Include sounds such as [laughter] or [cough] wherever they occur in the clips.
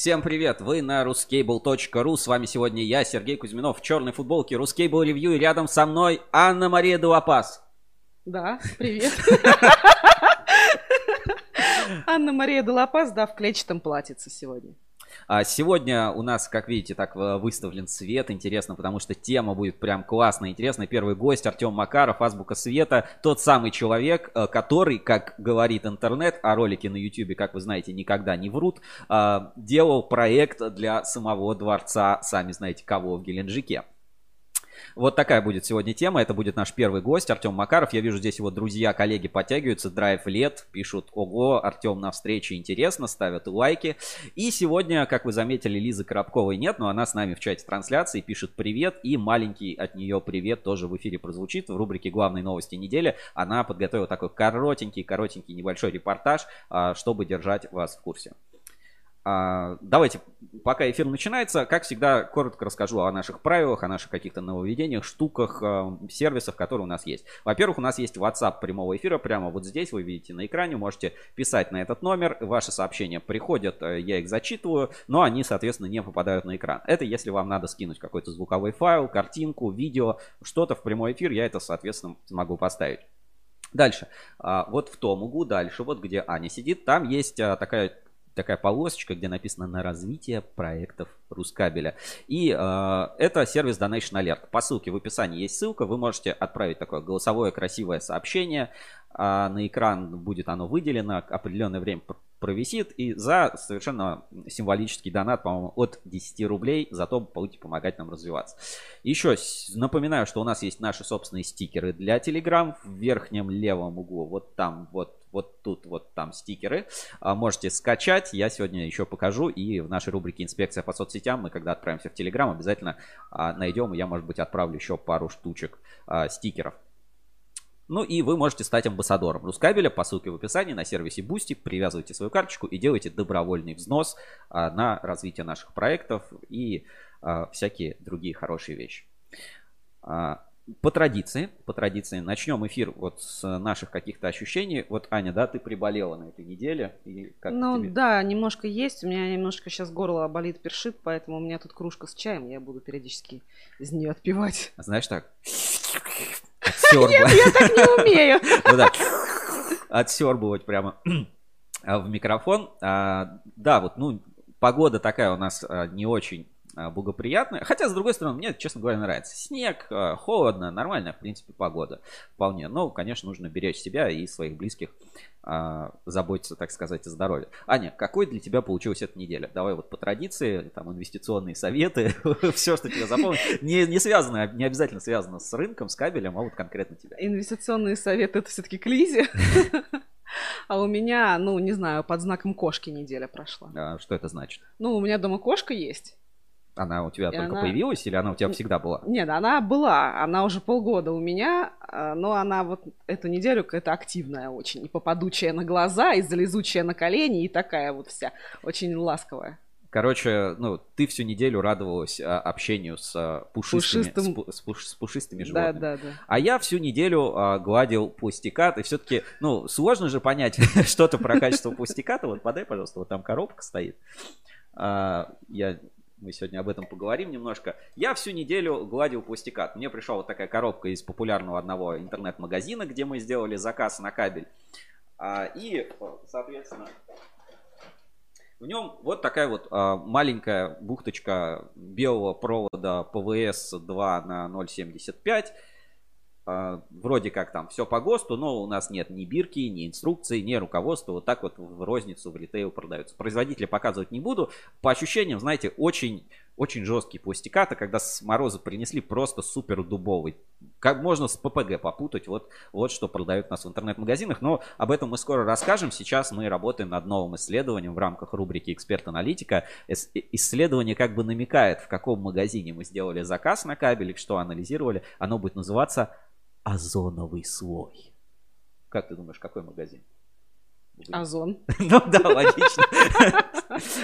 Всем привет! Вы на ruscable.ru. С вами сегодня я, Сергей Кузьминов, в черной футболке Ruscable Review. И рядом со мной Анна-Мария Дуапас. Да, привет. [laughs] Анна-Мария Делапас, да, в клетчатом платьице сегодня. А сегодня у нас, как видите, так э, выставлен свет. Интересно, потому что тема будет прям классная, интересная. Первый гость Артем Макаров, Азбука Света. Тот самый человек, э, который, как говорит интернет, а ролики на YouTube, как вы знаете, никогда не врут, э, делал проект для самого дворца, сами знаете кого, в Геленджике. Вот такая будет сегодня тема. Это будет наш первый гость, Артем Макаров. Я вижу здесь его друзья, коллеги подтягиваются. Драйв лет, пишут, ого, Артем на встрече интересно, ставят лайки. И сегодня, как вы заметили, Лизы Коробковой нет, но она с нами в чате трансляции пишет привет. И маленький от нее привет тоже в эфире прозвучит в рубрике «Главные новости недели». Она подготовила такой коротенький, коротенький небольшой репортаж, а, чтобы держать вас в курсе. А, давайте, пока эфир начинается, как всегда, коротко расскажу о наших правилах, о наших каких-то нововведениях, штуках, а, сервисах, которые у нас есть. Во-первых, у нас есть WhatsApp прямого эфира, прямо вот здесь вы видите на экране, можете писать на этот номер, ваши сообщения приходят, э, я их зачитываю, но они, соответственно, не попадают на экран. Это если вам надо скинуть какой-то звуковой файл, картинку, видео, что-то в прямой эфир, я это, соответственно, смогу поставить. Дальше. А, вот в том углу, дальше, вот где Аня сидит, там есть такая такая полосочка, где написано на развитие проектов Рускабеля. И э, это сервис Donation Alert. По ссылке в описании есть ссылка. Вы можете отправить такое голосовое красивое сообщение. А на экран будет оно выделено, определенное время провисит. И за совершенно символический донат, по-моему, от 10 рублей, зато будете помогать нам развиваться. Еще напоминаю, что у нас есть наши собственные стикеры для Telegram в верхнем левом углу. Вот там вот вот тут вот там стикеры. А, можете скачать. Я сегодня еще покажу. И в нашей рубрике «Инспекция по соцсетям» мы, когда отправимся в Телеграм, обязательно а, найдем. И я, может быть, отправлю еще пару штучек а, стикеров. Ну и вы можете стать амбассадором Рускабеля по ссылке в описании на сервисе Boosty. Привязывайте свою карточку и делайте добровольный взнос на развитие наших проектов и всякие другие хорошие вещи по традиции, по традиции, начнем эфир вот с наших каких-то ощущений. Вот, Аня, да, ты приболела на этой неделе. И как ну, тебе... да, немножко есть. У меня немножко сейчас горло болит, першит, поэтому у меня тут кружка с чаем. Я буду периодически из нее отпивать. А знаешь так? [laughs] Нет, я так не умею. [laughs] Ну да, отсербывать прямо в микрофон. А, да, вот, ну, погода такая у нас а, не очень благоприятная. Хотя, с другой стороны, мне, честно говоря, нравится. Снег, а, холодно, нормальная, в принципе, погода. Вполне. Но, конечно, нужно беречь себя и своих близких, а, заботиться, так сказать, о здоровье. Аня, какой для тебя получилась эта неделя? Давай вот по традиции, там, инвестиционные советы, [laughs] все, что тебе запомнилось. Не, не связано, не обязательно связано с рынком, с кабелем, а вот конкретно тебя. Инвестиционные советы, это все-таки к Лизе. [laughs] А у меня, ну, не знаю, под знаком кошки неделя прошла. А что это значит? Ну, у меня дома кошка есть. Она у тебя и только она... появилась или она у тебя всегда была? Нет, она была. Она уже полгода у меня, а, но она вот эту неделю какая-то активная очень. И попадучая на глаза, и залезучая на колени, и такая вот вся. Очень ласковая. Короче, ну, ты всю неделю радовалась а, общению с а, пушистыми, Пушистым... с, с, пуш, с пушистыми животными. Да, да, да. А я всю неделю а, гладил пластикат, и все-таки, ну, сложно же понять [laughs] что-то про качество пластиката. Вот подай, пожалуйста, вот там коробка стоит. А, я мы сегодня об этом поговорим немножко. Я всю неделю гладил пластикат. Мне пришла вот такая коробка из популярного одного интернет-магазина, где мы сделали заказ на кабель. А, и, соответственно, в нем вот такая вот а, маленькая бухточка белого провода ПВС 2 на 0,75 а, вроде как там все по ГОСТу, но у нас нет ни бирки, ни инструкции, ни руководства. Вот так вот в розницу, в ритейл продаются. Производителя показывать не буду. По ощущениям, знаете, очень, очень жесткие пластикаты, когда с мороза принесли просто супер дубовый. Как можно с ППГ попутать, вот, вот что продают у нас в интернет-магазинах. Но об этом мы скоро расскажем. Сейчас мы работаем над новым исследованием в рамках рубрики «Эксперт-аналитика». Исследование как бы намекает, в каком магазине мы сделали заказ на кабель, что анализировали. Оно будет называться озоновый слой. Как ты думаешь, какой магазин? Озон. [laughs] Ну да, логично.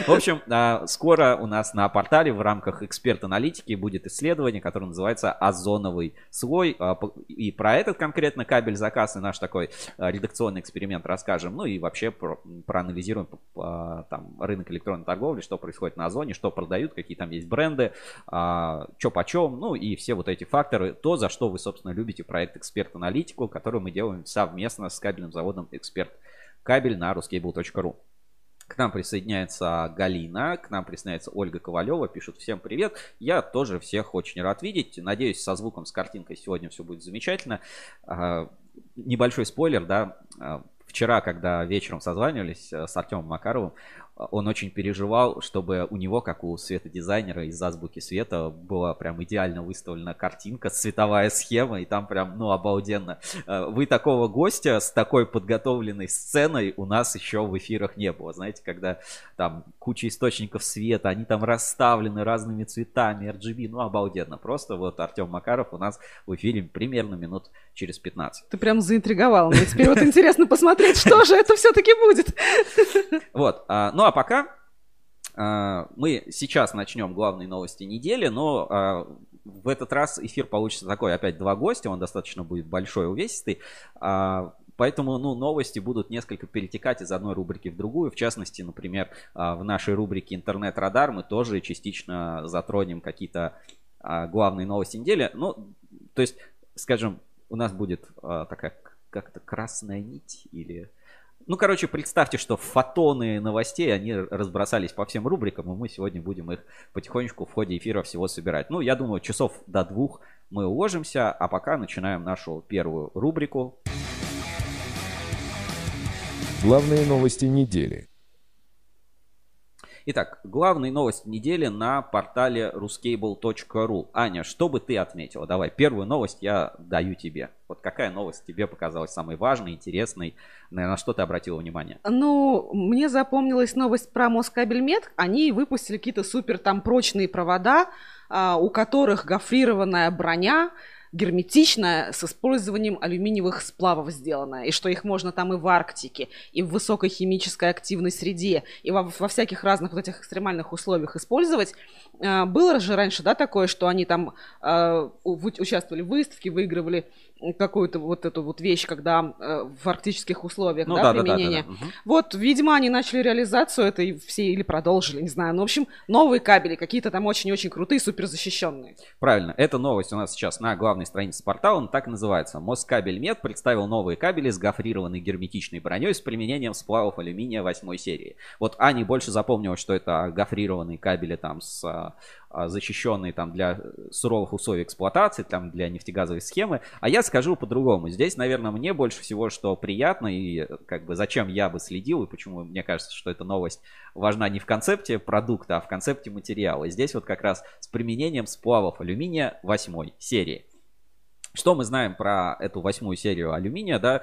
В общем, а, скоро у нас на портале в рамках эксперт-аналитики будет исследование, которое называется «Озоновый слой». А, и про этот конкретно кабель заказ и наш такой а, редакционный эксперимент расскажем. Ну и вообще про, проанализируем там, рынок электронной торговли, что происходит на Озоне, что продают, какие там есть бренды, что почем, ну и все вот эти факторы. То, за что вы, собственно, любите проект «Эксперт-аналитику», который мы делаем совместно с кабельным заводом «Эксперт кабель на ruscable.ru. К нам присоединяется Галина, к нам присоединяется Ольга Ковалева, пишут всем привет. Я тоже всех очень рад видеть. Надеюсь, со звуком, с картинкой сегодня все будет замечательно. А, небольшой спойлер, да, а, вчера, когда вечером созванивались э, с Артемом Макаровым, он очень переживал, чтобы у него, как у светодизайнера из азбуки света, была прям идеально выставлена картинка, цветовая схема, и там прям, ну, обалденно. Э, вы такого гостя с такой подготовленной сценой у нас еще в эфирах не было. Знаете, когда там куча источников света, они там расставлены разными цветами, RGB, ну, обалденно. Просто вот Артем Макаров у нас в эфире примерно минут через 15. Ты прям заинтриговал. Мне теперь вот интересно посмотреть, что же это все-таки будет. Вот, а, ну, а пока а, мы сейчас начнем главные новости недели, но а, в этот раз эфир получится такой, опять два гостя, он достаточно будет большой, увесистый. А, поэтому ну, новости будут несколько перетекать из одной рубрики в другую. В частности, например, в нашей рубрике «Интернет-радар» мы тоже частично затронем какие-то главные новости недели. Ну, то есть, скажем, у нас будет такая как-то красная нить или ну, короче, представьте, что фотоны новостей, они разбросались по всем рубрикам, и мы сегодня будем их потихонечку в ходе эфира всего собирать. Ну, я думаю, часов до двух мы уложимся, а пока начинаем нашу первую рубрику. Главные новости недели. Итак, главные новости недели на портале ruscable.ru. Аня, что бы ты отметила? Давай, первую новость я даю тебе. Вот какая новость тебе показалась самой важной, интересной? На что ты обратила внимание? Ну, мне запомнилась новость про Москабельмет. Они выпустили какие-то супер там прочные провода, а, у которых гофрированная броня, герметичная, с использованием алюминиевых сплавов сделанная, и что их можно там и в Арктике, и в высокой химической активной среде, и во, во всяких разных вот этих экстремальных условиях использовать. А, было же раньше, да, такое, что они там э, участвовали в выставке, выигрывали какую-то вот эту вот вещь, когда э, в арктических условиях, ну, да, да, применение. Да, да, да, да. Вот, видимо, они начали реализацию этой все или продолжили, не знаю. Ну, в общем, новые кабели, какие-то там очень-очень крутые, супер защищенные. Правильно, эта новость у нас сейчас на главной странице портала, он так называется. Москабель Мед представил новые кабели с гофрированной герметичной броней с применением сплавов алюминия восьмой серии. Вот Ани больше запомнила, что это гофрированные кабели там с а, защищенные там для суровых условий эксплуатации, там для нефтегазовой схемы. А я скажу по-другому. Здесь, наверное, мне больше всего, что приятно и как бы зачем я бы следил и почему мне кажется, что эта новость важна не в концепте продукта, а в концепте материала. И здесь вот как раз с применением сплавов алюминия восьмой серии. Что мы знаем про эту восьмую серию алюминия, да?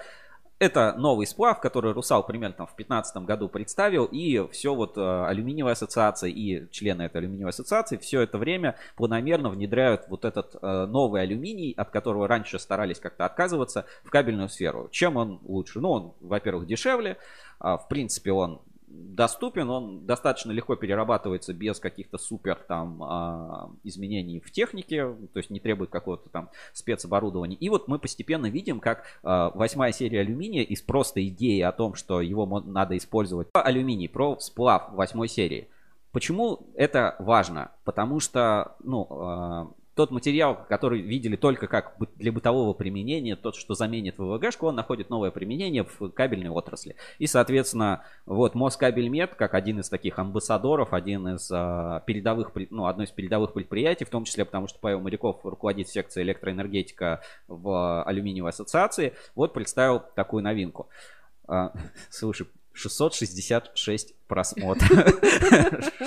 Это новый сплав, который Русал примерно там в 2015 году представил, и все вот э, алюминиевая ассоциация и члены этой алюминиевой ассоциации все это время планомерно внедряют вот этот э, новый алюминий, от которого раньше старались как-то отказываться, в кабельную сферу. Чем он лучше? Ну, он, во-первых, дешевле, а, в принципе, он доступен, он достаточно легко перерабатывается без каких-то супер там а, изменений в технике, то есть не требует какого-то там спецоборудования. И вот мы постепенно видим, как а, восьмая серия алюминия из просто идеи о том, что его надо использовать алюминий, про сплав восьмой серии. Почему это важно? Потому что, ну, а, тот материал, который видели только как для бытового применения, тот, что заменит ВВГшку, он находит новое применение в кабельной отрасли. И, соответственно, вот Москабельмет, как один из таких амбассадоров, один из а, передовых, ну, одно из передовых предприятий, в том числе потому, что Павел Моряков руководит секцией электроэнергетика в алюминиевой ассоциации, вот представил такую новинку. А, [laughs] слушай, 666 [laughs] просмотров.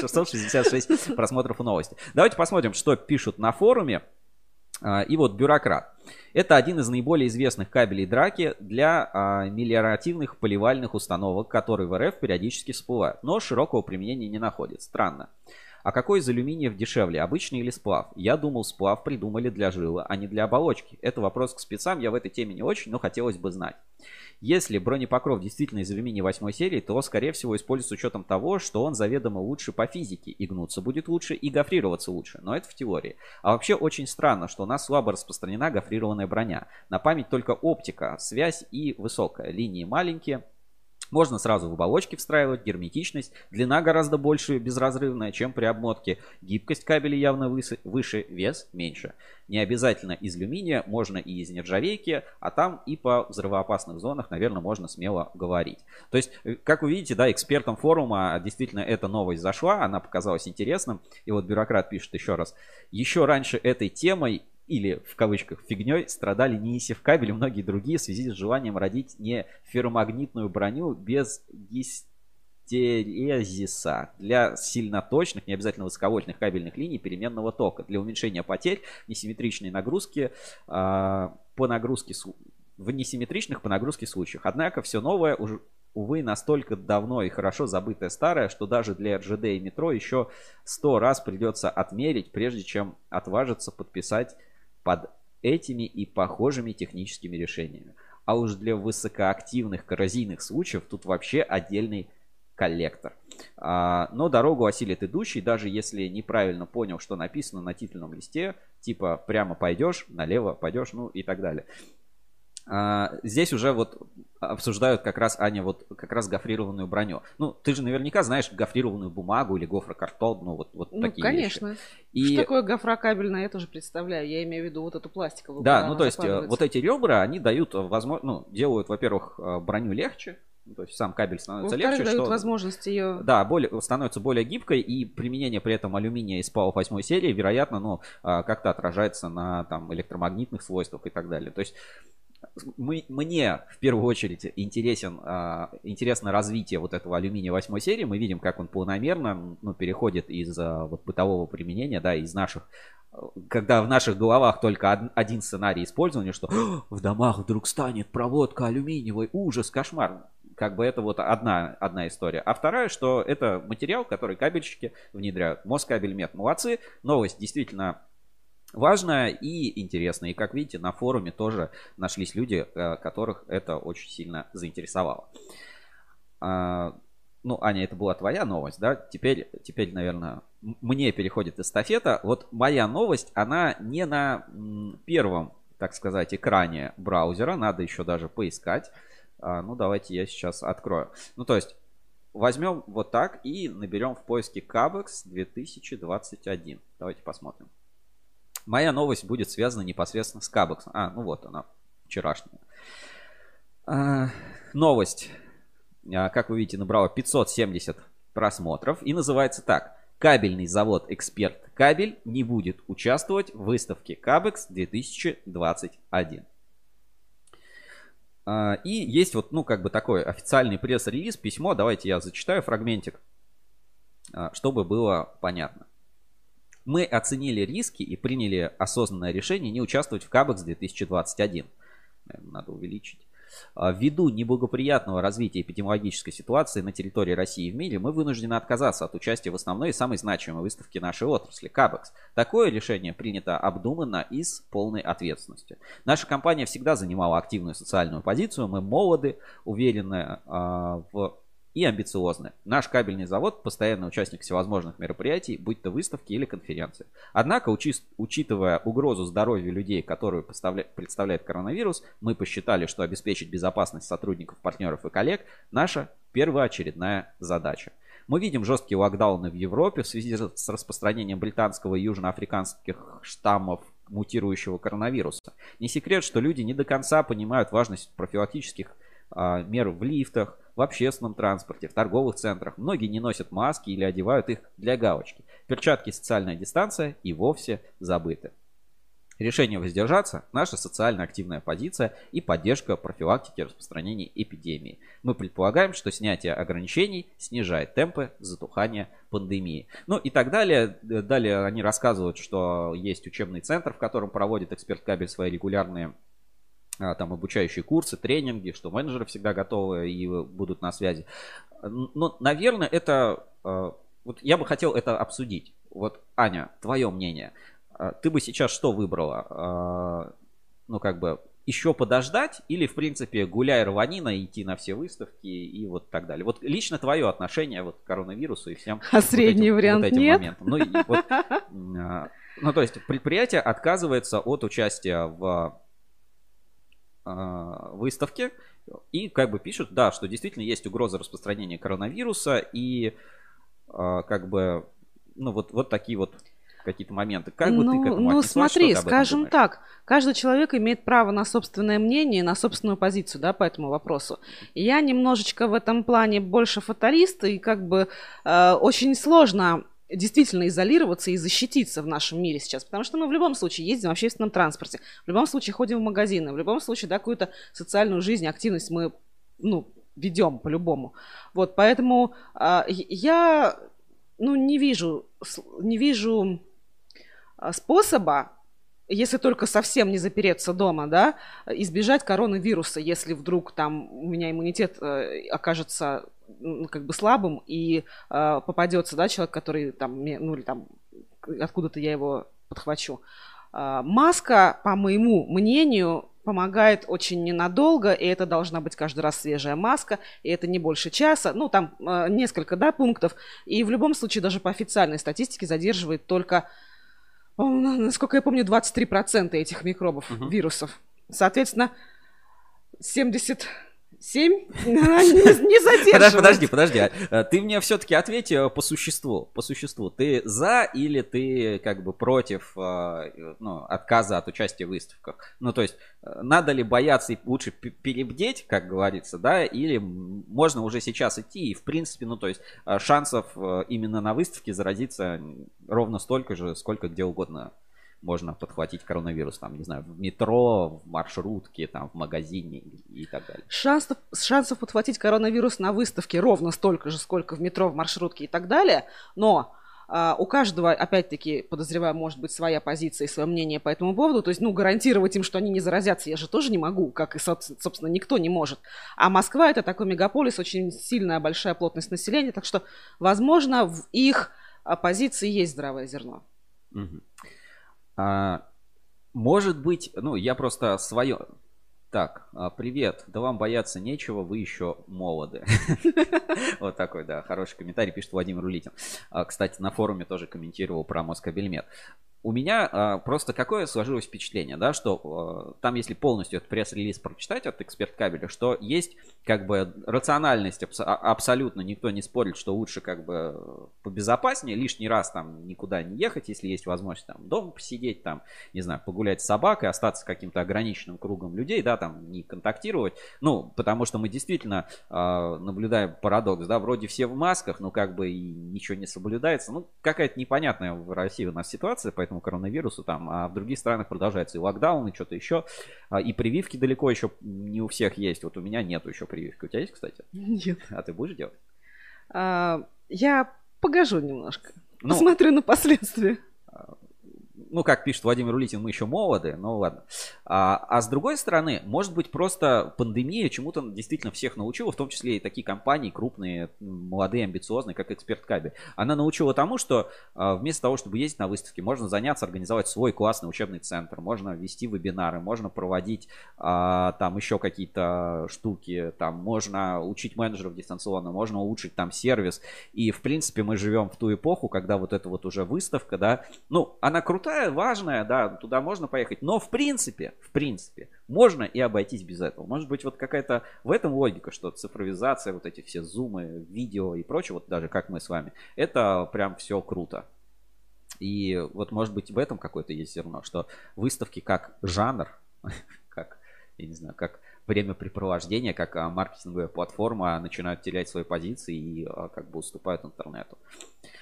666 просмотров новости. Давайте посмотрим, что пишут на форуме. А, и вот бюрократ. Это один из наиболее известных кабелей драки для а, мелиоративных поливальных установок, которые в РФ периодически всплывают, но широкого применения не находит. Странно. А какой из алюминиев дешевле, обычный или сплав? Я думал, сплав придумали для жила, а не для оболочки. Это вопрос к спецам, я в этой теме не очень, но хотелось бы знать. Если бронепокров действительно из алюминия 8 серии, то, скорее всего, используется с учетом того, что он заведомо лучше по физике, и гнуться будет лучше, и гофрироваться лучше. Но это в теории. А вообще очень странно, что у нас слабо распространена гофрированная броня. На память только оптика, связь и высокая. Линии маленькие, можно сразу в оболочке встраивать, герметичность, длина гораздо больше, безразрывная, чем при обмотке, гибкость кабеля явно выше, вес меньше. Не обязательно из алюминия, можно и из нержавейки, а там и по взрывоопасных зонах, наверное, можно смело говорить. То есть, э, как вы видите, да, экспертам форума действительно эта новость зашла, она показалась интересным. И вот бюрократ пишет еще раз. Еще раньше этой темой или в кавычках фигней страдали Нисев кабель и многие другие в связи с желанием родить не ферромагнитную броню без гистерезиса для сильно точных, не обязательно высоковольтных кабельных линий переменного тока для уменьшения потерь несимметричной нагрузки э, по нагрузке в несимметричных по нагрузке случаях. Однако все новое уже увы, настолько давно и хорошо забытое старое, что даже для РЖД и метро еще сто раз придется отмерить, прежде чем отважиться подписать под этими и похожими техническими решениями. А уж для высокоактивных коррозийных случаев тут вообще отдельный коллектор. А, но дорогу осилит идущий, даже если неправильно понял, что написано на титульном листе, типа прямо пойдешь, налево пойдешь, ну и так далее. А, здесь уже вот обсуждают как раз, Аня, вот как раз гофрированную броню. Ну, ты же наверняка знаешь гофрированную бумагу или гофрокартон, ну вот, вот ну, такие конечно. вещи. И... Что такое гофрокабельное, я тоже представляю. Я имею в виду вот эту пластиковую. Да, ну то есть э, вот эти ребра, они дают возможность, ну, делают, во-первых, э, броню легче, ну, то есть сам кабель становится легче. дают что... возможность ее... Да, более, становится более гибкой, и применение при этом алюминия из ПАО 8 серии, вероятно, ну, а, как-то отражается на там, электромагнитных свойствах и так далее. То есть мы, мне в первую очередь интересен, а, интересно развитие вот этого алюминия 8 серии. Мы видим, как он планомерно ну, переходит из а, вот, бытового применения, да, из наших когда в наших головах только один сценарий использования, что в домах вдруг станет проводка алюминиевой, ужас, кошмар. Как бы это вот одна, одна история. А вторая, что это материал, который кабельщики внедряют. Москабельмет молодцы. Новость действительно важная и интересная. И как видите, на форуме тоже нашлись люди, э, которых это очень сильно заинтересовало. А, ну, Аня, это была твоя новость, да? Теперь, теперь, наверное, мне переходит эстафета. Вот моя новость, она не на первом, так сказать, экране браузера. Надо еще даже поискать. А, ну, давайте я сейчас открою. Ну, то есть, возьмем вот так и наберем в поиске Cabex 2021. Давайте посмотрим. Моя новость будет связана непосредственно с Кабексом. А, ну вот она, вчерашняя. А, новость, а, как вы видите, набрала 570 просмотров и называется так. Кабельный завод «Эксперт Кабель» не будет участвовать в выставке Кабекс 2021. А, и есть вот, ну, как бы такой официальный пресс-релиз, письмо. Давайте я зачитаю фрагментик, а, чтобы было понятно. Мы оценили риски и приняли осознанное решение не участвовать в Кабекс 2021. Надо увеличить. А, ввиду неблагоприятного развития эпидемиологической ситуации на территории России и в мире, мы вынуждены отказаться от участия в основной и самой значимой выставке нашей отрасли – Кабекс. Такое решение принято обдуманно и с полной ответственностью. Наша компания всегда занимала активную социальную позицию, мы молоды, уверены э, в и амбициозны. Наш кабельный завод – постоянный участник всевозможных мероприятий, будь то выставки или конференции. Однако, учи, учитывая угрозу здоровью людей, которую представляет коронавирус, мы посчитали, что обеспечить безопасность сотрудников, партнеров и коллег – наша первоочередная задача. Мы видим жесткие локдауны в Европе в связи с распространением британского и южноафриканских штаммов мутирующего коронавируса. Не секрет, что люди не до конца понимают важность профилактических а, мер в лифтах, в общественном транспорте, в торговых центрах. Многие не носят маски или одевают их для галочки. Перчатки социальная дистанция и вовсе забыты. Решение воздержаться – наша социально активная позиция и поддержка профилактики распространения эпидемии. Мы предполагаем, что снятие ограничений снижает темпы затухания пандемии. Ну и так далее. Далее они рассказывают, что есть учебный центр, в котором проводит эксперт кабель свои регулярные там обучающие курсы, тренинги, что менеджеры всегда готовы и будут на связи. Но, наверное, это... А, вот я бы хотел это обсудить. вот, Аня, твое мнение. А, ты бы сейчас что выбрала? А, ну, как бы, еще подождать или, в принципе, гуляй рванина, идти на все выставки и вот так далее. Вот лично твое отношение вот к коронавирусу и всем а вот средний этим, вариант вот этим нет? моментам. Ну, вот, ну, то есть предприятие отказывается от участия в выставке и как бы пишут, да, что действительно есть угроза распространения коронавируса и как бы, ну, вот, вот такие вот какие-то моменты. Как бы ну, ты к этому Ну, смотри, скажем так, каждый человек имеет право на собственное мнение, на собственную позицию, да, по этому вопросу. Я немножечко в этом плане больше фаталист, и как бы э, очень сложно действительно изолироваться и защититься в нашем мире сейчас, потому что мы в любом случае ездим в общественном транспорте, в любом случае ходим в магазины, в любом случае, да, какую-то социальную жизнь, активность мы, ну, ведем по-любому. Вот, поэтому э, я, ну, не вижу, не вижу а, способа, если только совсем не запереться дома, да, избежать коронавируса, если вдруг там у меня иммунитет э, окажется как бы слабым и э, попадется, да, человек, который там, ну или там откуда-то я его подхвачу. Э, маска, по моему мнению, помогает очень ненадолго, и это должна быть каждый раз свежая маска, и это не больше часа, ну там э, несколько, да, пунктов, и в любом случае даже по официальной статистике задерживает только насколько я помню, 23% этих микробов, угу. вирусов. Соответственно, 70 7? [laughs] Не задерживает. Подожди, подожди. А, ты мне все-таки ответь э, по существу. По существу. Ты за или ты как бы против а, ну, отказа от участия в выставках? Ну, то есть, э, надо ли бояться и лучше перебдеть, как говорится, да, или можно уже сейчас идти и, в принципе, ну, то есть, а, шансов э, именно на выставке заразиться ровно столько же, сколько где угодно можно подхватить коронавирус, там, не знаю, в метро, в маршрутке, там, в магазине и, так далее. Шансов, шансов подхватить коронавирус на выставке ровно столько же, сколько в метро, в маршрутке и так далее, но а, у каждого, опять-таки, подозреваю, может быть своя позиция и свое мнение по этому поводу. То есть, ну, гарантировать им, что они не заразятся, я же тоже не могу, как и, собственно, никто не может. А Москва это такой мегаполис, очень сильная, большая плотность населения, так что, возможно, в их позиции есть здравое зерно. Угу. А, может быть, ну, я просто свое... Так, а, привет, да вам бояться нечего, вы еще молоды. [laughs] Вот такой, да, хороший комментарий пишет Владимир Улитин. А, кстати, на форуме тоже комментировал про Москобельмет у меня а, просто какое сложилось впечатление, да, что а, там, если полностью этот пресс-релиз прочитать от эксперт кабеля, что есть как бы рациональность абс- а, абсолютно, никто не спорит, что лучше как бы побезопаснее, лишний раз там никуда не ехать, если есть возможность там дома посидеть, там, не знаю, погулять с собакой, остаться каким-то ограниченным кругом людей, да, там, не контактировать, ну, потому что мы действительно а, наблюдаем парадокс, да, вроде все в масках, но как бы и ничего не соблюдается, ну, какая-то непонятная в России у нас ситуация, поэтому этому коронавирусу, там, а в других странах продолжается и локдаун, и что-то еще, а, и прививки далеко еще не у всех есть. Вот у меня нету еще прививки. У тебя есть, кстати? Нет. А ты будешь делать? А, я погожу немножко. Ну, Посмотрю на последствия ну, как пишет Владимир Улитин, мы еще молоды, ну ладно. А, а с другой стороны, может быть, просто пандемия чему-то действительно всех научила, в том числе и такие компании крупные, молодые, амбициозные, как Эксперт Каби. Она научила тому, что а, вместо того, чтобы ездить на выставки, можно заняться, организовать свой классный учебный центр, можно вести вебинары, можно проводить а, там еще какие-то штуки, там можно учить менеджеров дистанционно, можно улучшить там сервис. И, в принципе, мы живем в ту эпоху, когда вот эта вот уже выставка, да, ну, она крутая, большая, важная, да, туда можно поехать. Но в принципе, в принципе, можно и обойтись без этого. Может быть, вот какая-то в этом логика, что цифровизация, вот эти все зумы, видео и прочее, вот даже как мы с вами, это прям все круто. И вот может быть в этом какое-то есть зерно, что выставки как жанр, [laughs] как, я не знаю, как времяпрепровождения, как а, маркетинговая платформа начинают терять свои позиции и а, как бы уступают интернету.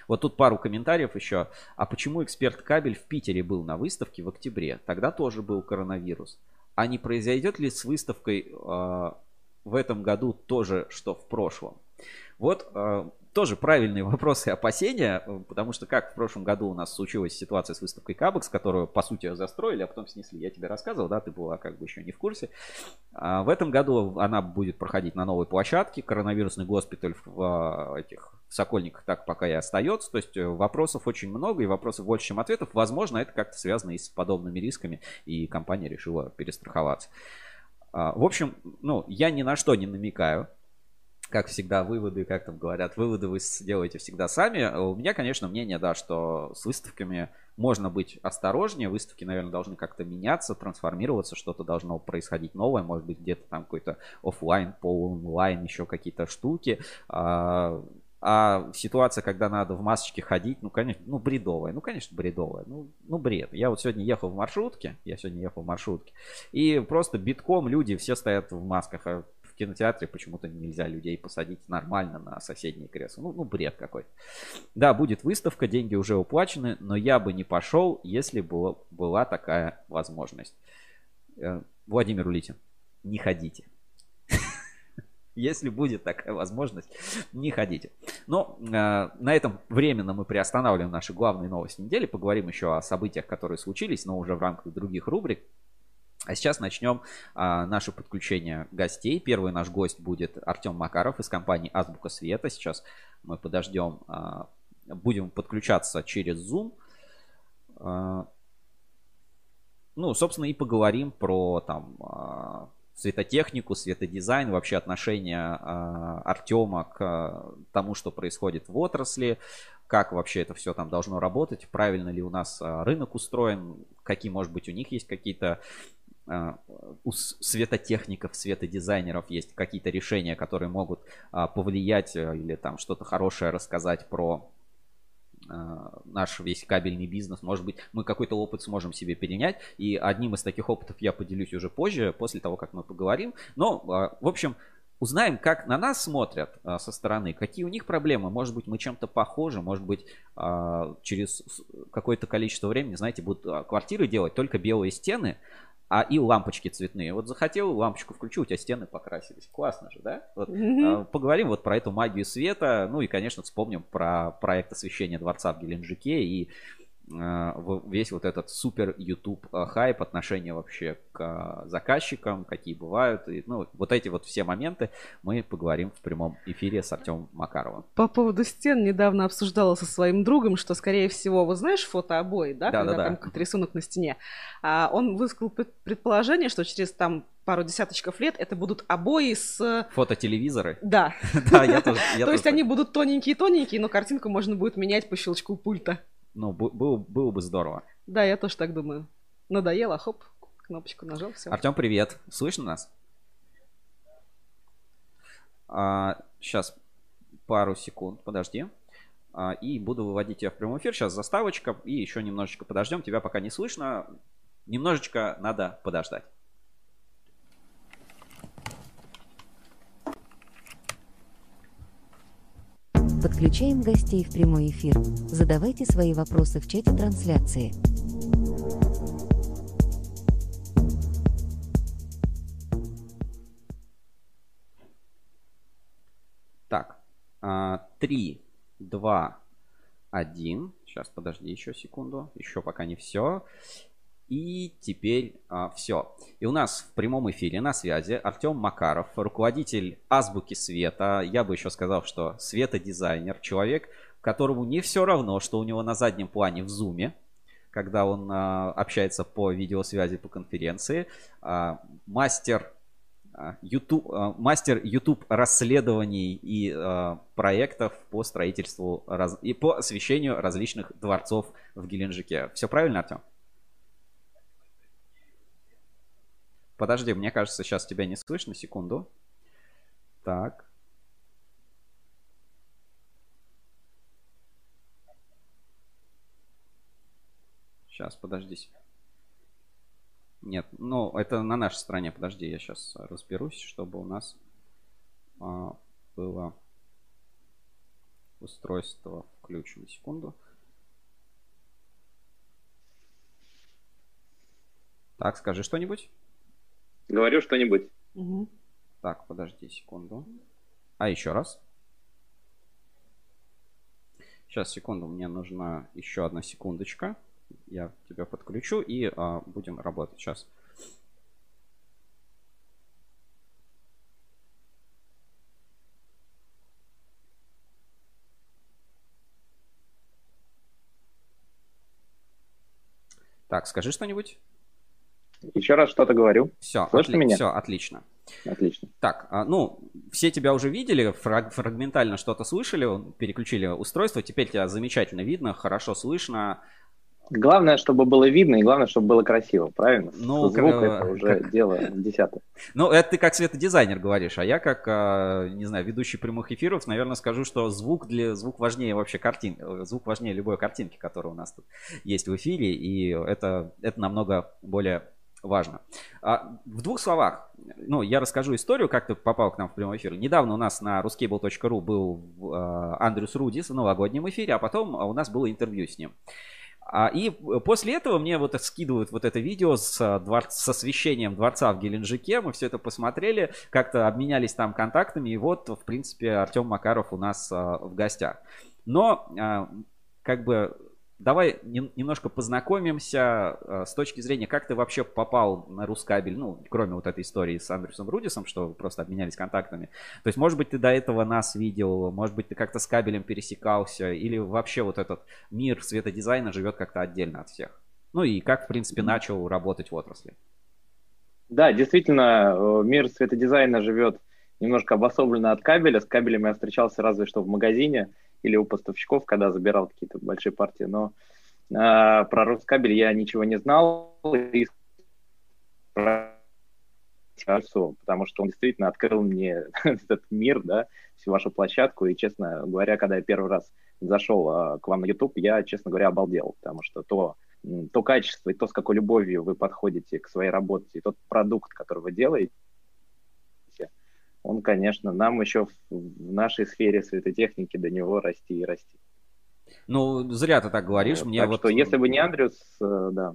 Вот тут пару комментариев еще. А почему эксперт кабель в Питере был на выставке в октябре? Тогда тоже был коронавирус. А не произойдет ли с выставкой э, в этом году тоже, что в прошлом? Вот тоже правильные вопросы и опасения, потому что как в прошлом году у нас случилась ситуация с выставкой Кабекс, которую по сути застроили, а потом снесли. Я тебе рассказывал, да, ты была как бы еще не в курсе. А, в этом году она будет проходить на новой площадке. Коронавирусный госпиталь в а, этих в Сокольниках так пока и остается. То есть э, вопросов очень много и вопросов больше, чем ответов. Возможно, это как-то связано и с подобными рисками, и компания решила перестраховаться. А, в общем, ну, я ни на что не намекаю как всегда, выводы, как там говорят, выводы вы сделаете всегда сами. У меня, конечно, мнение, да, что с выставками можно быть осторожнее. Выставки, наверное, должны как-то меняться, трансформироваться, что-то должно происходить новое. Может быть, где-то там какой-то офлайн, по онлайн, еще какие-то штуки. А, а ситуация, когда надо в масочке ходить, ну, конечно, ну, бредовая. Ну, конечно, бредовая. Ну, ну, бред. Я вот сегодня ехал в маршрутке, я сегодня ехал в маршрутке, и просто битком люди все стоят в масках. А в кинотеатре почему-то нельзя людей посадить нормально на соседние кресла. Ну, ну бред какой-то. Да, будет выставка, деньги уже уплачены, но я бы не пошел, если было, была такая возможность. Э, Владимир Улитин, не ходите. [laughs] Если будет такая возможность, не ходите. Но э, на этом временно мы приостанавливаем наши главные новости недели. Поговорим еще о событиях, которые случились, но уже в рамках других рубрик. А сейчас начнем а, наше подключение гостей. Первый наш гость будет Артем Макаров из компании Азбука Света. Сейчас мы подождем, а, будем подключаться через Zoom. А, ну, собственно, и поговорим про там а, светотехнику, светодизайн, вообще отношение а, Артема к а, тому, что происходит в отрасли, как вообще это все там должно работать, правильно ли у нас а, рынок устроен, какие, может быть, у них есть какие-то у светотехников, светодизайнеров есть какие-то решения, которые могут а, повлиять э, или там что-то хорошее рассказать про а, наш весь кабельный бизнес. Может быть, мы какой-то опыт сможем себе перенять. И одним из таких опытов я поделюсь уже позже, после того, как мы поговорим. Но, в общем, узнаем, как на нас смотрят со стороны, какие у них проблемы. Может быть, мы чем-то похожи, может быть, через какое-то количество времени, знаете, будут квартиры делать только белые стены, а и лампочки цветные. Вот захотел лампочку включу, у тебя стены покрасились. Классно же, да? Вот, mm-hmm. поговорим вот про эту магию света. Ну и, конечно, вспомним про проект освещения дворца в Геленджике и весь вот этот супер YouTube а, хайп, отношения вообще к а, заказчикам, какие бывают. И, ну, вот эти вот все моменты мы поговорим в прямом эфире с Артемом Макаровым. По поводу стен недавно обсуждала со своим другом, что, скорее всего, вот знаешь фотообои, да, да когда да, там какой-то рисунок на стене. А он высказал предположение, что через там пару десяточков лет это будут обои с... Фототелевизоры? Да. [laughs] Да, я тоже. То есть они будут тоненькие-тоненькие, но картинку можно будет менять по щелчку пульта. Ну, было, было бы здорово. Да, я тоже так думаю. Надоело, хоп, кнопочку нажал, все. Артем, привет. Слышно нас? А, сейчас пару секунд, подожди. А, и буду выводить тебя в прямой эфир. Сейчас заставочка. И еще немножечко подождем. Тебя пока не слышно. Немножечко надо подождать. Подключаем гостей в прямой эфир. Задавайте свои вопросы в чате трансляции. Так, а, три, два, один. Сейчас, подожди еще секунду. Еще пока не все. И теперь а, все. И у нас в прямом эфире на связи Артем Макаров, руководитель Азбуки Света. Я бы еще сказал, что светодизайнер, человек, которому не все равно, что у него на заднем плане в зуме, когда он а, общается по видеосвязи по конференции. А, мастер YouTube, а, мастер YouTube расследований и а, проектов по строительству раз, и по освещению различных дворцов в Геленджике. Все правильно, Артем? Подожди, мне кажется, сейчас тебя не слышно. Секунду. Так. Сейчас, подожди. Нет, ну, это на нашей стороне. Подожди, я сейчас разберусь, чтобы у нас а, было устройство включено. Секунду. Так, скажи что-нибудь. Говорю что-нибудь. Угу. Так, подожди секунду. А еще раз. Сейчас, секунду, мне нужна еще одна секундочка. Я тебя подключу и а, будем работать сейчас. Так, скажи что-нибудь. Еще раз что-то говорю. Все, Слышно меня? все, отлично. Отлично. Так, а, ну, все тебя уже видели, фраг- фрагментально что-то слышали, переключили устройство, теперь тебя замечательно видно, хорошо слышно. Главное, чтобы было видно, и главное, чтобы было красиво, правильно? Ну, Звук как- это уже как- дело десятое. [laughs] Ну, это ты как светодизайнер говоришь, а я как, а, не знаю, ведущий прямых эфиров, наверное, скажу, что звук для звук важнее вообще картин, э, звук важнее любой картинки, которая у нас тут есть в эфире, и это, это намного более важно. А, в двух словах, ну, я расскажу историю, как ты попал к нам в прямой эфир. Недавно у нас на ruscable.ru был а, Андрюс Рудис в новогоднем эфире, а потом а, у нас было интервью с ним. И после этого мне вот скидывают вот это видео с, двор- с освещением дворца в Геленджике. Мы все это посмотрели, как-то обменялись там контактами. И вот, в принципе, Артем Макаров у нас в гостях. Но, как бы, давай нем- немножко познакомимся а, с точки зрения, как ты вообще попал на Рускабель, ну, кроме вот этой истории с Андрюсом Рудисом, что вы просто обменялись контактами. То есть, может быть, ты до этого нас видел, может быть, ты как-то с кабелем пересекался, или вообще вот этот мир светодизайна живет как-то отдельно от всех. Ну и как, в принципе, начал работать в отрасли. Да, действительно, э, мир светодизайна живет немножко обособленно от кабеля. С кабелем я встречался разве что в магазине или у поставщиков, когда забирал какие-то большие партии. Но э, про Роскабель я ничего не знал. И потому что он действительно открыл мне [laughs] этот мир, да, всю вашу площадку. И, честно говоря, когда я первый раз зашел э, к вам на YouTube, я, честно говоря, обалдел, потому что то, то качество и то, с какой любовью вы подходите к своей работе, и тот продукт, который вы делаете, он, конечно, нам еще в, нашей сфере светотехники до него расти и расти. Ну, зря ты так говоришь. Мне так вот... что, если бы не Андрюс, э, да,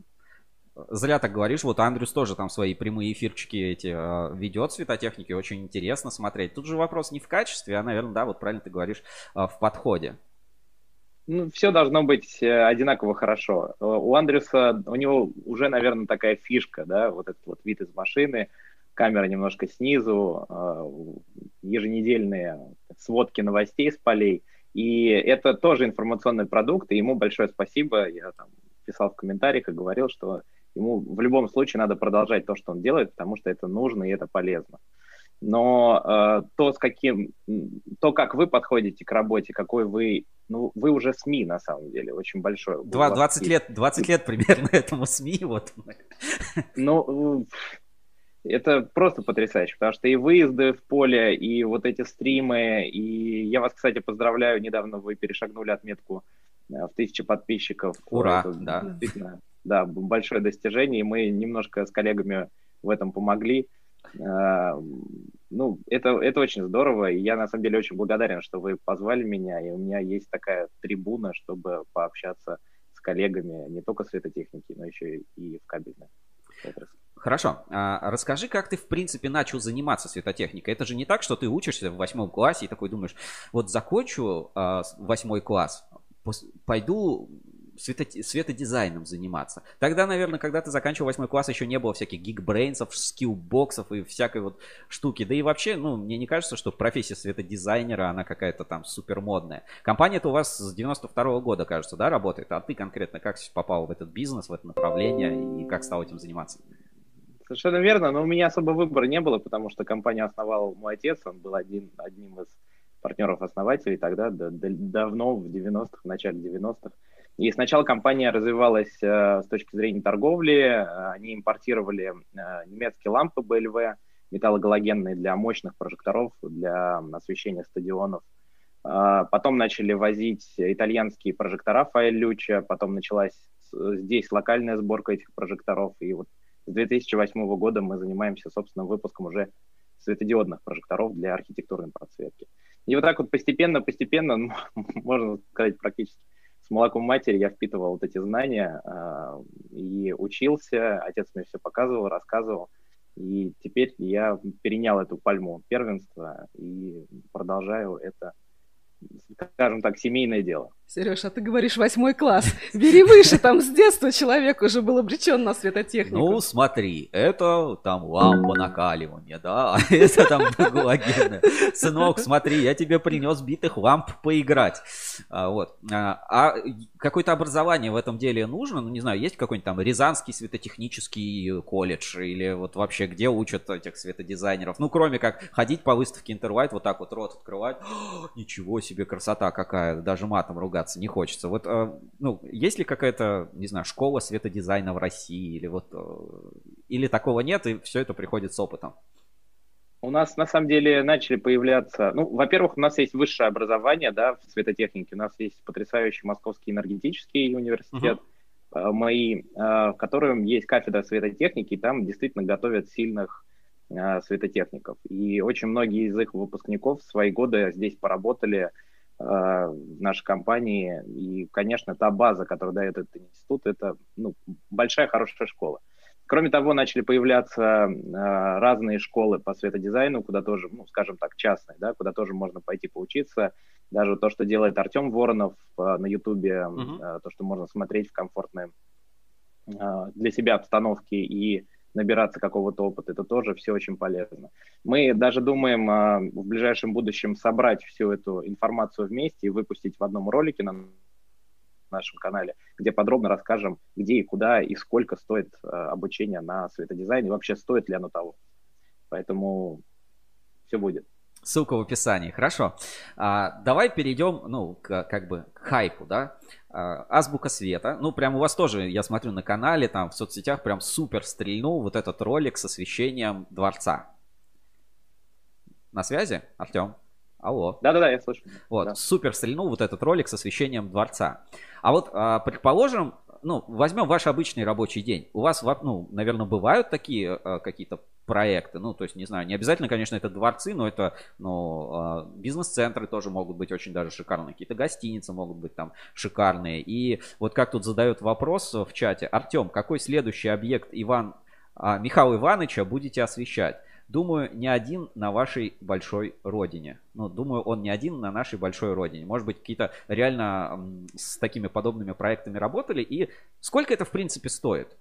Зря так говоришь. Вот Андрюс тоже там свои прямые эфирчики эти э, ведет светотехники. Очень интересно смотреть. Тут же вопрос не в качестве, а, наверное, да, вот правильно ты говоришь, э, в подходе. ну, все должно быть э, одинаково хорошо. Э, У Андрюса, у него уже, наверное, такая фишка, да, вот этот вот вид из машины, камера немножко снизу, э, еженедельные сводки новостей с полей. И это тоже информационный продукт, и ему большое спасибо. Я там писал в комментариях и говорил, что ему в любом случае надо продолжать то, что он делает, потому что это нужно и это полезно. Но э, то, с каким, то, как вы подходите к работе, какой вы, ну, вы уже СМИ на самом деле, очень большой. У Два- вас 20 есть- лет, 20 лет примерно [laughs] этому СМИ. Вот. Ну, это просто потрясающе, потому что и выезды в поле, и вот эти стримы, и я вас, кстати, поздравляю, недавно вы перешагнули отметку э, в тысячу подписчиков. Ура, Это да. Действительно, да, большое достижение, и мы немножко с коллегами в этом помогли. Э, Ну, это, это очень здорово, и я на самом деле очень благодарен, что вы позвали меня, и у меня есть такая трибуна, чтобы пообщаться с коллегами не только в светотехнике, но еще и в кабельной Хорошо. А расскажи, как ты, в принципе, начал заниматься светотехникой. Это же не так, что ты учишься в восьмом классе и такой думаешь, вот закончу а, восьмой класс, пос- пойду свето- светодизайном заниматься. Тогда, наверное, когда ты заканчивал восьмой класс, еще не было всяких гигбрейнсов, скиллбоксов и всякой вот штуки. Да и вообще, ну, мне не кажется, что профессия светодизайнера, она какая-то там супер модная. Компания-то у вас с 92 года, кажется, да, работает? А ты конкретно как попал в этот бизнес, в это направление и как стал этим заниматься? Совершенно верно, но у меня особо выбора не было, потому что компанию основал мой отец, он был один, одним из партнеров-основателей тогда, да- да- давно, в 90-х, в начале 90-х. И сначала компания развивалась э, с точки зрения торговли, э, они импортировали э, немецкие лампы BLV, металлогалогенные для мощных прожекторов, для освещения стадионов. Потом начали возить итальянские прожектора Фаэль потом началась здесь локальная сборка этих прожекторов, и вот с 2008 года мы занимаемся собственным выпуском уже светодиодных прожекторов для архитектурной подсветки. И вот так вот постепенно-постепенно, [laughs] можно сказать, практически с молоком матери я впитывал вот эти знания а, и учился. Отец мне все показывал, рассказывал. И теперь я перенял эту пальму первенства и продолжаю это, скажем так, семейное дело. Сереж, а ты говоришь восьмой класс. Бери выше, там с детства человек уже был обречен на светотехнику. Ну, смотри, это там лампа накаливания, да, [laughs] это там галогенная. Сынок, смотри, я тебе принес битых ламп поиграть. А, вот. А, а какое-то образование в этом деле нужно? Ну, не знаю, есть какой-нибудь там Рязанский светотехнический колледж или вот вообще где учат этих светодизайнеров? Ну, кроме как ходить по выставке Интервайт, вот так вот рот открывать. [gasps] Ничего себе, красота какая, даже матом ругать ругаться не хочется. Вот, э, ну, есть ли какая-то, не знаю, школа светодизайна в России или вот, э, или такого нет, и все это приходит с опытом? У нас на самом деле начали появляться, ну, во-первых, у нас есть высшее образование, да, в светотехнике, у нас есть потрясающий Московский энергетический университет, uh-huh. мои, в котором есть кафедра светотехники, и там действительно готовят сильных светотехников. И очень многие из их выпускников в свои годы здесь поработали, в нашей компании. И, конечно, та база, которую дает этот институт, это ну, большая, хорошая школа. Кроме того, начали появляться э, разные школы по светодизайну, куда тоже, ну, скажем так, частные, да, куда тоже можно пойти поучиться. Даже то, что делает Артем Воронов э, на Ютубе, uh-huh. то, что можно смотреть в комфортной для себя обстановке и набираться какого-то опыта. Это тоже все очень полезно. Мы даже думаем а, в ближайшем будущем собрать всю эту информацию вместе и выпустить в одном ролике на нашем канале, где подробно расскажем, где и куда и сколько стоит а, обучение на светодизайне, вообще стоит ли оно того. Поэтому все будет. Ссылка в описании. Хорошо. А, давай перейдем, ну, к, как бы к хайпу, да. А, Азбука света. Ну, прям у вас тоже, я смотрю на канале, там в соцсетях прям супер стрельнул вот этот ролик с освещением дворца. На связи, Артем? Алло. Да-да-да, я слышу. Вот, да. супер стрельнул вот этот ролик с освещением дворца. А вот, а, предположим, ну, возьмем ваш обычный рабочий день. У вас, ну, наверное, бывают такие а, какие-то проекты. Ну, то есть, не знаю, не обязательно, конечно, это дворцы, но это, ну, а, бизнес-центры тоже могут быть очень даже шикарные. Какие-то гостиницы могут быть там шикарные. И вот как тут задают вопрос в чате. Артем, какой следующий объект Иван, а, Михаила Ивановича будете освещать? Думаю, не один на вашей большой родине. Ну, думаю, он не один на нашей большой родине. Может быть, какие-то реально с такими подобными проектами работали. И сколько это, в принципе, стоит?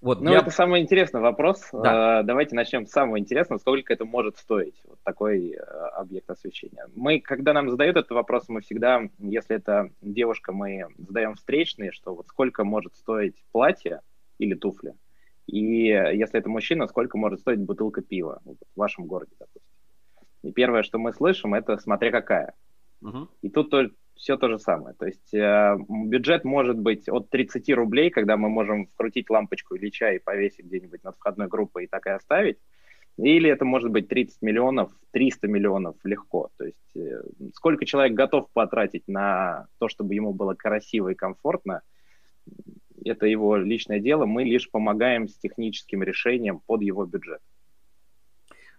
Вот ну, я... это самый интересный вопрос. Да. Uh, давайте начнем с самого интересного. Сколько это может стоить, вот такой uh, объект освещения? Мы, когда нам задают этот вопрос, мы всегда, если это девушка, мы задаем встречные, что вот сколько может стоить платье или туфли, и если это мужчина, сколько может стоить бутылка пива вот, в вашем городе, допустим. И первое, что мы слышим, это смотря какая. Uh-huh. И тут все то же самое. То есть э, бюджет может быть от 30 рублей, когда мы можем вкрутить лампочку или чай и повесить где-нибудь над входной группой и так и оставить. Или это может быть 30 миллионов, 300 миллионов легко. То есть э, сколько человек готов потратить на то, чтобы ему было красиво и комфортно, это его личное дело. Мы лишь помогаем с техническим решением под его бюджет.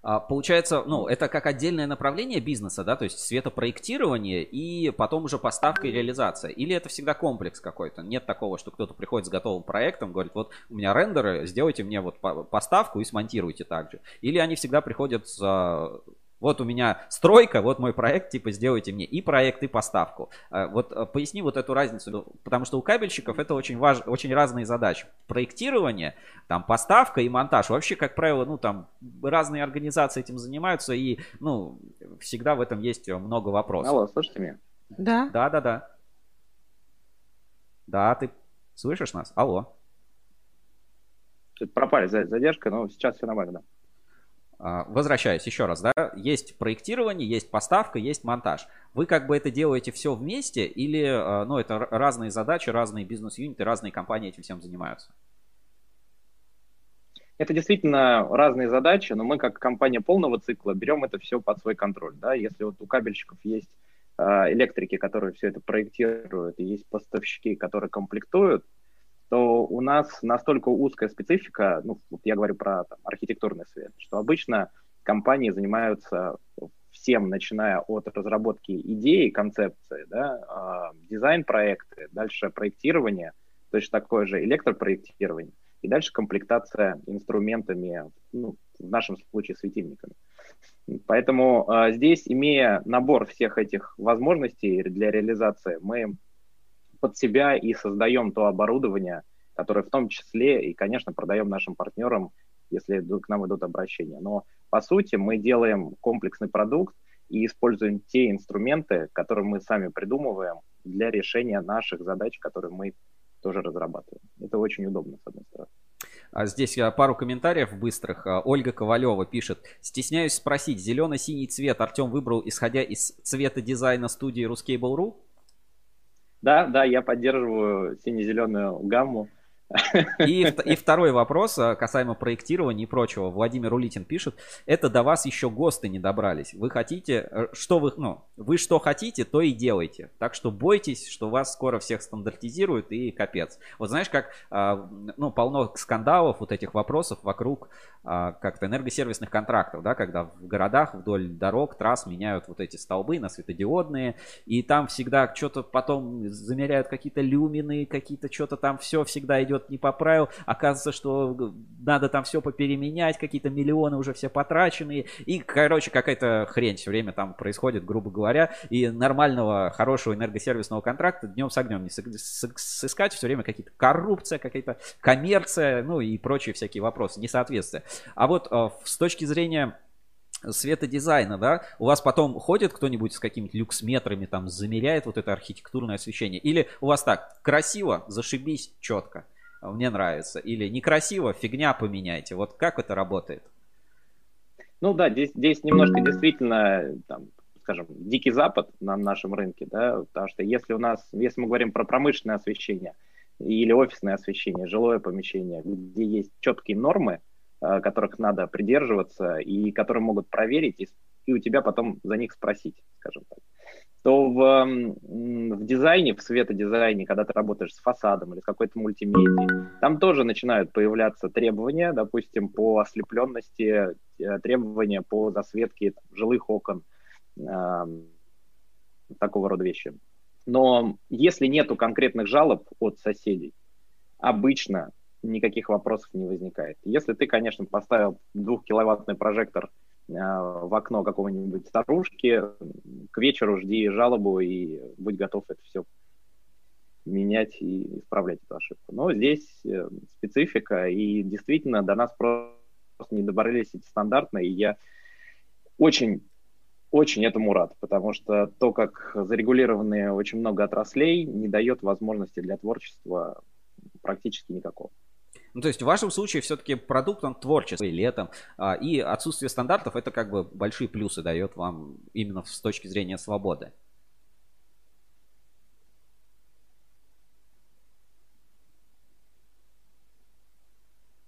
А, получается, ну, это как отдельное направление бизнеса, да, то есть светопроектирование и потом уже поставка и реализация. Или это всегда комплекс какой-то? Нет такого, что кто-то приходит с готовым проектом, говорит, вот у меня рендеры, сделайте мне вот поставку и смонтируйте также. Или они всегда приходят с вот у меня стройка, вот мой проект, типа сделайте мне и проект, и поставку. А, вот а, поясни вот эту разницу, ну, потому что у кабельщиков это очень важно, очень разные задачи. Проектирование, там поставка и монтаж. Вообще, как правило, ну там разные организации этим занимаются и, ну, всегда в этом есть много вопросов. Алло, слышите меня? Да. Да, да, да. Да, ты слышишь нас? Алло. Тут пропали задержка, но сейчас все нормально, да. А, возвращаюсь еще раз, да, есть проектирование, есть поставка, есть монтаж. Вы как бы это делаете все вместе или, а, ну, это разные задачи, разные бизнес-юниты, разные компании этим всем занимаются? Это действительно разные задачи, но мы как компания полного цикла берем это все под свой контроль, да, если вот у кабельщиков есть а, электрики, которые все это проектируют, и есть поставщики, которые комплектуют, то у нас настолько узкая специфика, ну, вот я говорю про там, архитектурный свет, что обычно компании занимаются всем, начиная от разработки идеи, концепции, да, э, дизайн-проекты, дальше проектирование, точно такое же электропроектирование, и дальше комплектация инструментами, ну, в нашем случае светильниками. Поэтому э, здесь, имея набор всех этих возможностей для реализации, мы под себя и создаем то оборудование, которое в том числе и, конечно, продаем нашим партнерам, если к нам идут обращения. Но, по сути, мы делаем комплексный продукт и используем те инструменты, которые мы сами придумываем для решения наших задач, которые мы тоже разрабатываем. Это очень удобно, с одной стороны. А здесь а, пару комментариев быстрых. А, Ольга Ковалева пишет. Стесняюсь спросить, зеленый-синий цвет Артем выбрал, исходя из цвета дизайна студии Ruscable.ru? Да, да, я поддерживаю сине-зеленую гамму. И, и второй вопрос а, касаемо проектирования и прочего. Владимир Улитин пишет, это до вас еще ГОСТы не добрались. Вы хотите, э, что вы, ну, вы что хотите, то и делайте. Так что бойтесь, что вас скоро всех стандартизируют и капец. Вот знаешь, как, а, ну, полно скандалов, вот этих вопросов вокруг как-то энергосервисных контрактов, да, когда в городах вдоль дорог, трасс меняют вот эти столбы на светодиодные, и там всегда что-то потом замеряют какие-то люмины, какие-то что-то там все всегда идет идет не по правилу. Оказывается, что надо там все попеременять, какие-то миллионы уже все потраченные. И, короче, какая-то хрень все время там происходит, грубо говоря. И нормального, хорошего энергосервисного контракта днем с огнем не сыскать. Все время какие-то коррупция, какая-то коммерция, ну и прочие всякие вопросы, несоответствие. А вот э, с точки зрения светодизайна, да, у вас потом ходит кто-нибудь с какими-то люксметрами, там, замеряет вот это архитектурное освещение? Или у вас так, красиво, зашибись, четко? Мне нравится. Или некрасиво, фигня поменяйте. Вот как это работает? Ну да, здесь, здесь немножко действительно, там, скажем, дикий запад на нашем рынке, да, потому что если у нас, если мы говорим про промышленное освещение или офисное освещение, жилое помещение, где есть четкие нормы, э, которых надо придерживаться и которые могут проверить, и, и у тебя потом за них спросить, скажем так то в, в дизайне, в светодизайне, когда ты работаешь с фасадом или с какой-то мультимедией, там тоже начинают появляться требования, допустим, по ослепленности, э, требования по засветке жилых окон, э, такого рода вещи. Но если нету конкретных жалоб от соседей, обычно никаких вопросов не возникает. Если ты, конечно, поставил двухкиловаттный прожектор в окно какого-нибудь старушки, к вечеру жди жалобу и будь готов это все менять и исправлять эту ошибку. Но здесь э, специфика, и действительно до нас просто не добрались эти стандартные, и я очень очень этому рад, потому что то, как зарегулированы очень много отраслей, не дает возможности для творчества практически никакого. Ну, то есть в вашем случае все-таки продукт, он творческий летом, а, и отсутствие стандартов это как бы большие плюсы дает вам именно с точки зрения свободы.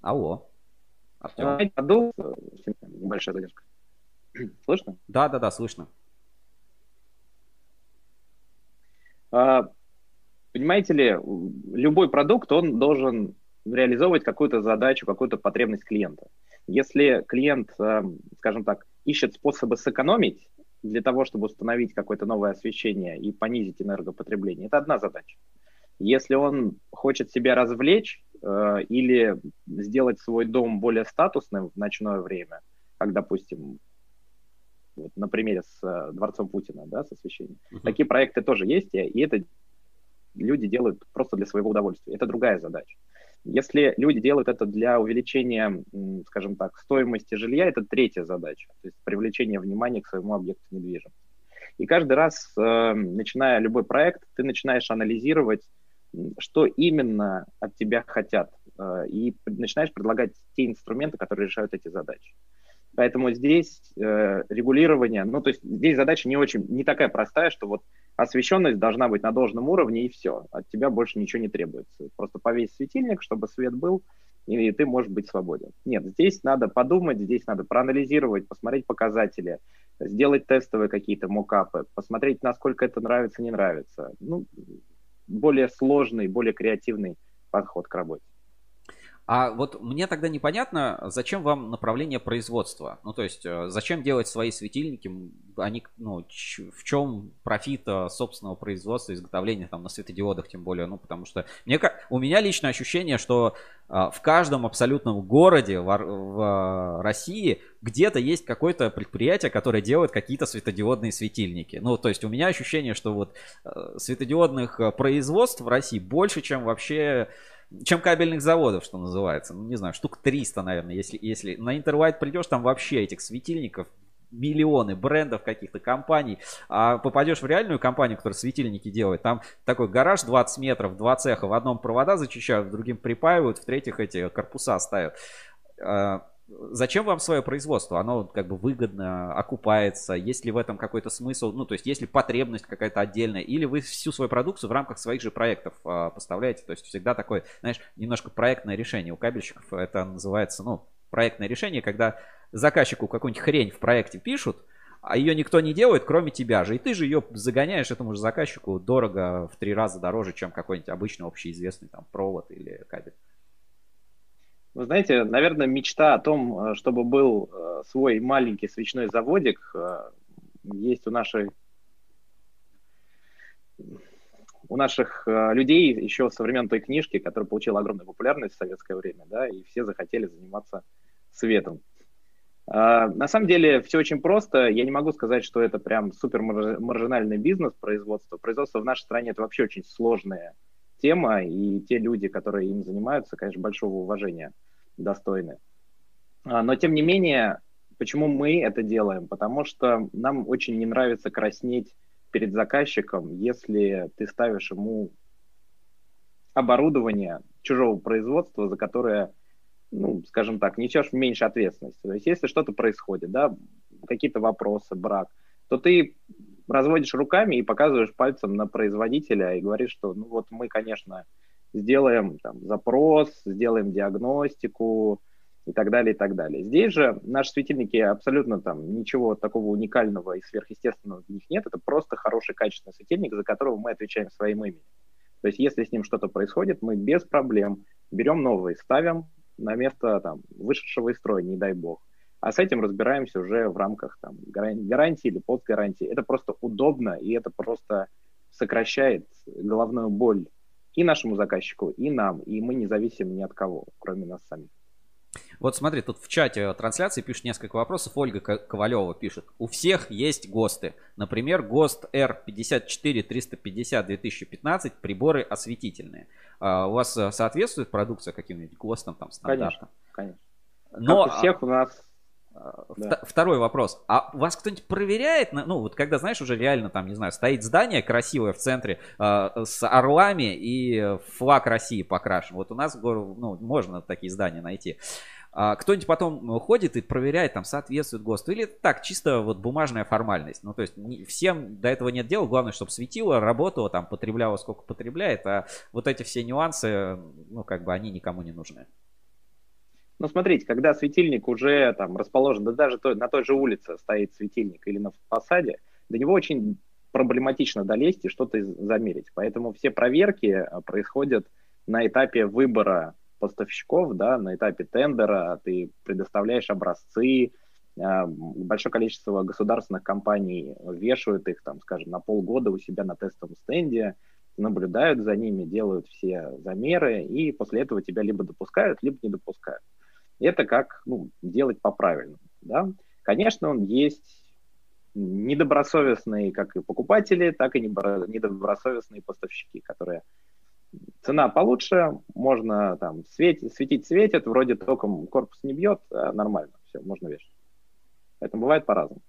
Алло. Артем. Подул, большая задержка. [clears throat] Слышно? Да, да, да, слышно. А, понимаете ли, любой продукт, он должен реализовывать какую-то задачу, какую-то потребность клиента. Если клиент, э, скажем так, ищет способы сэкономить для того, чтобы установить какое-то новое освещение и понизить энергопотребление, это одна задача. Если он хочет себя развлечь э, или сделать свой дом более статусным в ночное время, как, допустим, вот на примере с э, дворцом Путина, да, с освещением, uh-huh. такие проекты тоже есть, и это люди делают просто для своего удовольствия. Это другая задача. Если люди делают это для увеличения, скажем так, стоимости жилья, это третья задача, то есть привлечение внимания к своему объекту недвижимости. И каждый раз, э, начиная любой проект, ты начинаешь анализировать, что именно от тебя хотят, э, и начинаешь предлагать те инструменты, которые решают эти задачи. Поэтому здесь э, регулирование, ну то есть здесь задача не очень, не такая простая, что вот освещенность должна быть на должном уровне и все, от тебя больше ничего не требуется. Просто повесь светильник, чтобы свет был, и ты можешь быть свободен. Нет, здесь надо подумать, здесь надо проанализировать, посмотреть показатели, сделать тестовые какие-то мокапы, посмотреть, насколько это нравится, не нравится. Ну, более сложный, более креативный подход к работе. А вот мне тогда непонятно, зачем вам направление производства? Ну, то есть, э, зачем делать свои светильники? Они, ну, в чем профит э, собственного производства, изготовления там на светодиодах, тем более, ну, потому что мне, у меня личное ощущение, что э, в каждом абсолютном городе в, в России где-то есть какое-то предприятие, которое делает какие-то светодиодные светильники. Ну, то есть у меня ощущение, что вот светодиодных производств в России больше, чем вообще чем кабельных заводов, что называется. Ну, не знаю, штук 300, наверное, если, если на Интервайт придешь, там вообще этих светильников миллионы брендов каких-то компаний, а попадешь в реальную компанию, которая светильники делает, там такой гараж 20 метров, два цеха, в одном провода зачищают, в другим припаивают, в третьих эти корпуса ставят. Зачем вам свое производство? Оно как бы выгодно, окупается? Есть ли в этом какой-то смысл? Ну, то есть, есть ли потребность какая-то отдельная? Или вы всю свою продукцию в рамках своих же проектов а, поставляете? То есть, всегда такое, знаешь, немножко проектное решение. У кабельщиков это называется, ну, проектное решение, когда заказчику какую-нибудь хрень в проекте пишут, а ее никто не делает, кроме тебя же. И ты же ее загоняешь этому же заказчику дорого, в три раза дороже, чем какой-нибудь обычный общеизвестный там провод или кабель. Вы знаете, наверное, мечта о том, э, чтобы был э, свой маленький свечной заводик, э, есть у нашей у наших людей еще со времен той книжки, которая получила огромную популярность в советское время, да, и все захотели заниматься светом. На самом деле все очень просто. Я не могу сказать, что это прям супер маржинальный бизнес производства. Производство в нашей стране это вообще очень сложная тема, и те люди, которые им занимаются, конечно, большого уважения достойны. А, но, тем не менее, почему мы это делаем? Потому что нам очень не нравится краснеть перед заказчиком, если ты ставишь ему оборудование чужого производства, за которое, ну, скажем так, несешь меньше ответственности. То есть, если что-то происходит, да, какие-то вопросы, брак, то ты разводишь руками и показываешь пальцем на производителя и говоришь, что ну вот мы, конечно, сделаем там, запрос, сделаем диагностику и так далее, и так далее. Здесь же наши светильники абсолютно там ничего такого уникального и сверхъестественного в них нет. Это просто хороший, качественный светильник, за которого мы отвечаем своим именем. То есть если с ним что-то происходит, мы без проблем берем новый, ставим на место там, вышедшего из строя, не дай бог. А с этим разбираемся уже в рамках там, гарантии или подгарантии. Это просто удобно, и это просто сокращает головную боль и нашему заказчику, и нам. И мы не зависим ни от кого, кроме нас самих. Вот смотри, тут в чате трансляции пишут несколько вопросов. Ольга Ковалева пишет. У всех есть ГОСТы. Например, ГОСТ R54-350 2015, приборы осветительные. А у вас э, соответствует продукция каким-нибудь ГОСТам, там, стандартам? Конечно, конечно. Но, как у всех у нас да. Второй вопрос. А вас кто-нибудь проверяет, ну вот когда, знаешь, уже реально там, не знаю, стоит здание красивое в центре э, с орлами и флаг России покрашен. Вот у нас ну, можно такие здания найти. А кто-нибудь потом ходит и проверяет, там, соответствует ГОСТу, или так, чисто вот бумажная формальность. Ну, то есть не, всем до этого нет дела, главное, чтобы светило, работало, там, потребляло сколько потребляет, а вот эти все нюансы, ну, как бы они никому не нужны. Ну, смотрите, когда светильник уже там расположен, да даже то, на той же улице стоит светильник или на фасаде, до него очень проблематично долезть и что-то замерить. Поэтому все проверки а, происходят на этапе выбора поставщиков, да, на этапе тендера, ты предоставляешь образцы, а, большое количество государственных компаний вешают их, там, скажем, на полгода у себя на тестовом стенде, наблюдают за ними, делают все замеры, и после этого тебя либо допускают, либо не допускают. Это как ну, делать по-правильному. Да? Конечно, он есть недобросовестные как и покупатели, так и недобросовестные поставщики, которые цена получше, можно там светить, светить светит, вроде током корпус не бьет, а нормально, все, можно вешать. Поэтому бывает по-разному.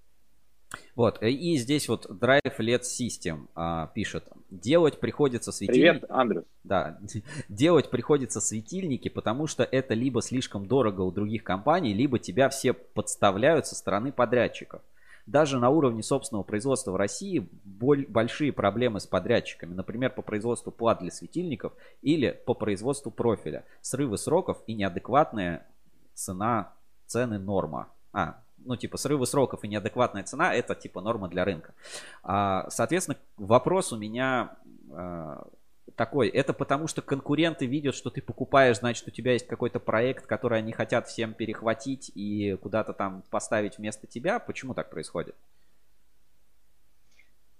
Вот, э, и здесь вот Drive LED System а, пишет. Делать приходится светильники. Привет, Андрюс. Да, [laughs] делать приходится светильники, потому что это либо слишком дорого у других компаний, либо тебя все подставляют со стороны подрядчиков. Даже на уровне собственного производства в России большие проблемы с подрядчиками. Например, по производству плат для светильников или по производству профиля. Срывы сроков и неадекватная цена, цены норма. А, ну, типа, срывы сроков и неадекватная цена, это, типа, норма для рынка. А, соответственно, вопрос у меня, а, такой. Это потому, что конкуренты видят, что ты покупаешь, значит, у тебя есть какой-то проект, который они хотят всем перехватить и куда-то там поставить вместо тебя. Почему так происходит?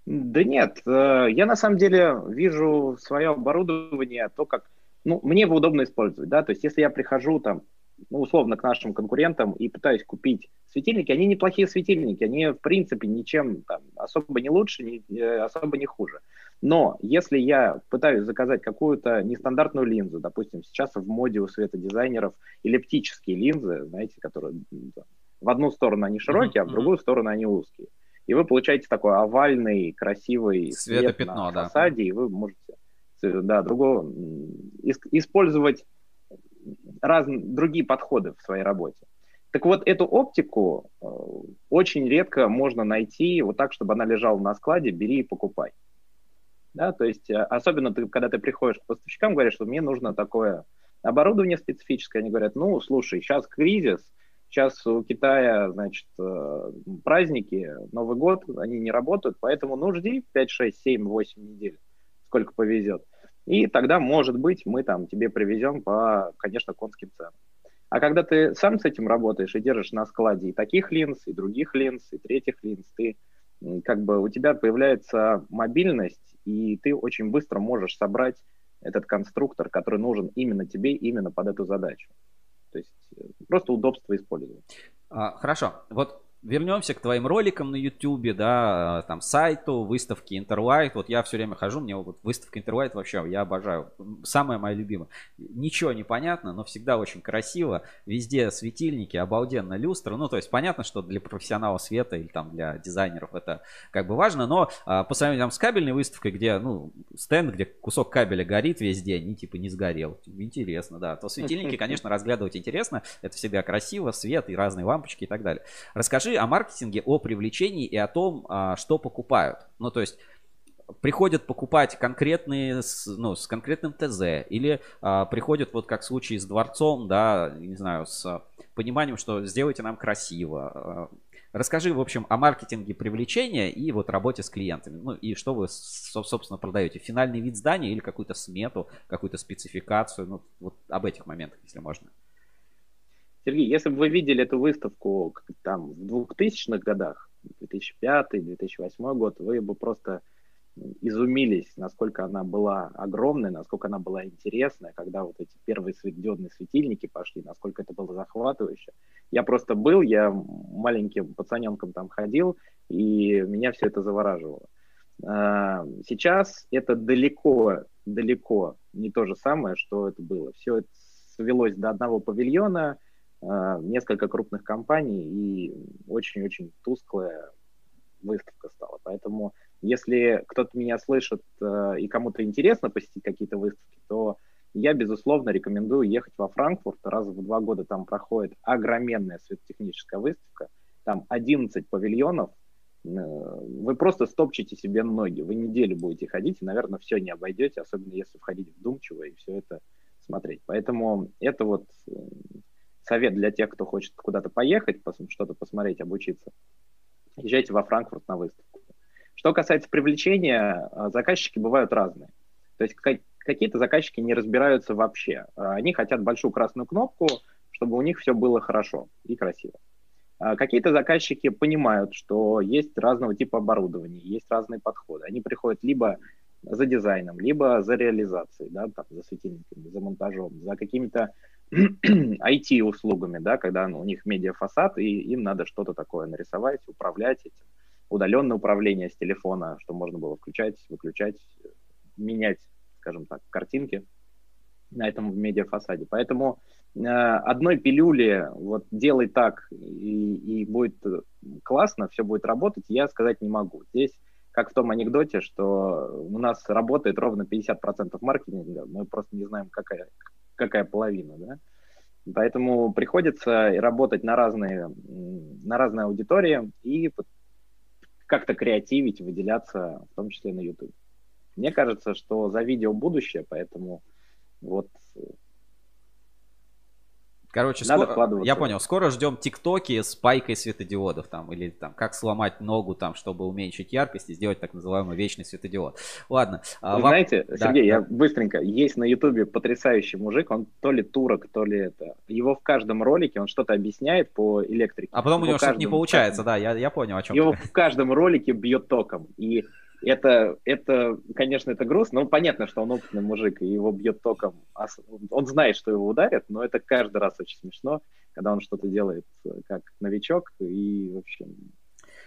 Да нет, э, я на самом деле вижу свое оборудование, то, как ну, мне его удобно использовать, да, то есть если я прихожу там, ну, условно, к нашим конкурентам и пытаюсь купить светильники, они неплохие светильники, они, в принципе, ничем там особо не лучше, не, э, особо не хуже. Но если я пытаюсь заказать какую-то нестандартную линзу, допустим, сейчас в моде у светодизайнеров эллиптические линзы, знаете, которые в одну сторону они широкие, mm-hmm. а в другую сторону они узкие. И вы получаете такой овальный, красивый свет на фасаде, да. и вы можете да, другого, использовать раз, другие подходы в своей работе. Так вот, эту оптику э, очень редко можно найти вот так, чтобы она лежала на складе, бери и покупай. Да, то есть, э, особенно ты, когда ты приходишь к поставщикам, говоришь, что мне нужно такое оборудование специфическое, они говорят, ну, слушай, сейчас кризис, сейчас у Китая, значит, э, праздники, Новый год, они не работают, поэтому ну, жди 5, 6, 7, 8 недель, сколько повезет. И тогда, может быть, мы там тебе привезем по, конечно, конским ценам. А когда ты сам с этим работаешь и держишь на складе и таких линз, и других линз, и третьих линз, ты как бы у тебя появляется мобильность, и ты очень быстро можешь собрать этот конструктор, который нужен именно тебе, именно под эту задачу. То есть э, просто удобство использования. А, хорошо. Вот вернемся к твоим роликам на YouTube, да, там сайту, выставке Interlight. Вот я все время хожу, мне вот выставка Interlight вообще, я обожаю. Самая моя любимая. Ничего не понятно, но всегда очень красиво. Везде светильники, обалденно люстра. Ну, то есть понятно, что для профессионала света или там для дизайнеров это как бы важно, но а, по сравнению там, с кабельной выставкой, где, ну, стенд, где кусок кабеля горит весь день, и типа не сгорел. Интересно, да. То светильники, конечно, разглядывать интересно. Это всегда красиво, свет и разные лампочки и так далее. Расскажи о маркетинге, о привлечении и о том, а, что покупают. Ну, то есть приходят покупать конкретные, ну, с конкретным ТЗ, или а, приходят, вот как в случае с дворцом, да, не знаю, с пониманием, что сделайте нам красиво. А, расскажи, в общем, о маркетинге привлечения и вот работе с клиентами. Ну, и что вы, собственно, продаете? Финальный вид здания или какую-то смету, какую-то спецификацию? Ну, вот об этих моментах, если можно. Сергей, если бы вы видели эту выставку там в 2000-х годах, 2005-2008 год, вы бы просто изумились, насколько она была огромной, насколько она была интересная, когда вот эти первые светодиодные светильники пошли, насколько это было захватывающе. Я просто был, я маленьким пацаненком там ходил, и меня все это завораживало. А, сейчас это далеко, далеко не то же самое, что это было. Все это свелось до одного павильона, несколько крупных компаний и очень-очень тусклая выставка стала. Поэтому если кто-то меня слышит э, и кому-то интересно посетить какие-то выставки, то я, безусловно, рекомендую ехать во Франкфурт. Раз в два года там проходит огроменная светотехническая выставка. Там 11 павильонов. Э, вы просто стопчете себе ноги. Вы неделю будете ходить и, наверное, все не обойдете, особенно если входить вдумчиво и все это смотреть. Поэтому это вот э, совет для тех, кто хочет куда-то поехать, что-то посмотреть, обучиться. Езжайте во Франкфурт на выставку. Что касается привлечения, а, заказчики бывают разные. То есть какие-то заказчики не разбираются вообще. А, они хотят большую красную кнопку, чтобы у них все было хорошо и красиво. А, какие-то заказчики понимают, что есть разного типа оборудования, есть разные подходы. Они приходят либо за дизайном, либо за реализацией, да, там, за светильниками, за монтажом, за какими-то [clears throat] IT-услугами, да, когда ну, у них медиафасад, и им надо что-то такое нарисовать, управлять этим. Удаленное управление с телефона, что можно было включать, выключать, менять, скажем так, картинки на этом медиафасаде. Поэтому э, одной пилюли вот делай так и, и будет классно, все будет работать, я сказать не могу. Здесь как в том анекдоте, что у нас работает ровно 50% маркетинга, мы просто не знаем, какая, какая половина, да. Поэтому приходится работать на разные, на разные аудитории и как-то креативить, выделяться, в том числе на YouTube. Мне кажется, что за видео будущее, поэтому вот Короче, Надо скоро, вкладываться. я понял, скоро ждем тиктоки с пайкой светодиодов там, или там, как сломать ногу там, чтобы уменьшить яркость и сделать так называемый вечный светодиод. Ладно. а, Вы вам- знаете, Да, Сергей, я да. быстренько, есть на Ютубе потрясающий мужик, он то ли турок, то ли это. Его в каждом ролике он что-то объясняет по электрике. А потом у Его него что-то не получается, да, я, я понял, о чем Его в каждом ролике бьет током. И это, это, конечно, это грустно. Ну, понятно, что он опытный мужик, и его бьет током. А Он знает, что его ударят, но это каждый раз очень смешно, когда он что-то делает э, как новичок. И, в общем,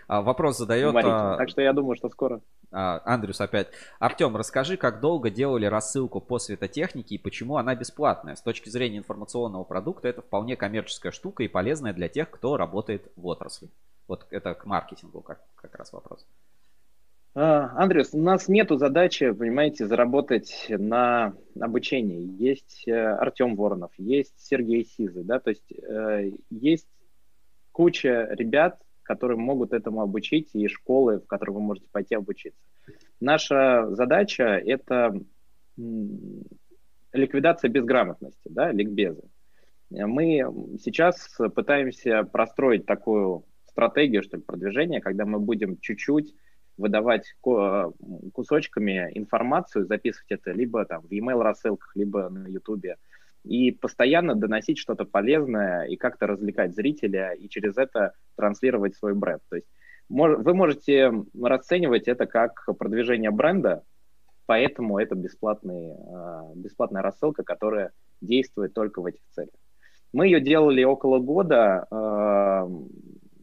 А, Вопрос задает а, Так что я думаю, что скоро. а, Андрюс опять. Артем, расскажи, как долго делали рассылку по светотехнике и почему она бесплатная? С точки зрения информационного продукта это вполне коммерческая штука и полезная для тех, кто работает в отрасли. Вот это к маркетингу как, как раз вопрос. А, Андрес, у нас нету задачи, понимаете, заработать на обучении. Есть э, Артем Воронов, есть Сергей Сизы, да, то есть э, есть куча ребят, которые могут этому обучить, и школы, в которые вы можете пойти обучиться. Наша задача – это ликвидация безграмотности, да, ликбезы. Мы сейчас пытаемся простроить такую стратегию, что ли, продвижения, когда мы будем чуть-чуть выдавать кусочками информацию, записывать это либо там в e-mail рассылках, либо на YouTube, и постоянно доносить что-то полезное и как-то развлекать зрителя, и через это транслировать свой бренд. То есть вы можете расценивать это как продвижение бренда, поэтому это бесплатный, э, бесплатная рассылка, которая действует только в этих целях. Мы ее делали около года, э,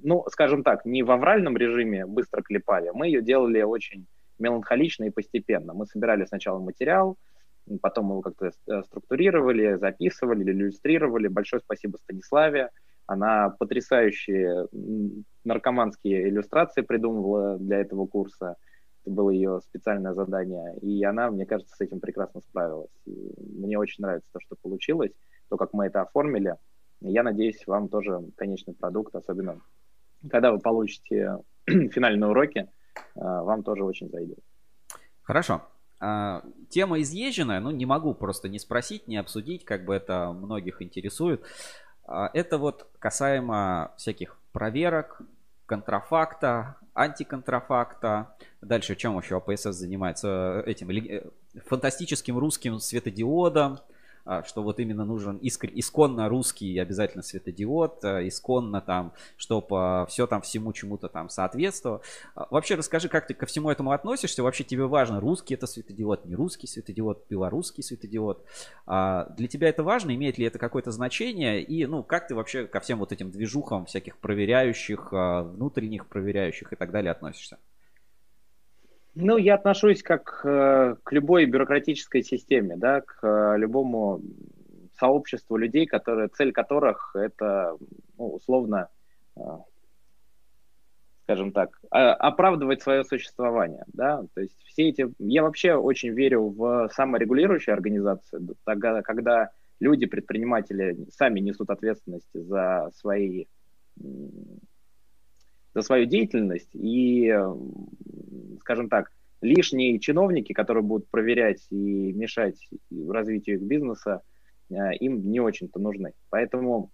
ну, скажем так, не в авральном режиме быстро клепали, мы ее делали очень меланхолично и постепенно. Мы собирали сначала материал, потом его как-то э, структурировали, записывали, иллюстрировали. Большое спасибо Станиславе. Она потрясающие наркоманские иллюстрации придумывала для этого курса. Это было ее специальное задание. И она, мне кажется, с этим прекрасно справилась. И мне очень нравится то, что получилось, то, как мы это оформили. Я надеюсь, вам тоже конечный продукт, особенно когда вы получите [clears throat] финальные уроки, э, вам тоже очень зайдет. Хорошо. А, Тема изъезженная, ну не могу просто не спросить, не обсудить, как бы это многих интересует. А, Это вот касаемо всяких проверок, контрафакта, антиконтрафакта. Дальше чем вообще АПСС занимается этим ли- э, фантастическим русским светодиодом, а, что вот именно нужен искр- исконно русский обязательно светодиод, а, исконно там, чтобы все там всему чему-то там соответствовало. А, Вообще расскажи, как ты ко всему этому относишься? Вообще тебе важно, русский это светодиод, не русский светодиод, белорусский светодиод. А Для тебя это важно? Имеет ли это какое-то значение? И, ну, как ты вообще ко всем вот этим движухам всяких проверяющих, а, внутренних проверяющих и так далее относишься? Ну, я отношусь как э, к любой бюрократической системе, да, к э, любому сообществу людей, которые, цель которых это, ну, условно, э, скажем так, а- оправдывать свое существование, да, то есть все эти, я вообще очень верю в саморегулирующие организации, тогда, когда люди, предприниматели сами несут ответственность за свои за свою деятельность и, м, скажем так, лишние чиновники, которые будут проверять и мешать развитию их бизнеса, э, им не очень-то нужны. Поэтому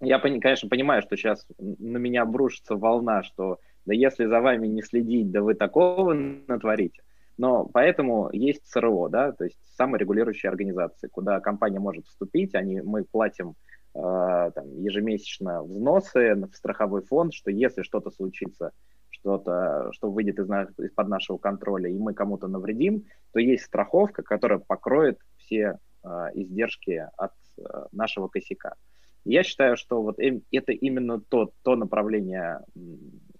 я, конечно, понимаю, что сейчас на меня обрушится волна, что да если за вами не следить, да вы такого натворите. Но поэтому есть СРО, да, то есть саморегулирующие организации, куда компания может вступить, они, мы платим там, ежемесячно взносы в страховой фонд, что если что-то случится, что-то, что выйдет из из-под нашего контроля, и мы кому-то навредим, то есть страховка, которая покроет все э, издержки от э, нашего косяка. Я считаю, что вот им- это именно то, то направление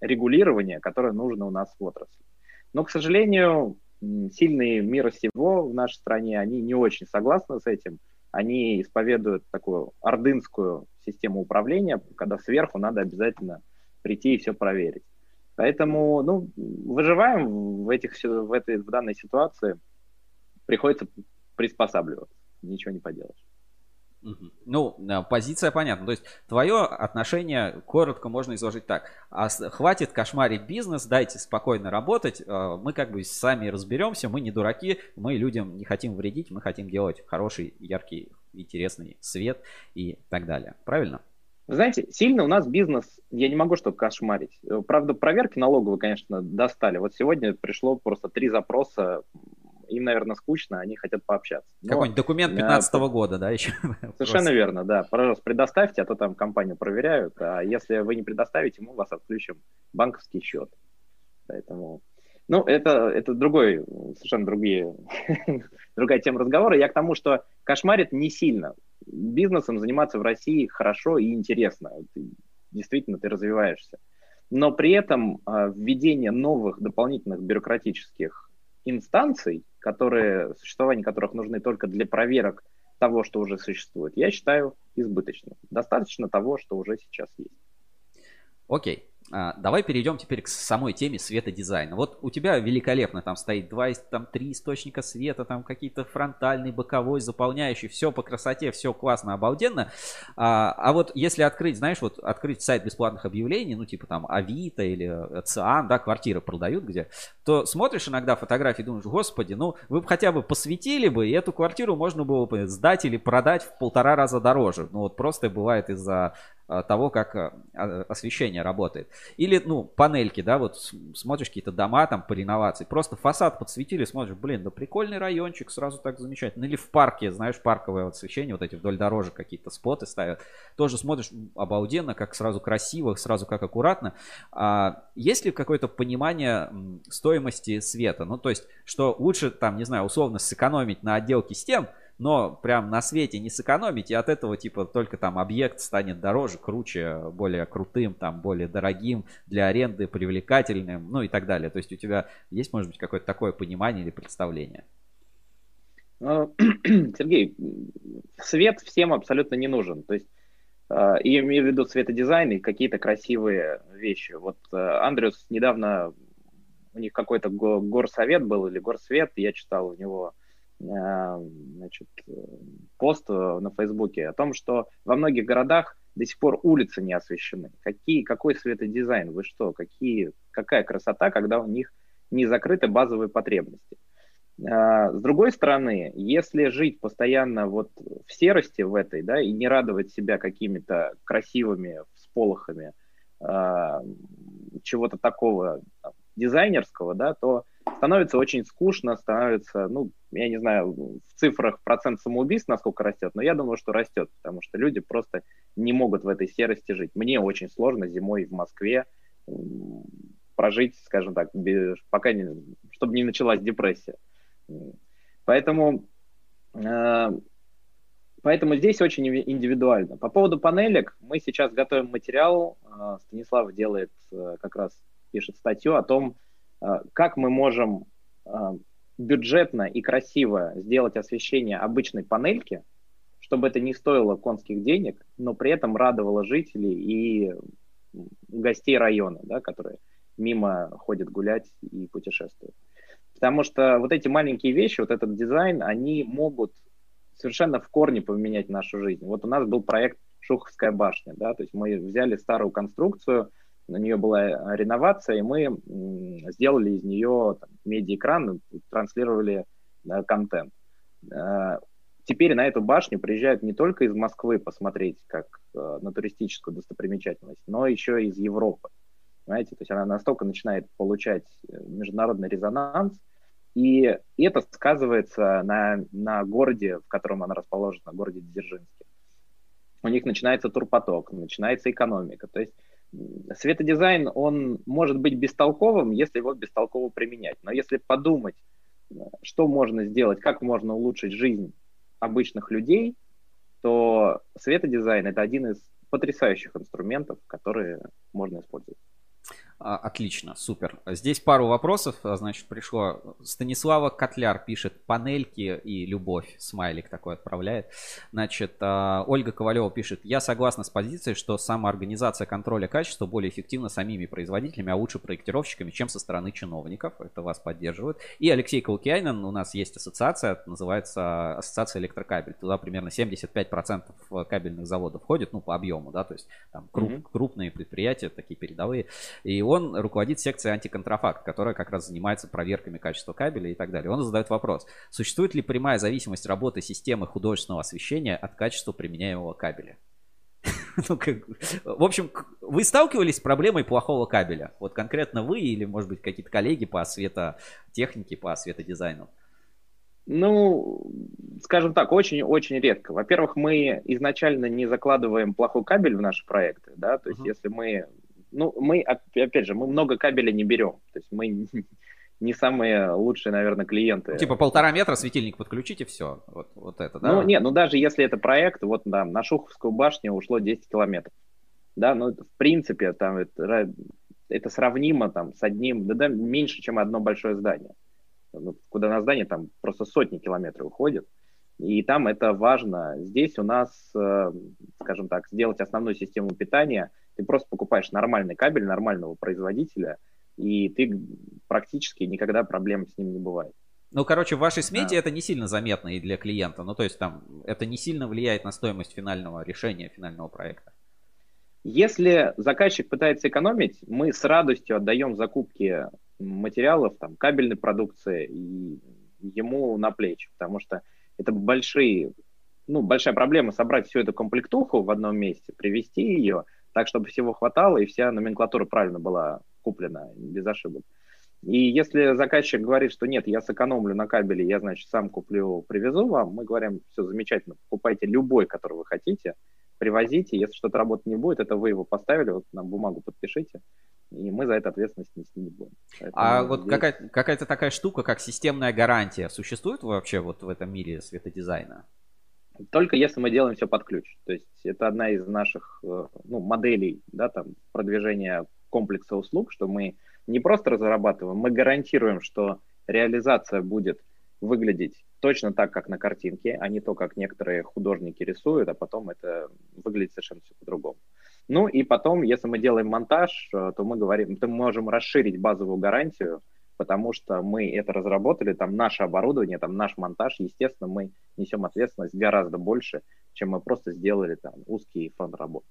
регулирования, которое нужно у нас в отрасли. Но, к сожалению, сильные мира сего в нашей стране, они не очень согласны с этим. Они исповедуют такую ордынскую систему управления, когда сверху надо обязательно прийти и все проверить. Поэтому, ну, выживаем в, этих, в, этой, в данной ситуации. Приходится приспосабливаться. Ничего не поделаешь. Ну, э, позиция понятна. То есть твое отношение коротко можно изложить так. А хватит кошмарить бизнес, дайте спокойно работать. э, Мы как бы сами разберемся, мы не дураки, мы людям не хотим вредить, мы хотим делать хороший, яркий интересный свет и так далее. Правильно? Вы знаете, сильно у нас бизнес, я не могу что кошмарить. Правда, проверки налоговые, конечно, достали. Вот сегодня пришло просто три запроса, им, наверное, скучно, они хотят пообщаться. Какой-нибудь документ 15 -го года, да, еще? [laughs] Совершенно верно, да. Пожалуйста, предоставьте, а то там компанию проверяют. А если вы не предоставите, мы вас отключим банковский счет. Поэтому ну, это, это другой, совершенно другие, [laughs] другая тема разговора. Я к тому, что кошмарит не сильно. Бизнесом заниматься в России хорошо и интересно. Действительно, ты развиваешься. Но при этом э, введение новых дополнительных бюрократических инстанций, которые, существование которых нужны только для проверок того, что уже существует, я считаю избыточным. Достаточно того, что уже сейчас есть. Окей. А, давай перейдем теперь к самой теме светодизайна. Вот у тебя великолепно там стоит два, там три источника света, там какие-то фронтальный, боковой, заполняющий, все по красоте, все классно, обалденно. А, а вот если открыть, знаешь, вот открыть сайт бесплатных объявлений, ну типа там Авито или Циан, да, квартиры продают где, то смотришь иногда фотографии думаешь, господи, ну вы бы хотя бы посветили бы, и эту квартиру можно было бы сдать или продать в полтора раза дороже. Ну вот просто бывает из-за того, как а, а, освещение работает. Или, ну, панельки, да, вот смотришь какие-то дома там по реновации, просто фасад подсветили, смотришь, блин, да прикольный райончик, сразу так замечательно. Или в парке, знаешь, парковое освещение, вот эти вдоль дорожек какие-то споты ставят, тоже смотришь обалденно, как сразу красиво, сразу как аккуратно. А есть ли какое-то понимание стоимости света? Ну, то есть, что лучше там, не знаю, условно сэкономить на отделке стен, но прям на свете не сэкономить, и от этого типа только там объект станет дороже, круче, более крутым, там более дорогим для аренды, привлекательным, ну и так далее. То есть у тебя есть, может быть, какое-то такое понимание или представление? Ну, [clears throat] Сергей, свет всем абсолютно не нужен. То есть я имею в виду светодизайн и какие-то красивые вещи. Вот э, Андрюс недавно, у них какой-то горсовет был или горсвет, я читал у него значит, пост на Фейсбуке о том, что во многих городах до сих пор улицы не освещены. Какие, какой светодизайн? Вы что? Какие, какая красота, когда у них не закрыты базовые потребности? Э, с другой стороны, если жить постоянно вот в серости в этой, да, и не радовать себя какими-то красивыми всполохами э, чего-то такого дизайнерского, да, то становится очень скучно, становится, ну, я не знаю, в цифрах процент самоубийств насколько растет, но я думаю, что растет, потому что люди просто не могут в этой серости жить. Мне очень сложно зимой в Москве прожить, скажем так, без, пока не, чтобы не началась депрессия. Поэтому, э, поэтому здесь очень индивидуально. По поводу панелек, мы сейчас готовим материал, э, Станислав делает, э, как раз пишет статью о том, как мы можем а, бюджетно и красиво сделать освещение обычной панельки, чтобы это не стоило конских денег, но при этом радовало жителей и гостей района, да, которые мимо ходят гулять и путешествуют. Потому что вот эти маленькие вещи, вот этот дизайн, они могут совершенно в корне поменять нашу жизнь. Вот у нас был проект Шуховская башня, да, то есть мы взяли старую конструкцию, на нее была реновация, и мы сделали из нее медиа-экран, транслировали э, контент. Э, теперь на эту башню приезжают не только из Москвы посмотреть как э, на туристическую достопримечательность, но еще и из Европы. Знаете, то есть она настолько начинает получать международный резонанс, и это сказывается на, на городе, в котором она расположена, городе Дзержинске. У них начинается турпоток, начинается экономика. То есть светодизайн, он может быть бестолковым, если его бестолково применять. Но если подумать, что можно сделать, как можно улучшить жизнь обычных людей, то светодизайн – это один из потрясающих инструментов, которые можно использовать. А, отлично, супер. Здесь пару вопросов, а, значит, пришло. Станислава Котляр пишет «Панельки и любовь». Смайлик такой отправляет. Значит, а, Ольга Ковалева пишет «Я согласна с позицией, что самоорганизация контроля качества более эффективна самими производителями, а лучше проектировщиками, чем со стороны чиновников». Это вас поддерживает. И Алексей Калкианин, у нас есть ассоциация, называется Ассоциация электрокабель. Туда примерно 75% кабельных заводов входит, ну, по объему, да, то есть там круп, mm-hmm. крупные предприятия, такие передовые. И он руководит секцией антиконтрафакт, которая как раз занимается проверками качества кабеля и так далее. Он задает вопрос, существует ли прямая зависимость работы системы художественного освещения от качества применяемого кабеля? [laughs] Ну, как, в общем, вы сталкивались с проблемой плохого кабеля? Вот конкретно вы или, может быть, какие-то коллеги по светотехнике, по светодизайну? Ну, скажем так, очень-очень редко. Во-первых, мы изначально не закладываем плохой кабель в наши проекты, да, то есть uh-huh. если мы, ну, мы, опять же, мы много кабеля не берем, то есть мы [laughs] не самые лучшие, наверное, клиенты. Ну, типа полтора метра светильник подключите, все, вот, вот это, да? Ну, нет, ну даже если это проект, вот, да, на Шуховскую башню ушло 10 километров, да, ну, в принципе, там, это, это сравнимо, там, с одним, да, да, меньше, чем одно большое здание ну, куда на здание там просто сотни километров уходит. И там это важно. Здесь у нас, э, скажем так, сделать основную систему питания, ты просто покупаешь нормальный кабель нормального производителя, и ты практически никогда проблем с ним не бывает. Ну, короче, в вашей смете да. это не сильно заметно и для клиента. Ну, то есть там это не сильно влияет на стоимость финального решения, финального проекта. Если заказчик пытается экономить, мы с радостью отдаем закупки материалов, там, кабельной продукции и ему на плечи, потому что это большие, ну, большая проблема собрать всю эту комплектуху в одном месте, привести ее так, чтобы всего хватало и вся номенклатура правильно была куплена, без ошибок. И если заказчик говорит, что нет, я сэкономлю на кабеле, я, значит, сам куплю, привезу вам, мы говорим, все замечательно, покупайте любой, который вы хотите, привозите, если что-то работать не будет, это вы его поставили, вот на бумагу подпишите, и мы за это ответственность нести не будем. Поэтому а вот здесь... какая- какая-то такая штука, как системная гарантия, существует вообще вот в этом мире светодизайна? Только если мы делаем все под ключ. То есть это одна из наших э, ну, моделей да, там, продвижения комплекса услуг, что мы не просто разрабатываем, мы гарантируем, что реализация будет выглядеть точно так, как на картинке, а не то, как некоторые художники рисуют, а потом это выглядит совершенно все по-другому. Ну и потом, если мы делаем монтаж, э, то мы говорим, то мы можем расширить базовую гарантию, потому что мы это разработали, там наше оборудование, там наш монтаж, естественно, мы несем ответственность гораздо больше, чем мы просто сделали там узкий фронт работы.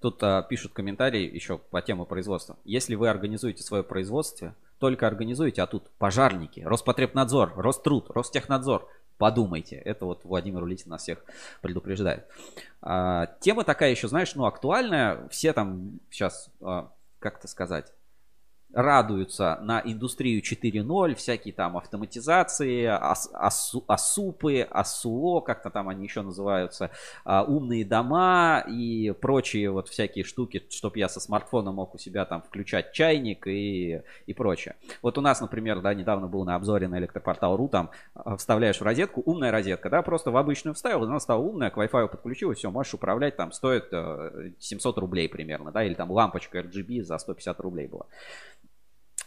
Тут а, пишут комментарии еще по теме производства. Если вы организуете свое производство, только организуете, а тут пожарники, Роспотребнадзор, Роструд, Ростехнадзор, Подумайте. Это вот Владимир Улитин нас всех предупреждает. А, тема такая еще, знаешь, ну, актуальная. Все там сейчас, а, как это сказать, радуются на индустрию 4.0, всякие там автоматизации, ас, асу, асупы, АСУО, как-то там они еще называются, а, умные дома и прочие вот всякие штуки, чтобы я со смартфона мог у себя там включать чайник и, и прочее. Вот у нас, например, да, недавно был на обзоре на электропортал.ру, там а, вставляешь в розетку, умная розетка, да, просто в обычную вставил, она стала умная, к Wi-Fi подключилась, все, можешь управлять, там стоит 700 э, рублей примерно, да, или там лампочка RGB за 150 рублей была.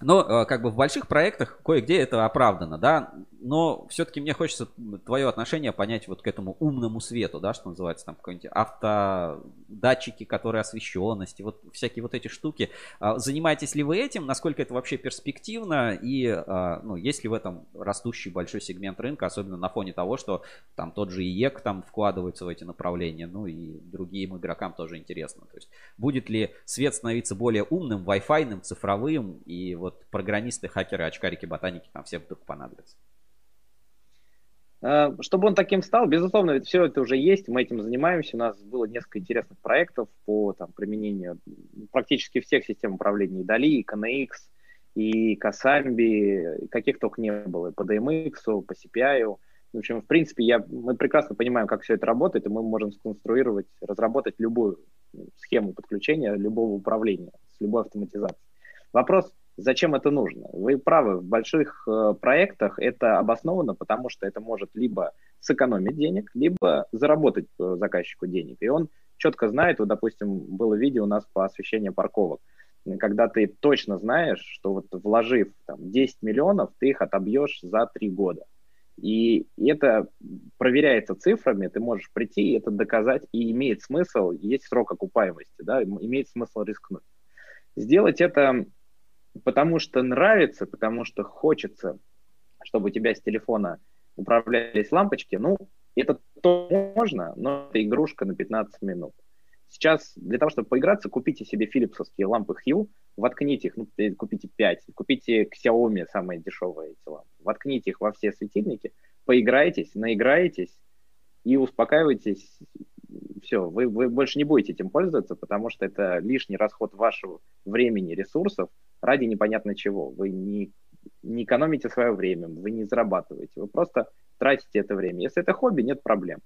Но э, как бы в больших проектах кое-где это оправдано, да, но все-таки мне хочется твое отношение понять вот к этому умному свету, да, что называется, там какой-нибудь автодатчики, которые освещенности, вот всякие вот эти штуки. А занимаетесь ли вы этим, насколько это вообще перспективно и, а, ну, есть ли в этом растущий большой сегмент рынка, особенно на фоне того, что там тот же IEK там вкладывается в эти направления, ну и другим игрокам тоже интересно. То есть будет ли свет становиться более умным, Wi-Fi, цифровым, и вот программисты, хакеры, очкарики, ботаники там все вдруг понадобятся. Э, чтобы он таким стал, безусловно, ведь все это уже есть, мы этим занимаемся, у нас было несколько интересных проектов по там, применению практически всех систем управления, и DALI, и KNX, и Casambi, каких только не было, и по DMX, по SPI. В общем, в принципе, я, мы прекрасно понимаем, как все это работает, и мы можем сконструировать, разработать любую схему подключения любого управления с любой автоматизацией. Вопрос Зачем это нужно? Вы правы, в больших э, проектах это обосновано, потому что это может либо сэкономить денег, либо заработать э, заказчику денег. И он четко знает, вот, допустим, было видео у нас по освещению парковок, когда ты точно знаешь, что вот вложив там, 10 миллионов, ты их отобьешь за 3 года. И это проверяется цифрами, ты можешь прийти и это доказать, и имеет смысл, есть срок окупаемости, да, имеет смысл рискнуть. Сделать это потому что нравится, потому что хочется, чтобы у тебя с телефона управлялись лампочки, ну, это то можно, но это игрушка на 15 минут. Сейчас для того, чтобы поиграться, купите себе филипсовские лампы Hue, воткните их, ну, купите 5, купите Xiaomi самые дешевые эти лампы, воткните их во все светильники, поиграйтесь, наиграетесь и успокаивайтесь, все, вы, вы больше не будете этим пользоваться, потому что это лишний расход вашего времени, ресурсов ради непонятно чего. Вы не, не экономите свое время, вы не зарабатываете, вы просто тратите это время. Если это хобби, нет проблем.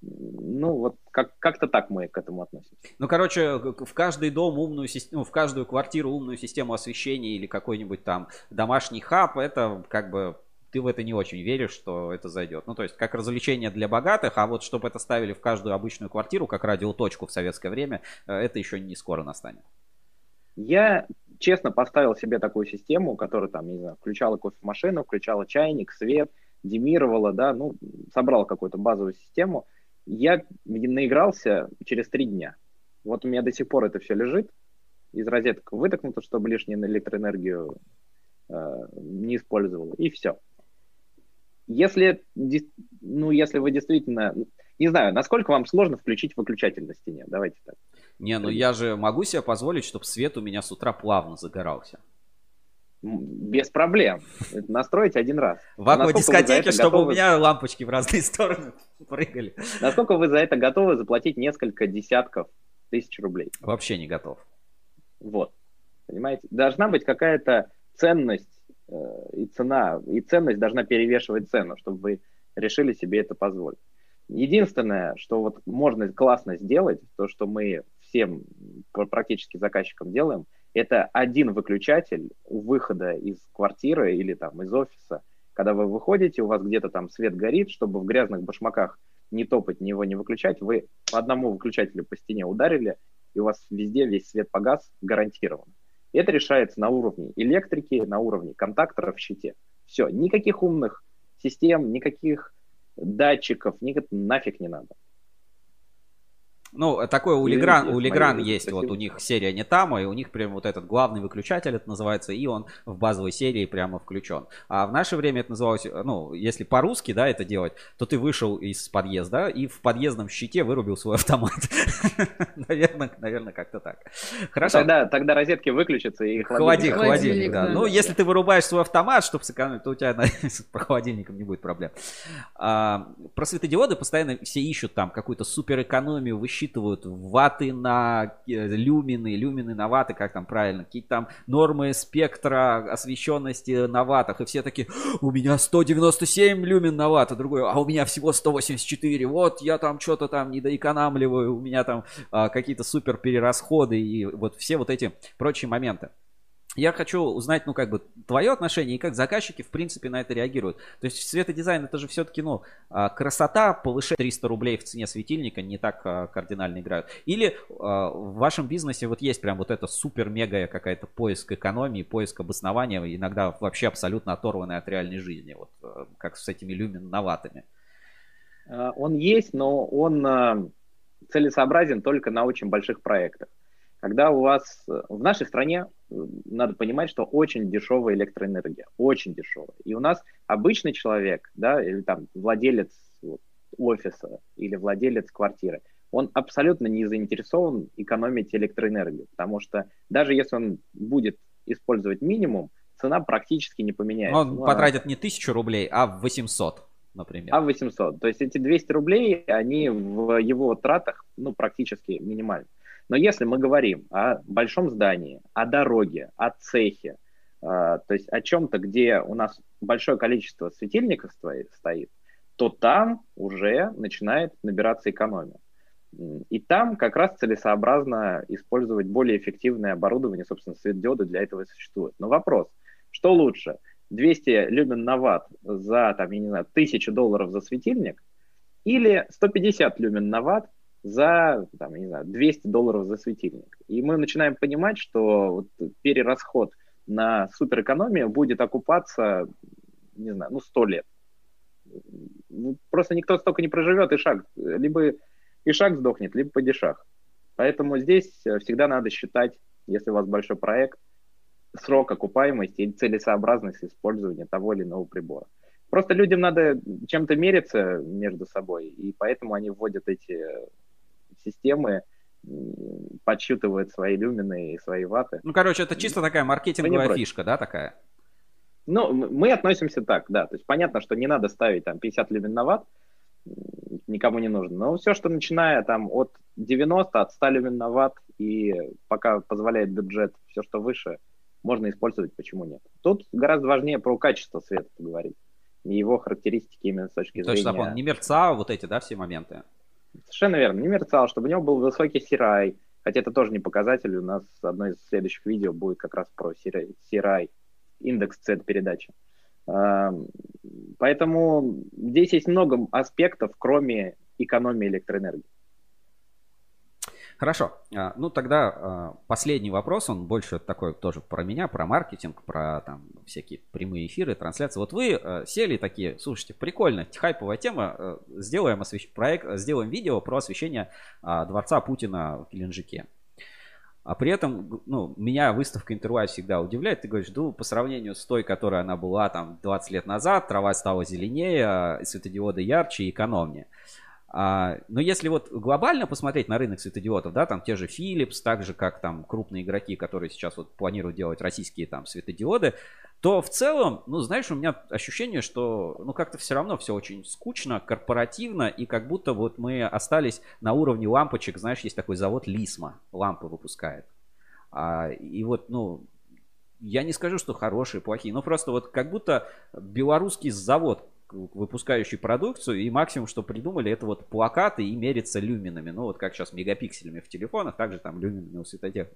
Ну, вот как- как-то так мы к этому относимся. Ну, короче, в каждый дом умную систему, ну, в каждую квартиру умную систему освещения или какой-нибудь там домашний хаб, это как бы ты в это не очень веришь, что это зайдет. Ну, то есть, как развлечение для богатых, а вот чтобы это ставили в каждую обычную квартиру, как радиоточку в советское время, э, это еще не скоро настанет. Я честно поставил себе такую систему, которая там, не знаю, включала кофемашину, включала чайник, свет, демировала, да, ну, собрал какую-то базовую систему. Я наигрался через три дня. Вот у меня до сих пор это все лежит, из розеток вытокнуто, чтобы лишнюю электроэнергию э, не использовал, и все. Если, ну, если вы действительно, не знаю, насколько вам сложно включить выключатель на стене, давайте так. Не, ну я же могу себе позволить, чтобы свет у меня с утра плавно загорался. Без проблем. Настроить один раз. В аквадискотеке, чтобы готовы... у меня лампочки в разные [laughs] стороны прыгали. Насколько вы за это готовы заплатить несколько десятков тысяч рублей? Вообще не готов. Вот. Понимаете? Должна быть какая-то ценность Э, и цена, и ценность должна перевешивать цену, чтобы вы решили себе это позволить. Единственное, что вот можно классно сделать, то, что мы всем практически заказчикам делаем, это один выключатель у выхода из квартиры или там из офиса. Когда вы выходите, у вас где-то там свет горит, чтобы в грязных башмаках не топать, ни его не выключать, вы по одному выключателю по стене ударили, и у вас везде весь свет погас гарантированно. Это решается на уровне электрики, на уровне контакторов в щите. Все, никаких умных систем, никаких датчиков, никак, нафиг не надо. Ну, такое у Легран, у Легран есть, спасибо. вот у них серия Нетама, и у них прям вот этот главный выключатель, это называется, и он в базовой серии прямо включен. А в наше время это называлось, ну, если по-русски, да, это делать, то ты вышел из подъезда и в подъездном щите вырубил свой автомат. [laughs] Наверное, наверное, как-то так. Хорошо. Тогда, тогда розетки выключатся и холодильник. Холодильник, да. Ну, если ты вырубаешь свой автомат, чтобы сэкономить, то у тебя [laughs] с холодильником не будет проблем. А, про светодиоды постоянно все ищут там какую-то суперэкономию, высчитывают рассчитывают ваты на э, люмины, люмины на ваты, как там правильно, какие-то там нормы спектра освещенности на ватах, и все такие, у меня 197 люмин на ватт, а другой, а у меня всего 184, вот я там что-то там не доэкономливаю, у меня там а, какие-то супер перерасходы и вот все вот эти прочие моменты я хочу узнать, ну, как бы, твое отношение и как заказчики, в принципе, на это реагируют. То есть светодизайн это же все-таки, ну, а, красота, повышение 300 рублей в цене светильника не так а, кардинально играют. Или а, в вашем бизнесе вот есть прям вот это супер-мега какая-то поиск экономии, поиск обоснования, иногда вообще абсолютно оторванный от реальной жизни, вот как с этими люминоватыми. Он есть, но он целесообразен только на очень больших проектах. Когда у вас в нашей стране надо понимать, что очень дешевая электроэнергия, очень дешевая. И у нас обычный человек, да, или там владелец вот, офиса или владелец квартиры, он абсолютно не заинтересован экономить электроэнергию, потому что даже если он будет использовать минимум, цена практически не поменяется. Он ну, потратит а... не тысячу рублей, а 800 например. А 800. То есть эти 200 рублей, они в его тратах ну, практически минимальны. Но если мы говорим о большом здании, о дороге, о цехе, а, то есть о чем-то, где у нас большое количество светильников стоит, то там уже начинает набираться экономия. И там как раз целесообразно использовать более эффективное оборудование, собственно, светодиоды для этого и существуют. Но вопрос, что лучше, 200 люмен на ватт за, там, я не знаю, 1000 долларов за светильник или 150 люмен на ватт за, там, не знаю, 200 долларов за светильник. И мы начинаем понимать, что вот перерасход на суперэкономию будет окупаться, не знаю, ну, 100 лет. Ну, просто никто столько не проживет, и шаг, либо и шаг сдохнет, либо падишах. Поэтому здесь всегда надо считать, если у вас большой проект, срок окупаемости и целесообразность использования того или иного прибора. Просто людям надо чем-то мериться между собой, и поэтому они вводят эти системы подсчитывают свои люмины и свои ваты. Ну, короче, это чисто такая маркетинговая фишка, да, такая? Ну, мы относимся так, да. То есть понятно, что не надо ставить там 50 люмен на ватт, никому не нужно. Но все, что начиная там от 90, от 100 люмен на ватт, и пока позволяет бюджет, все, что выше, можно использовать, почему нет. Тут гораздо важнее про качество света поговорить. И его характеристики именно с точки зрения... Точно, он не мерцал, вот эти, да, все моменты? Совершенно верно, не мерцал, чтобы у него был высокий CRI, хотя это тоже не показатель, у нас одно из следующих видео будет как раз про CRI, индекс цвет-передачи. Поэтому здесь есть много аспектов, кроме экономии электроэнергии. Хорошо. А, ну, тогда а, последний вопрос, он больше такой тоже про меня, про маркетинг, про там всякие прямые эфиры, трансляции. Вот вы а, сели такие, слушайте, прикольно, хайповая тема, сделаем освещ... проект, сделаем видео про освещение дворца Путина в Геленджике. А при этом, ну, меня выставка интервью всегда удивляет. Ты говоришь, ну, по сравнению с той, которая она была там 20 лет назад, трава стала зеленее, светодиоды ярче и экономнее. А, но если вот глобально посмотреть на рынок светодиодов, да, там те же Philips, так же как там крупные игроки, которые сейчас вот планируют делать российские там светодиоды, то в целом, ну, знаешь, у меня ощущение, что, ну, как-то все равно все очень скучно, корпоративно, и как будто вот мы остались на уровне лампочек, знаешь, есть такой завод Лисма, лампы выпускает. А, и вот, ну, я не скажу, что хорошие, плохие, но просто вот как будто белорусский завод выпускающий продукцию, и максимум, что придумали, это вот плакаты и мериться люминами. Ну, вот как сейчас мегапикселями в телефонах, также там люминами у светотех.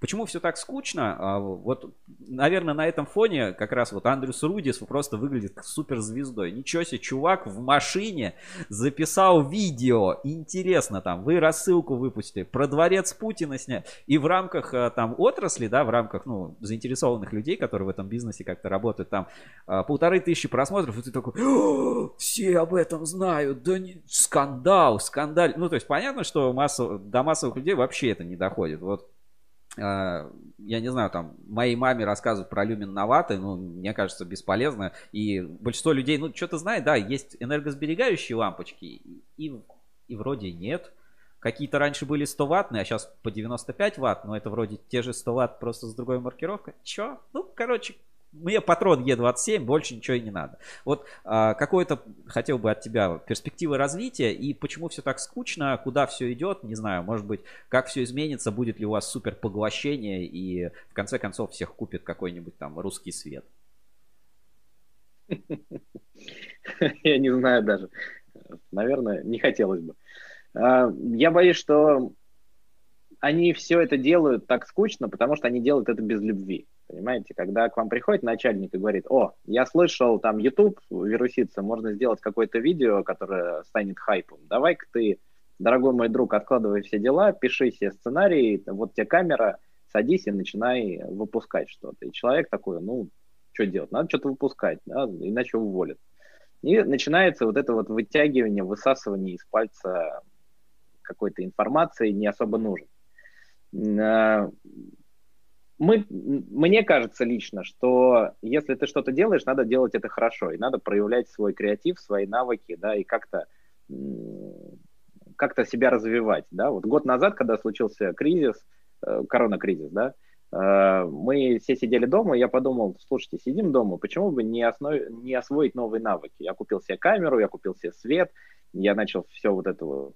Почему все так скучно? А, вот, наверное, на этом фоне как раз вот Андрюс Рудис просто выглядит суперзвездой. Ничего себе, чувак в машине записал видео. Интересно там, вы рассылку выпустили, про дворец Путина сняли. И в рамках а, там отрасли, да, в рамках, ну, заинтересованных людей, которые в этом бизнесе как-то работают, там а, полторы тысячи просмотров, и ты такой, все об этом знают, да не... скандал, скандал. Ну, то есть понятно, что массов... до массовых людей вообще это не доходит. Вот а, я не знаю, там, моей маме рассказывают про люмин новаты, ну, мне кажется, бесполезно. И большинство людей, ну, что-то знает, да, есть энергосберегающие лампочки, и, и вроде нет. Какие-то раньше были 100 ваттные, а сейчас по 95 ватт, но это вроде те же 100 ватт, просто с другой маркировкой. Чё? Ну, короче, мне патрон Е27, больше ничего и не надо. Вот а, какой-то хотел бы от тебя перспективы развития и почему все так скучно, куда все идет, не знаю, может быть, как все изменится, будет ли у вас супер поглощение и в конце концов всех купит какой-нибудь там русский свет. [laughs] Я не знаю даже. Наверное, не хотелось бы. А, я боюсь, что они все это делают так скучно, потому что они делают это без любви. Понимаете, когда к вам приходит начальник и говорит, о, я слышал, там YouTube вирусится, можно сделать какое-то видео, которое станет хайпом. Давай-ка ты, дорогой мой друг, откладывай все дела, пиши себе сценарий, вот тебе камера, садись и начинай выпускать что-то. И человек такой, ну, что делать? Надо что-то выпускать, да? иначе уволят. И начинается вот это вот вытягивание, высасывание из пальца какой-то информации не особо нужен. Мы, мне кажется лично, что если ты что-то делаешь, надо делать это хорошо, и надо проявлять свой креатив, свои навыки, да, и как-то как-то себя развивать, да. Вот год назад, когда случился кризис, э, корона-кризис, да, э, мы все сидели дома, и я подумал, слушайте, сидим дома, почему бы не, основ... не освоить новые навыки? Я купил себе камеру, я купил себе свет, я начал все вот это вот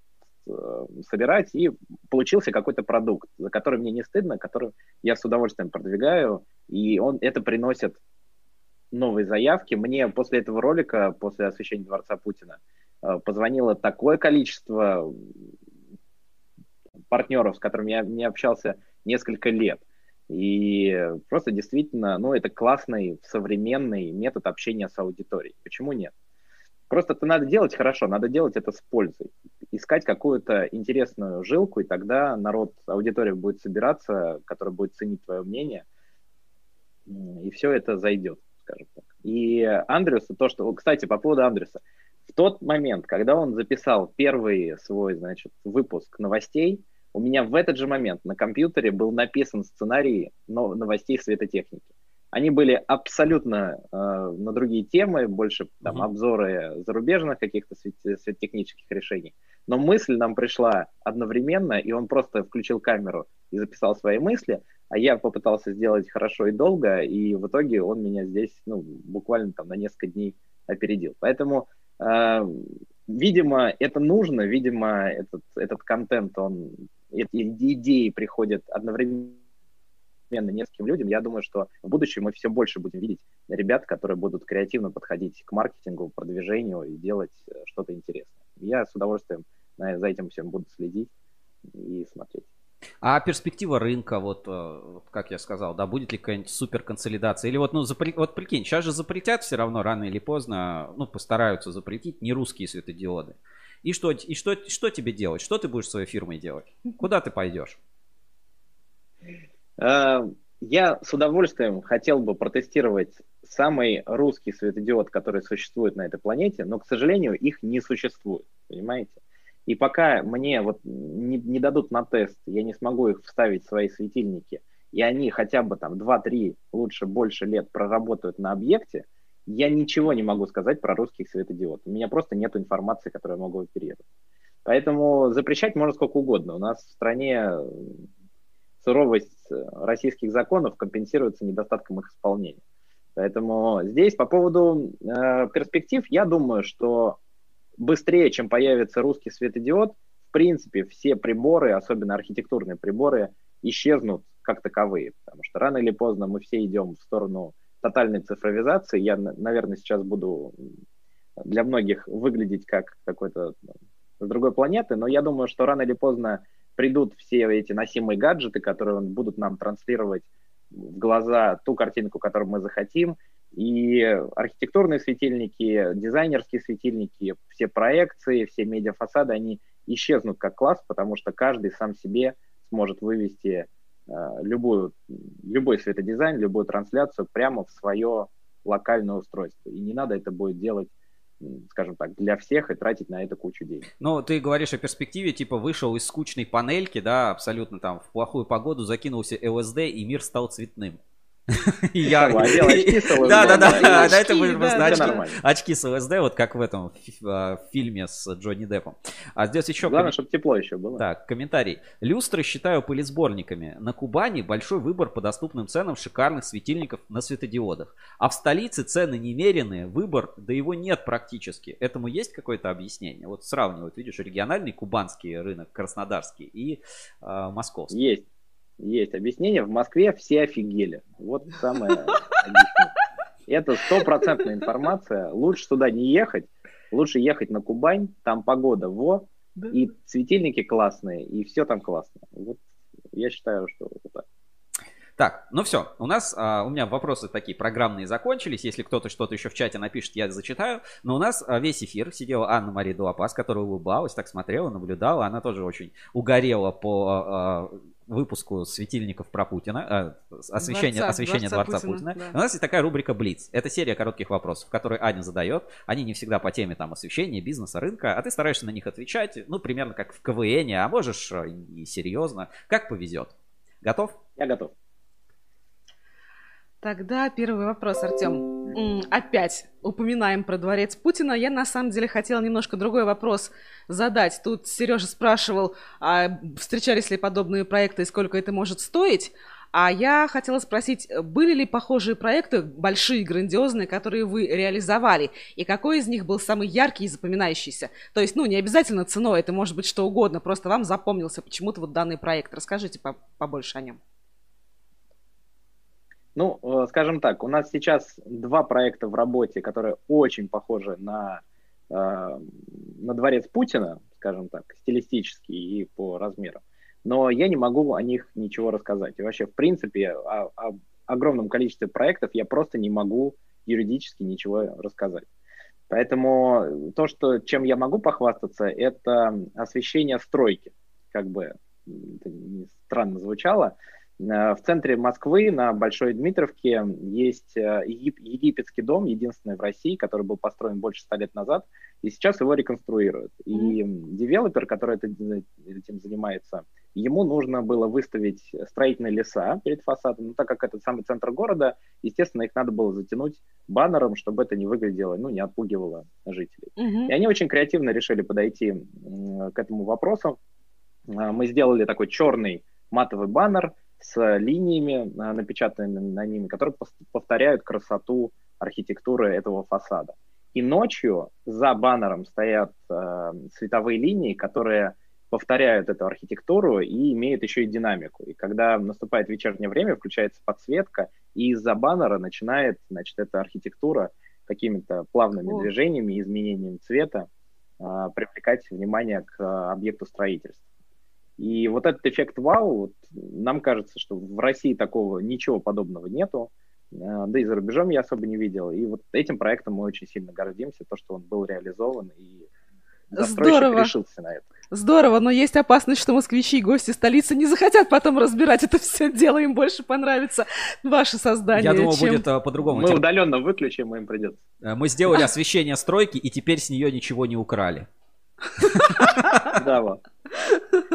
собирать, и получился какой-то продукт, за который мне не стыдно, который я с удовольствием продвигаю, и он это приносит новые заявки. Мне после этого ролика, после освещения Дворца Путина, э, позвонило такое количество партнеров, с которыми я не общался несколько лет. И просто действительно, ну, это классный современный метод общения с аудиторией. Почему нет? Просто это надо делать хорошо, надо делать это с пользой. Искать какую-то интересную жилку, и тогда народ, аудитория будет собираться, которая будет ценить твое мнение, и все это зайдет, скажем так. И Андрюса, то, что... Кстати, по поводу Андрюса. В тот момент, когда он записал первый свой, значит, выпуск новостей, у меня в этот же момент на компьютере был написан сценарий новостей светотехники. Они были абсолютно э, на другие темы, больше там, mm-hmm. обзоры зарубежных каких-то светотехнических решений. Но мысль нам пришла одновременно, и он просто включил камеру и записал свои мысли, а я попытался сделать хорошо и долго, и в итоге он меня здесь ну, буквально там на несколько дней опередил. Поэтому, э, видимо, это нужно, видимо, этот, этот контент, он, эти идеи приходят одновременно нескольким людям. Я думаю, что в будущем мы все больше будем видеть ребят, которые будут креативно подходить к маркетингу, продвижению и делать э, что-то интересное. Я с удовольствием за этим всем буду следить и смотреть. А перспектива рынка, вот э, как я сказал, да, будет ли какая-нибудь суперконсолидация? Или вот, ну, запре... вот прикинь, сейчас же запретят все равно рано или поздно, ну, постараются запретить не русские светодиоды. И что, и что, что тебе делать? Что ты будешь своей фирмой делать? Куда ты пойдешь? Э, я с удовольствием хотел бы протестировать самый русский светодиод, который существует на этой планете, но, к сожалению, их не существует, понимаете? И пока мне вот не, не дадут на тест, я не смогу их вставить в свои светильники, и они хотя бы там 2-3, лучше больше лет проработают на объекте, я ничего не могу сказать про русских светодиод. У меня просто нет информации, которую я могу оперировать. Поэтому запрещать можно сколько угодно. У нас в стране суровость российских законов компенсируется недостатком их исполнения. Поэтому здесь по поводу э, перспектив, я думаю, что быстрее, чем появится русский светодиод, в принципе, все приборы, особенно архитектурные приборы, исчезнут как таковые, потому что рано или поздно мы все идем в сторону тотальной цифровизации. Я, наверное, сейчас буду для многих выглядеть как какой-то ну, с другой планеты, но я думаю, что рано или поздно придут все эти носимые гаджеты, которые будут нам транслировать в глаза ту картинку, которую мы захотим, и архитектурные светильники, дизайнерские светильники, все проекции, все медиафасады, они исчезнут как класс, потому что каждый сам себе сможет вывести э, любую, любой светодизайн, любую трансляцию прямо в свое локальное устройство. И не надо это будет делать скажем так, для всех и тратить на это кучу денег. Ну, ты говоришь о перспективе, типа вышел из скучной панельки, да, абсолютно там в плохую погоду, закинулся LSD и мир стал цветным. [laughs] Я... [laughs] Да, да, да, да, это были просто очки с ЛСД, вот как в этом а, фильме с Джонни Деппом. А здесь еще... Главное, чтобы тепло еще было. Так, комментарий. Люстры считаю пылесборниками. На Кубани большой выбор по доступным ценам шикарных светильников на светодиодах. А в столице цены немеренные, выбор, да его нет практически. Этому есть какое-то объяснение? Вот сравнивают, видишь, региональный кубанский рынок, краснодарский и э, московский. Есть. Есть объяснение. В Москве все офигели. Вот самое объяснение. Это стопроцентная информация. Лучше туда не ехать. Лучше ехать на Кубань. Там погода во. И светильники классные. И все там классно. Вот я считаю, что вот так. Так, ну все, у нас, а, у меня вопросы такие программные закончились. Если кто-то что-то еще в чате напишет, я зачитаю. Но у нас а, весь эфир сидела Анна-Мария Дуапас, которая улыбалась, так смотрела, наблюдала. Она тоже очень угорела по а, а выпуску светильников про Путина, э, освещение, дворца, освещение дворца, дворца Путина. Путина. Да. У нас есть такая рубрика Блиц. Это серия коротких вопросов, которые Аня задает. Они не всегда по теме там освещения, бизнеса, рынка, а ты стараешься на них отвечать, ну, примерно как в КВН, а можешь э, и серьезно. Как повезет. Готов? Я готов. Тогда первый вопрос, Артем. Опять упоминаем про дворец Путина. Я на самом деле хотела немножко другой вопрос задать. Тут Сережа спрашивал, а встречались ли подобные проекты и сколько это может стоить. А я хотела спросить, были ли похожие проекты, большие, грандиозные, которые вы реализовали? И какой из них был самый яркий и запоминающийся? То есть, ну, не обязательно ценой, это может быть что угодно, просто вам запомнился почему-то вот данный проект. Расскажите побольше о нем. Ну, э, скажем так, у нас сейчас два проекта в работе, которые очень похожи на, э, на дворец Путина, скажем так, стилистически и по размерам. Но я не могу о них ничего рассказать. И вообще, в принципе, о, о огромном количестве проектов я просто не могу юридически ничего рассказать. Поэтому то, что, чем я могу похвастаться, это освещение стройки. Как бы это странно звучало, в центре Москвы, на Большой Дмитровке, есть э, египетский дом, единственный в России, который был построен больше ста лет назад, и сейчас его реконструируют. И девелопер, который этим занимается, ему нужно было выставить строительные леса перед фасадом, но так как это самый центр города, естественно, их надо было затянуть баннером, чтобы это не выглядело, ну, не отпугивало жителей. Мгм. И они очень креативно решили подойти к этому вопросу. Мы сделали такой черный матовый баннер с линиями, а, напечатанными на ними, которые повторяют красоту архитектуры этого фасада. И ночью за баннером стоят э, световые линии, которые повторяют эту архитектуру и имеют еще и динамику. И когда наступает вечернее время, включается подсветка, и из-за баннера начинает, значит, эта архитектура какими-то плавными О. движениями, изменением цвета а, привлекать внимание к а, объекту строительства. И вот этот эффект вау, вот, нам кажется, что в России такого ничего подобного нету, а, да и за рубежом я особо не видел. И вот этим проектом мы очень сильно гордимся, то, что он был реализован, и застройщик Здорово. решился на это. Здорово, но есть опасность, что москвичи и гости столицы не захотят потом разбирать это все дело, им больше понравится ваше создание. Я думал, чем- будет э, по-другому. Мы Тем- удаленно выключим, им придется. э, Мы сделали [laughs] освещение стройки, и теперь с нее ничего не украли. [laughs] Да, вот.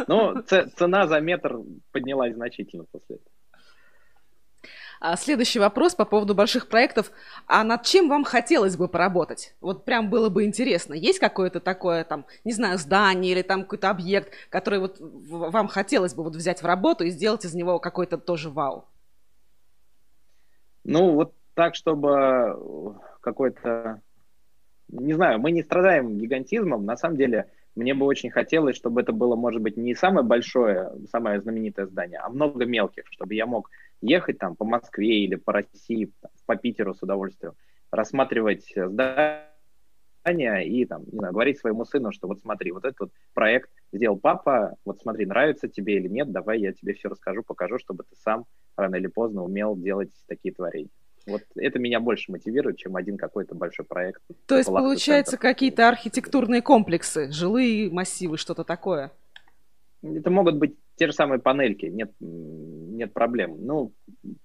Ну, цена за метр поднялась значительно после этого. А, следующий вопрос по поводу больших проектов. А над чем вам хотелось бы поработать? Вот прям было бы интересно. Есть какое-то такое, там, не знаю, здание или там какой-то объект, который вот вам хотелось бы вот взять в работу и сделать из него какой-то тоже вау? Ну, вот так, чтобы э, какой-то... Не знаю, мы не страдаем гигантизмом. На самом деле, мне бы очень хотелось, чтобы это было, может быть, не самое большое, самое знаменитое здание, а много мелких, чтобы я мог ехать там по Москве или по России, по Питеру с удовольствием, рассматривать здания и там, не знаю, говорить своему сыну, что вот смотри, вот этот вот проект сделал папа, вот смотри, нравится тебе или нет, давай я тебе все расскажу, покажу, чтобы ты сам рано или поздно умел делать такие творения. Вот это меня больше мотивирует, чем один какой-то большой проект. То есть, получается, какие-то архитектурные комплексы, жилые массивы, что-то такое. Это могут быть те же самые панельки, нет, нет проблем. Ну,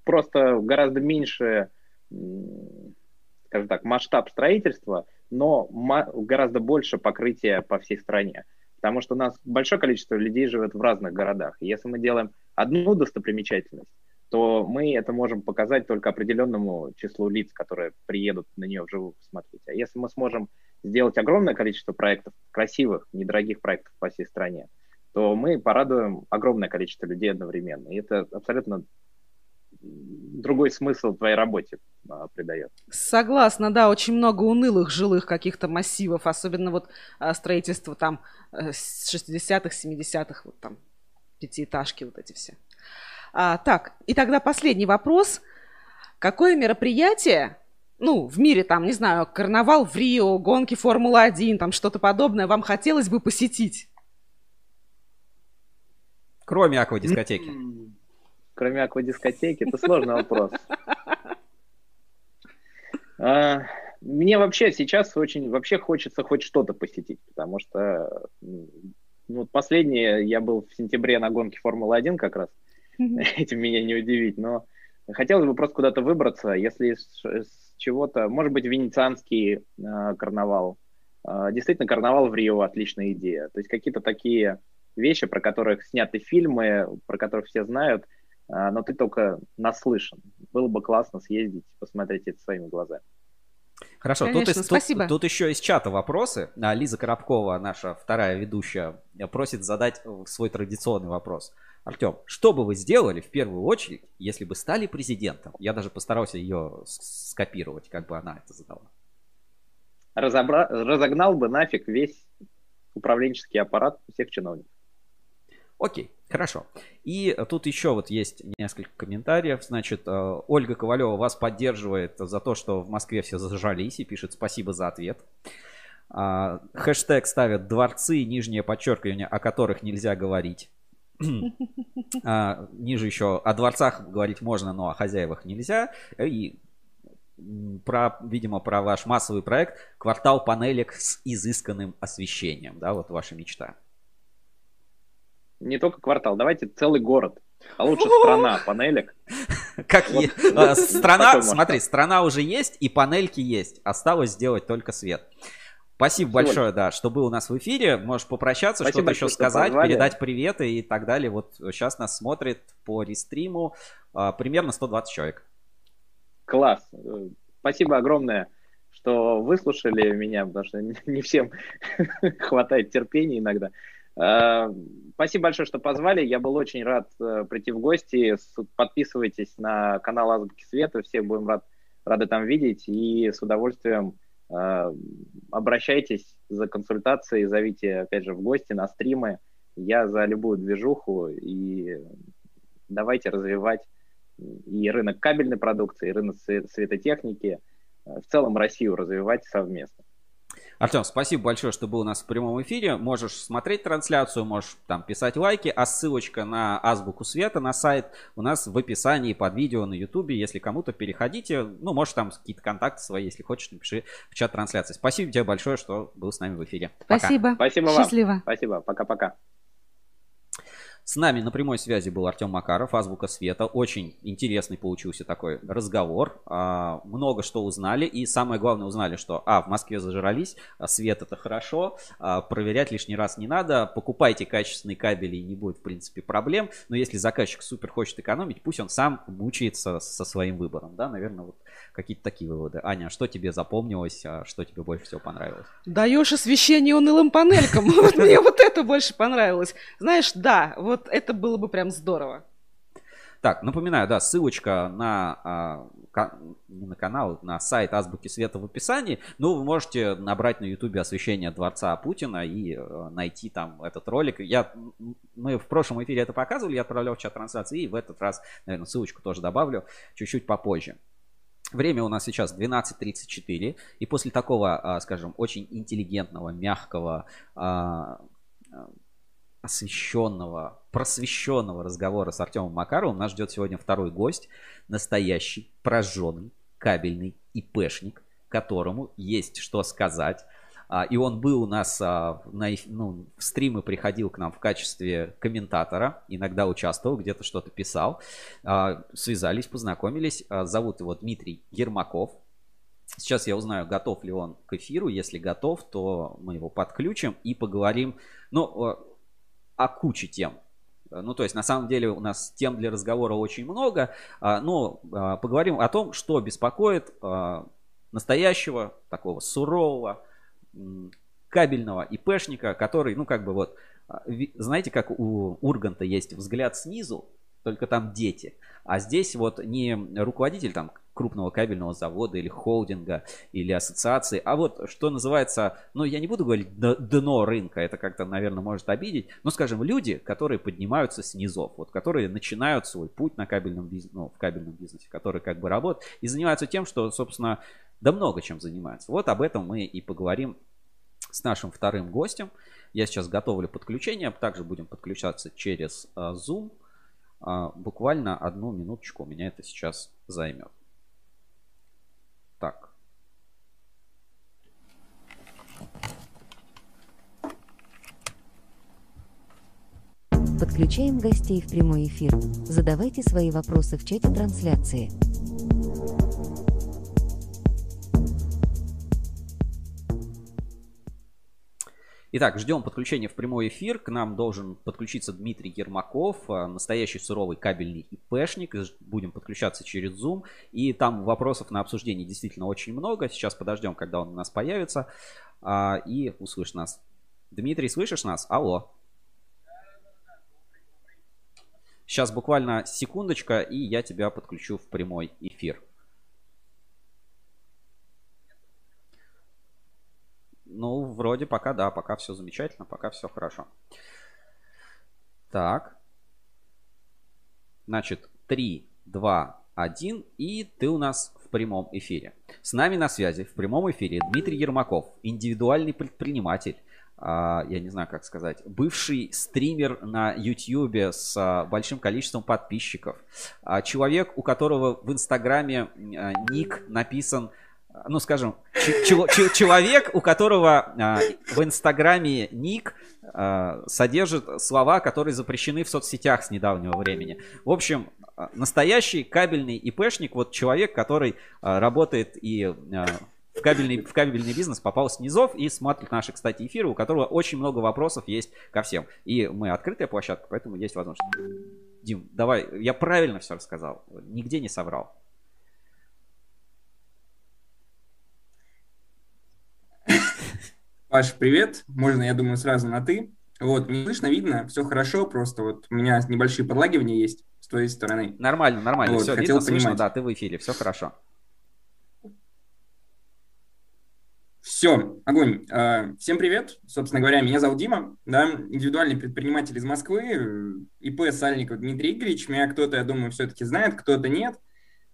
просто гораздо меньше, скажем так, масштаб строительства, но гораздо больше покрытия по всей стране. Потому что у нас большое количество людей живет в разных городах. И если мы делаем одну достопримечательность, то мы это можем показать только определенному числу лиц, которые приедут на нее вживую посмотреть. А если мы сможем сделать огромное количество проектов, красивых, недорогих проектов по всей стране, то мы порадуем огромное количество людей одновременно. И это абсолютно другой смысл твоей работе а, придает. Согласна, да, очень много унылых жилых каких-то массивов, особенно вот а, строительство там э, с 60-х, 70-х, вот там пятиэтажки вот эти все. А, так, и тогда последний вопрос. Какое мероприятие, ну, в мире там, не знаю, карнавал в Рио, гонки Формулы-1, там что-то подобное, вам хотелось бы посетить? Кроме аквадискотеки. Кроме аквадискотеки, это сложный вопрос. А, Мне вообще сейчас очень вообще хочется хоть что-то посетить, потому что ну, последнее я был в сентябре на гонке Формулы-1 как раз, [laughs] этим меня не удивить, но хотелось бы просто куда-то выбраться, если с, чего-то, может быть, венецианский э, карнавал. Э, действительно, карнавал в Рио отличная идея. То есть какие-то такие вещи, про которых сняты фильмы, про которых все знают, э, но ты только наслышан. Было бы классно съездить, посмотреть это своими глазами. Хорошо, тут, Конечно, тут- спасибо. тут еще из чата вопросы. А, Лиза Коробкова, наша вторая ведущая, просит задать э, свой традиционный вопрос. Артем, что бы вы сделали в первую очередь, если бы стали президентом? Я даже постарался ее скопировать, как бы она это задала. Разобра... Разогнал бы нафиг весь управленческий аппарат всех чиновников. Окей, хорошо. И э, тут еще вот есть несколько комментариев. Значит, э, Ольга Ковалева вас поддерживает за то, что в Москве все зажались и пишет спасибо за ответ. А, Хэштег ставят дворцы, нижнее подчеркивание, о которых нельзя говорить. А, Ниже еще о дворцах говорить можно, но о хозяевах нельзя. И про, видимо, про ваш массовый проект квартал панелек с изысканным освещением. Да, вот ваша мечта. Не только квартал, давайте целый город. А лучше страна панелек. [laughs] Как Вот. е- [laughs] э, страна, смотри, страна уже есть и панельки есть. Осталось сделать только свет. Спасибо большое, да, что был у нас в эфире. Можешь попрощаться, Спасибо что-то еще сказать, позвали. передать приветы и так далее. Вот сейчас нас смотрит по рестриму а, примерно 120 человек. Класс. Спасибо огромное, что выслушали меня, потому что [laughs] не всем хватает терпения иногда. Спасибо большое, что позвали. Я был очень рад э, прийти в гости. Подписывайтесь на канал Азбуки Света. Всех будем рад, рады там видеть. И с удовольствием э, обращайтесь за консультацией, зовите, опять же, в гости на стримы. Я за любую движуху. И давайте развивать и рынок кабельной продукции, и рынок све- светотехники, э, в целом Россию развивать совместно. Артем, спасибо большое, что был у нас в прямом эфире. Можешь смотреть трансляцию, можешь там писать лайки, а ссылочка на Азбуку Света, на сайт у нас в описании под видео на Ютубе. Если кому-то переходите, ну, можешь там какие-то контакты свои, если хочешь, напиши в чат трансляции. Спасибо тебе большое, что был с нами в эфире. Пока. Спасибо. Спасибо вам. Счастливо. Спасибо. Пока-пока. С нами на прямой связи был Артем Макаров, Азбука Света. Очень интересный получился такой разговор. А, много что узнали. И самое главное узнали, что, а, в Москве зажрались, а, свет это хорошо, а, проверять лишний раз не надо. Покупайте качественные кабели, и не будет, в принципе, проблем. Но если заказчик супер хочет экономить, пусть он сам мучается со своим выбором. Да, наверное, вот какие-то такие выводы. Аня, что тебе запомнилось, а что тебе больше всего понравилось? Даешь освещение унылым панелькам. [laughs] Вот мне вот это больше понравилось. Знаешь, да, вот это было бы прям здорово. Так, напоминаю, да, ссылочка на, а, не на канал, на сайт Азбуки Света в описании. Ну, вы можете набрать на Ютубе освещение Дворца Путина и э, найти там этот ролик. Я, мы в прошлом эфире это показывали, я отправлял в чат трансляции, и в этот раз, наверное, ссылочку тоже добавлю чуть-чуть попозже. Время у нас сейчас 12.34, и после такого, а, скажем, очень интеллигентного, мягкого, а, а, освещенного, просвещенного разговора с Артемом Макаровым нас ждет сегодня второй гость, настоящий, прожженный, кабельный ИПшник, которому есть что сказать. А, И он был у нас а, на, ну, стримы приходил к нам в качестве комментатора, иногда участвовал, где-то что-то писал. А, Связались, познакомились. Зовут его Дмитрий Ермаков. Сейчас я узнаю, готов ли он к эфиру. Если готов, то мы его подключим и поговорим, ну, о куче тем. Ну, то есть, на самом деле, у нас тем для разговора очень много. Но поговорим о том, что беспокоит настоящего, такого сурового, кабельного ИПшника, который, ну, как бы вот, а, знаете, как у Урганта есть взгляд снизу, только там дети. А здесь вот не руководитель там крупного кабельного завода или холдинга или ассоциации, а вот что называется, ну я не буду говорить дно рынка, это как-то, наверное, может обидеть, но скажем, люди, которые поднимаются с вот которые начинают свой путь на кабельном бизнесе, ну, в кабельном бизнесе, которые как бы работают и занимаются тем, что, собственно, да много чем занимаются. Вот об этом мы и поговорим с нашим вторым гостем. Я сейчас готовлю подключение, также будем подключаться через а, Zoom. А, буквально одну минуточку у меня это сейчас займет. Так. Подключаем гостей в прямой эфир. Задавайте свои вопросы в чате трансляции. Итак, ждем подключения в прямой эфир. К нам должен подключиться Дмитрий Ермаков, а, настоящий суровый кабельный ИПшник. Будем подключаться через Zoom. И там вопросов на обсуждение действительно очень много. Сейчас подождем, когда он у нас появится. а, И услышит нас. Дмитрий, слышишь нас? Алло. Сейчас буквально секундочка, и я тебя подключу в прямой эфир. Ну, вроде пока да, пока все замечательно, пока все хорошо. Так. Значит, 3, 2, 1, и ты у нас в прямом эфире. С нами на связи в прямом эфире Дмитрий Ермаков, индивидуальный предприниматель, а, я не знаю, как сказать, бывший стример на YouTube с а, большим количеством подписчиков, а, человек, у которого в Инстаграме ник написан ну, скажем, человек, у которого а, в Инстаграме ник а, содержит слова, которые запрещены в соцсетях с недавнего времени. В общем, а, настоящий кабельный ИПшник, вот человек, который работает и в кабельный, в кабельный бизнес попал с низов и смотрит наши, кстати, эфиры, у которого очень много вопросов есть ко всем. И мы открытая площадка, поэтому есть возможность. Дим, давай, я правильно все рассказал, нигде не соврал. Паш, привет. Можно, я думаю, сразу на «ты». Вот, мне слышно, видно, все хорошо, просто вот у меня небольшие подлагивания есть с твоей стороны. Нормально, нормально, вот, все видно, понимать. слышно, да, ты в эфире, все хорошо. Все, огонь. А, всем привет. Собственно говоря, меня зовут Дима, да, индивидуальный предприниматель из Москвы, ИП Сальников Дмитрий Игоревич. Меня кто-то, я думаю, все-таки знает, кто-то нет.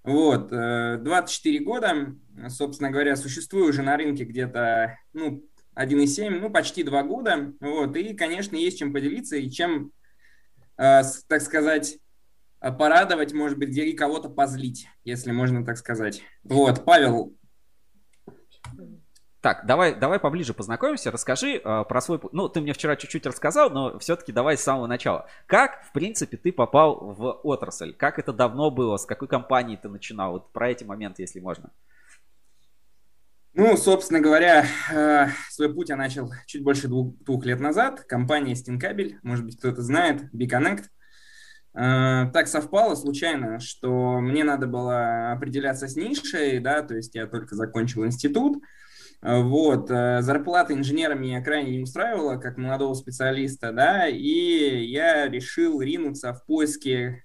Вот, 24 э, года, собственно говоря, существую уже на рынке где-то, ну, 1,7, ну, почти 2 года. Вот, и, конечно, есть чем поделиться и чем, э, так сказать, порадовать, может быть, где и кого-то позлить, если можно так сказать. Вот, Павел, так, давай, давай поближе познакомимся. Расскажи э, про свой. Ну, ты мне вчера чуть-чуть рассказал, но все-таки давай с самого начала. Как, в принципе, ты попал в отрасль? Как это давно было? С какой компании ты начинал? Вот про эти моменты, если можно. Ну, собственно говоря, э, свой путь я начал чуть больше двух, двух лет назад. Компания Стенкабель, может быть, кто-то знает, B-Connect. Э, так совпало случайно, что мне надо было определяться с нишей, да, то есть я только закончил институт, вот, э, зарплата инженера меня крайне не устраивала, как молодого специалиста, да, и я решил ринуться в поиске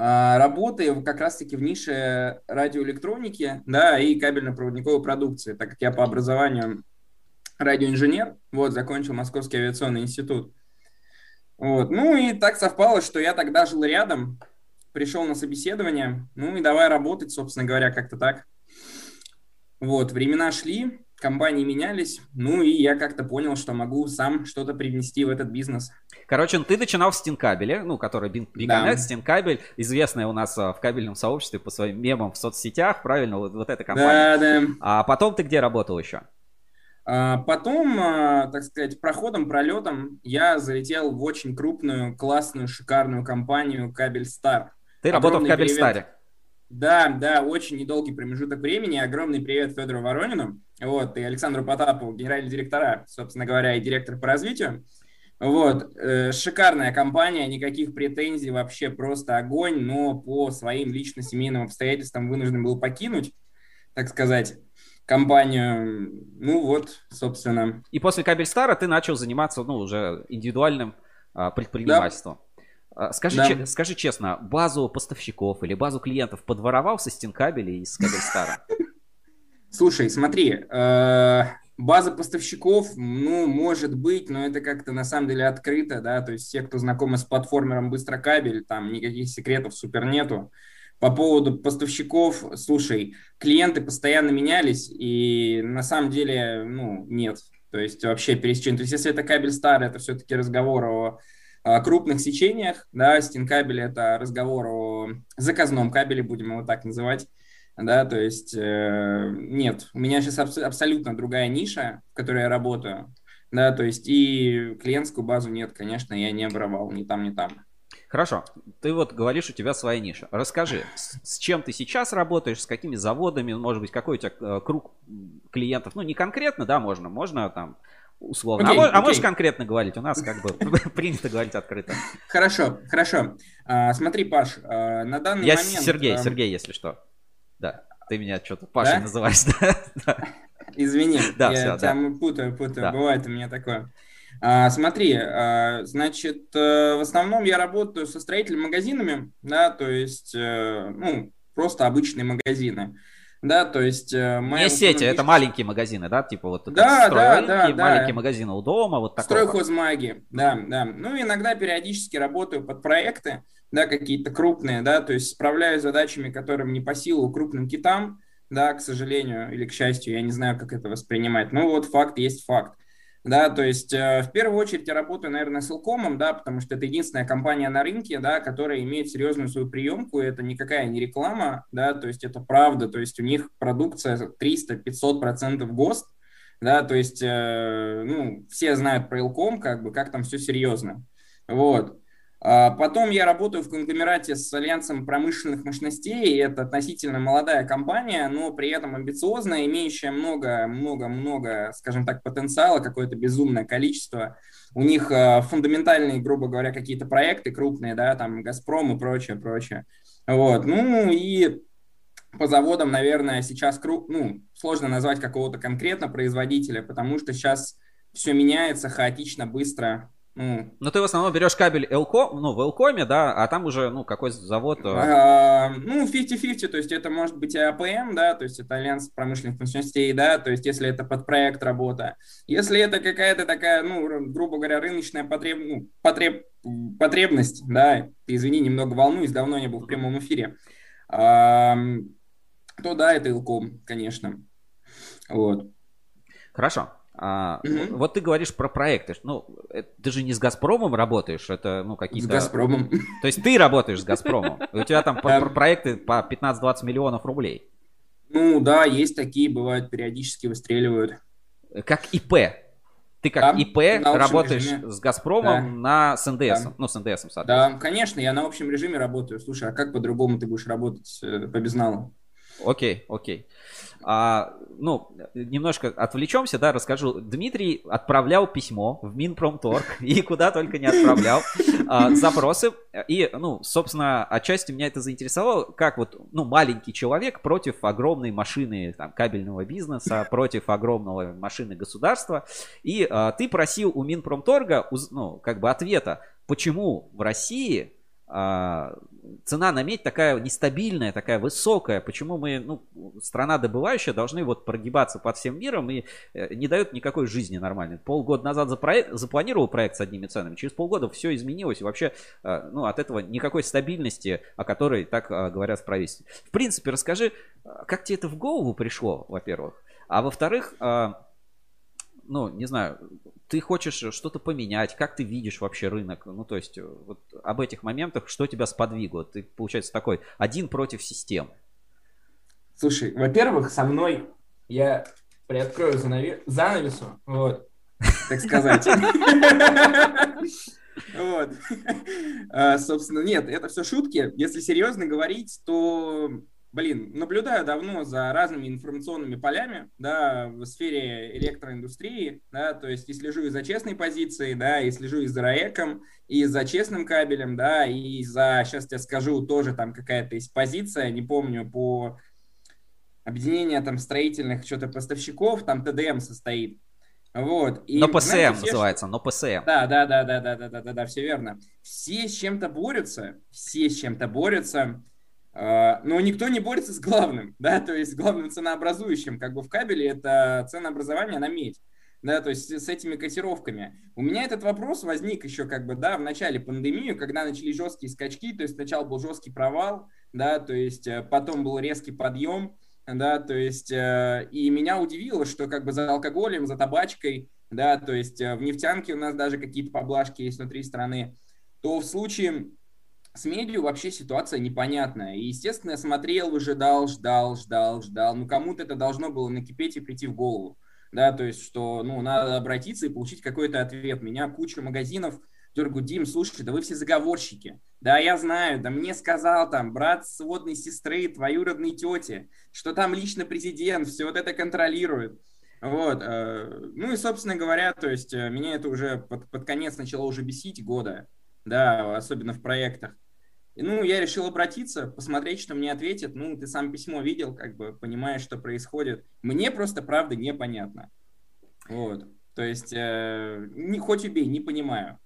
а, работы как раз-таки в нише радиоэлектроники, да, и кабельно-проводниковой продукции, так как я по образованию радиоинженер, вот, закончил Московский авиационный институт. Вот, ну и так совпало, что я тогда жил рядом, пришел на собеседование, ну и давай работать, собственно говоря, как-то так. Вот, времена шли, компании менялись, ну и я как-то понял, что могу сам что-то привнести в этот бизнес. Короче, ты начинал в Стенкабеле, ну, который Big да. Стенкабель, известная у нас а, в кабельном сообществе по своим мемам в соцсетях, правильно, вот, вот эта компания. Да, да. А потом ты где работал еще? А потом, а, так сказать, проходом, пролетом я залетел в очень крупную, классную, шикарную компанию Кабель Стар. Ты работал в Кабель Старе? Да, да, очень недолгий промежуток времени. Огромный привет Федору Воронину, вот, и Александру Потапову, генеральный директора, собственно говоря, и директор по развитию. Вот, э, шикарная компания, никаких претензий, вообще просто огонь, но по своим лично семейным обстоятельствам вынужден был покинуть, так сказать, компанию. Ну вот, собственно. И после Кабельстара ты начал заниматься, ну, уже индивидуальным а, предпринимательством. Да. А, скажи, да. че, скажи честно, базу поставщиков или базу клиентов подворовал со стенкабелей из Кабельстара? Слушай, смотри, э, база поставщиков, ну, может быть, но это как-то на самом деле открыто, да, то есть те, кто знакомы с платформером Быстрокабель, там никаких секретов супер нету. По поводу поставщиков, слушай, клиенты постоянно менялись, и на самом деле, ну, нет. То есть вообще пересечение. То есть если это кабель старый, это все-таки разговор о крупных сечениях, да, стенкабель – это разговор о заказном кабеле, будем его так называть, да, то есть э, нет, у меня сейчас абс- абсолютно другая ниша, в которой я работаю, да, то есть и клиентскую базу нет, конечно, я не обрывал ни там, ни там. Хорошо, ты вот говоришь, у тебя своя ниша. Расскажи, с, с чем ты сейчас работаешь, с какими заводами, может быть, какой у тебя э, круг клиентов, ну не конкретно, да, можно, можно там условно. Okay, а, okay. а можешь конкретно говорить? У нас как бы [laughs] принято говорить открыто. Хорошо, хорошо. А, смотри, Паш, а, на данный Я момент... Сергей, а... Сергей, если что. Да, ты меня что-то Пашей да? называешь. [laughs] да? Извини, да, я все, тебя да. путаю, путаю. Да. Бывает у меня такое. А, смотри, а, значит, э, в основном я работаю со строительными магазинами, да, то есть, э, ну, просто обычные магазины да, то есть... Э, Не сети, это маленькие магазины, да, типа вот да, да, да, маленькие да. магазины у дома, вот такое. Стройхозмаги, да, да. Ну, иногда периодически работаю под проекты, да, какие-то крупные, да, то есть справляюсь с задачами, которым не по силу крупным китам, да, к сожалению или к счастью, я не знаю, как это воспринимать. Ну, вот факт есть факт да, то есть э, в первую очередь я работаю, наверное, с Илкомом, да, потому что это единственная компания на рынке, да, которая имеет серьезную свою приемку, это никакая не реклама, да, то есть это правда, то есть у них продукция 300-500 процентов ГОСТ, да, то есть, э, ну, все знают про Илком, как бы, как там все серьезно, вот. А потом я работаю в конгломерате с Альянсом промышленных мощностей. Это относительно молодая компания, но при этом амбициозная, имеющая много-много-много, скажем так, потенциала, какое-то безумное количество. У них а, фундаментальные, грубо говоря, какие-то проекты крупные, да, там «Газпром» и прочее, прочее. Вот. Ну и по заводам, наверное, сейчас ну, сложно назвать какого-то конкретно производителя, потому что сейчас все меняется хаотично, быстро. Ну, Но ты в основном берешь кабель Элком, ну, в Элкоме, да, а там уже, ну, какой завод? А, ну, 50-50, то есть это может быть и АПМ, да, то есть это Альянс промышленных мощностей, да, то есть если это под проект работа. Если это какая-то такая, ну, грубо говоря, рыночная потреб... ну, потреб... потребность, да, ты извини, немного волнуюсь, давно не был в прямом эфире, а, то да, это Илком, конечно. Вот. Хорошо. А, mm-hmm. Вот ты говоришь про проекты. Ну, ты же не с Газпромом работаешь, это ну какие-то... С Газпромом. То есть ты работаешь с Газпромом. [laughs] У тебя там проекты по 15-20 миллионов рублей. Ну да, есть такие, бывают, периодически выстреливают. Как ИП. Ты как да, ИП работаешь режиме. с Газпромом да. на с НДС, да. ну с НДС, соответственно. Да, конечно, я на общем режиме работаю. Слушай, а как по-другому ты будешь работать э, по безналу? Окей, окей. А, ну, немножко отвлечемся, да, расскажу. Дмитрий отправлял письмо в Минпромторг [laughs] и куда только не отправлял а, запросы. И, ну, собственно, отчасти меня это заинтересовало, как вот, ну, маленький человек против огромной машины там, кабельного бизнеса, [laughs] против огромного машины государства. И а, ты просил у Минпромторга, ну, как бы ответа, почему в России а, цена на медь такая нестабильная, такая высокая. Почему мы, ну, страна добывающая, должны вот прогибаться под всем миром и э, не дают никакой жизни нормальной. Полгода назад запланировал проект с одними ценами, через полгода все изменилось, и вообще, э, ну, от этого никакой стабильности, о которой так э, говорят в правительстве. В принципе, расскажи, как тебе это в голову пришло, во-первых, а во-вторых, ну, не знаю, ты хочешь что-то поменять, как ты видишь вообще рынок, ну, то есть, вот об этих моментах, что тебя сподвигло? Ты, получается, такой один против систем. Слушай, во-первых, со мной я приоткрою занаве... занавесу, вот, так сказать. Вот. [laughs] А, собственно, нет, это все шутки. Если серьезно говорить, то блин, наблюдаю давно за разными информационными полями, да, в сфере электроиндустрии, да, то есть и слежу и за честной позицией, да, и слежу и за РАЭКом, и за честным кабелем, да, и за, сейчас я скажу, тоже там какая-то есть позиция, не помню, по объединение там строительных что-то поставщиков, там ТДМ состоит, вот. И, но ПСМ знаете, называется, но ПСМ. Да, да, да, да, да, да, да, да, да, все верно. Все с чем-то борются, все с чем-то борются, но никто не борется с главным, [laughs] да, то есть главным ценообразующим как бы в кабеле это ценообразование на медь, да, то есть с этими котировками. У меня этот вопрос возник еще как бы, да, в начале пандемии, когда начались жесткие скачки, то есть сначала был жесткий провал, да, то есть э, потом был резкий подъем, да, то есть э, и меня удивило, что как бы за алкоголем, за табачкой, да, то есть э, в нефтянке у нас даже какие-то поблажки есть внутри страны, то в случае с медиа вообще ситуация непонятная. И, естественно, я смотрел, выжидал, ждал, ждал, ждал. Ну, кому-то это должно было накипеть и прийти в голову. Да, то есть, что, ну, надо обратиться и получить какой-то ответ. Меня куча магазинов дергают, Дим, слушай, да вы все заговорщики. Да, я знаю, да мне сказал там брат сводной сестры, твоюродной тети, что там лично президент все вот это контролирует. Вот, э, ну и, собственно говоря, то есть э, меня это уже под, под конец начало уже бесить года, да, особенно в проектах. Ну, я решил обратиться, посмотреть, что мне ответят. Ну, ты сам письмо видел, как бы понимаешь, что происходит. Мне просто, правда, непонятно. Вот. То есть, э, не, хоть убей, не понимаю.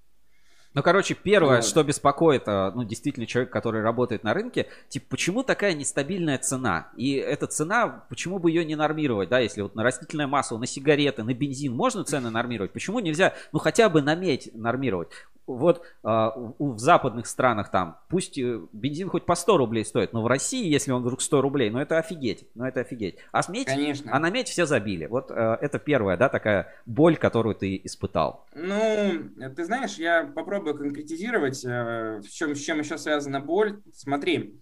Ну, короче, первое, что беспокоит, а, ну, действительно, человек, который работает на рынке, типа, почему такая нестабильная цена? И эта цена, почему бы ее не нормировать, да, если вот на растительное масло, на сигареты, на бензин можно цены нормировать, почему нельзя, ну, хотя бы на медь нормировать? Вот а, в западных странах там, пусть э, бензин хоть по 100 рублей стоит, но в России, если он вдруг 100 рублей, ну, это офигеть, ну, это офигеть. А, медь, Конечно. а на медь все забили. Вот а, это первая, да, такая боль, которую ты испытал. Ну, ты знаешь, я попробую попробую конкретизировать, э, в чем, с чем еще связана боль. Смотри,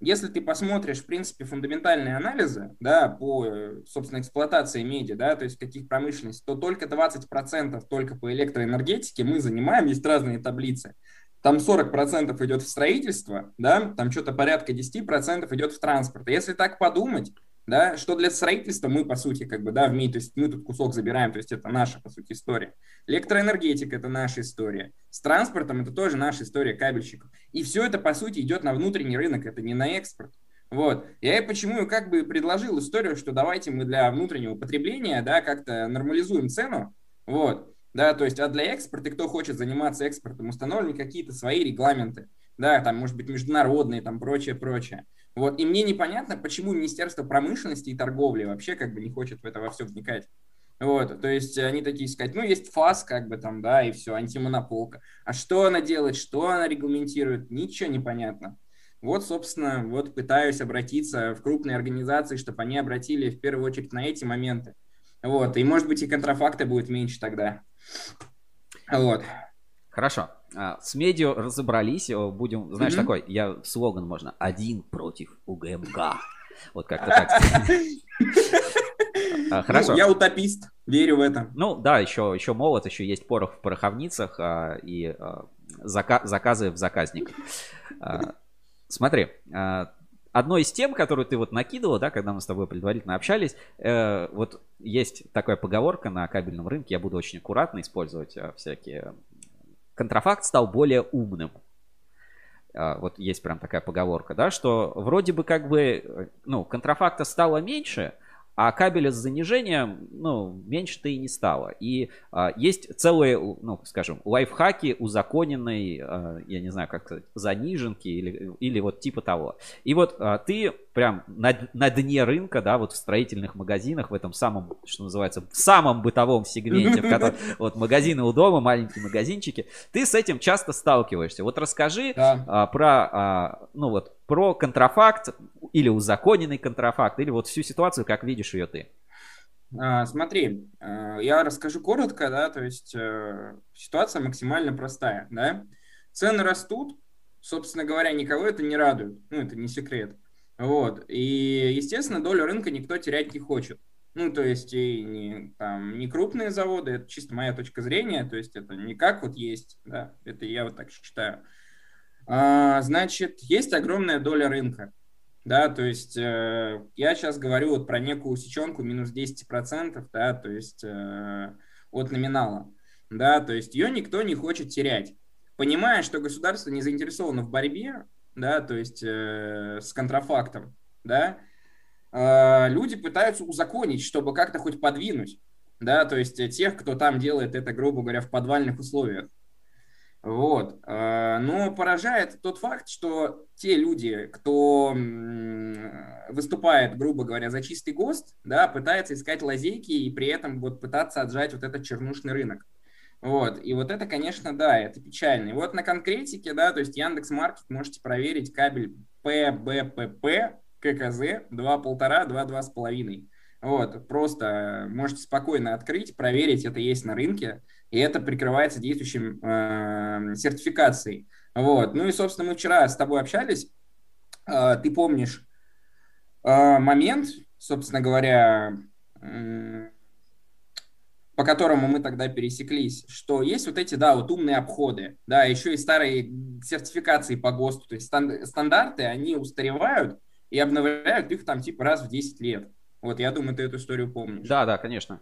если ты посмотришь, в принципе, фундаментальные анализы, да, по, собственно, эксплуатации меди, да, то есть каких промышленностей, то только 20% только по электроэнергетике мы занимаем, есть разные таблицы. Там 40% идет в строительство, да, там что-то порядка 10% идет в транспорт. Если так подумать, да, что для строительства мы, по сути, как бы, да, в МИД, то есть мы тут кусок забираем, то есть это наша, по сути, история. Электроэнергетика – это наша история. С транспортом – это тоже наша история кабельщиков. И все это, по сути, идет на внутренний рынок, это не на экспорт. Вот. Я и почему как бы предложил историю, что давайте мы для внутреннего потребления, да, как-то нормализуем цену, вот, да, то есть, а для экспорта, кто хочет заниматься экспортом, установлены какие-то свои регламенты, да, там, может быть, международные, там, прочее, прочее. Вот, и мне непонятно, почему Министерство промышленности и торговли вообще как бы не хочет в это во все вникать. Вот, то есть они такие сказать, ну, есть ФАС, как бы там, да, и все, антимонополка. А что она делает, что она регламентирует, ничего не понятно. Вот, собственно, вот пытаюсь обратиться в крупные организации, чтобы они обратили в первую очередь на эти моменты. Вот, и, может быть, и контрафакта будет меньше тогда. Вот. Хорошо. А, с медиа разобрались. Будем, знаешь, mm-hmm. такой, я слоган можно. Один против УГМК. Вот как-то так. [laughs] А, хорошо. Ну, я утопист, верю в это. Ну да, еще, еще молод, еще есть порох в пороховницах а, и заказы в заказниках. Смотри, одной из тем, которую ты вот накидывал, да, когда мы с тобой предварительно общались, э, вот есть такая поговорка на кабельном рынке, я буду очень аккуратно использовать всякие контрафакт стал более умным. А, вот есть прям такая поговорка, да, что вроде бы как бы, э, ну, контрафакта стало меньше, а кабеля с занижением, ну, меньше-то и не стало. И а, есть целые, ну, скажем, лайфхаки узаконенной, а, я не знаю, как сказать, заниженки или, или вот типа того. И вот а, ты прям на, на дне рынка, да, вот в строительных магазинах, в этом самом, что называется, в самом бытовом сегменте, в [laughs] котором вот магазины у дома, маленькие магазинчики, ты с этим часто сталкиваешься. Вот расскажи да. а, про, а, ну вот, про контрафакт или узаконенный контрафакт, или вот всю ситуацию, как видишь ее ты. А, смотри, а, я расскажу коротко, да, то есть э, ситуация максимально простая, да. Цены растут, собственно говоря, никого это не радует, ну, это не секрет. Вот. И, естественно, долю рынка никто терять не хочет. Ну, то есть и не, там, не крупные заводы, это чисто моя точка зрения, то есть это не как вот есть, да, это я вот так считаю. А, значит, есть огромная доля рынка, да, то есть э, я сейчас говорю вот про некую сеченку минус 10%, да, то есть э, от номинала, да, то есть ее никто не хочет терять. Понимая, что государство не заинтересовано в борьбе, да, то есть э, с контрафактом, да, э, люди пытаются узаконить, чтобы как-то хоть подвинуть, да, то есть тех, кто там делает это, грубо говоря, в подвальных условиях. Вот. Э, но поражает тот факт, что те люди, кто выступает, грубо говоря, за чистый ГОСТ, да, пытаются искать лазейки и при этом вот пытаться отжать вот этот чернушный рынок. Вот, и вот это, конечно, да, это печально. И вот на конкретике, да, то есть Яндекс Маркет можете проверить кабель ПБПП ККЗ 2,5, 2,2,5. Вот, просто можете спокойно открыть, проверить, это есть на рынке, и это прикрывается действующим э, сертификацией. Вот, ну и, собственно, мы вчера с тобой общались, э, ты помнишь э, момент, собственно говоря, э, по которому мы тогда пересеклись, что есть вот эти, да, вот умные обходы, да, еще и старые сертификации по ГОСТу, то есть стандарты, они устаревают и обновляют их там типа раз в 10 лет. Вот, я думаю, ты эту историю помнишь. Да, да, конечно.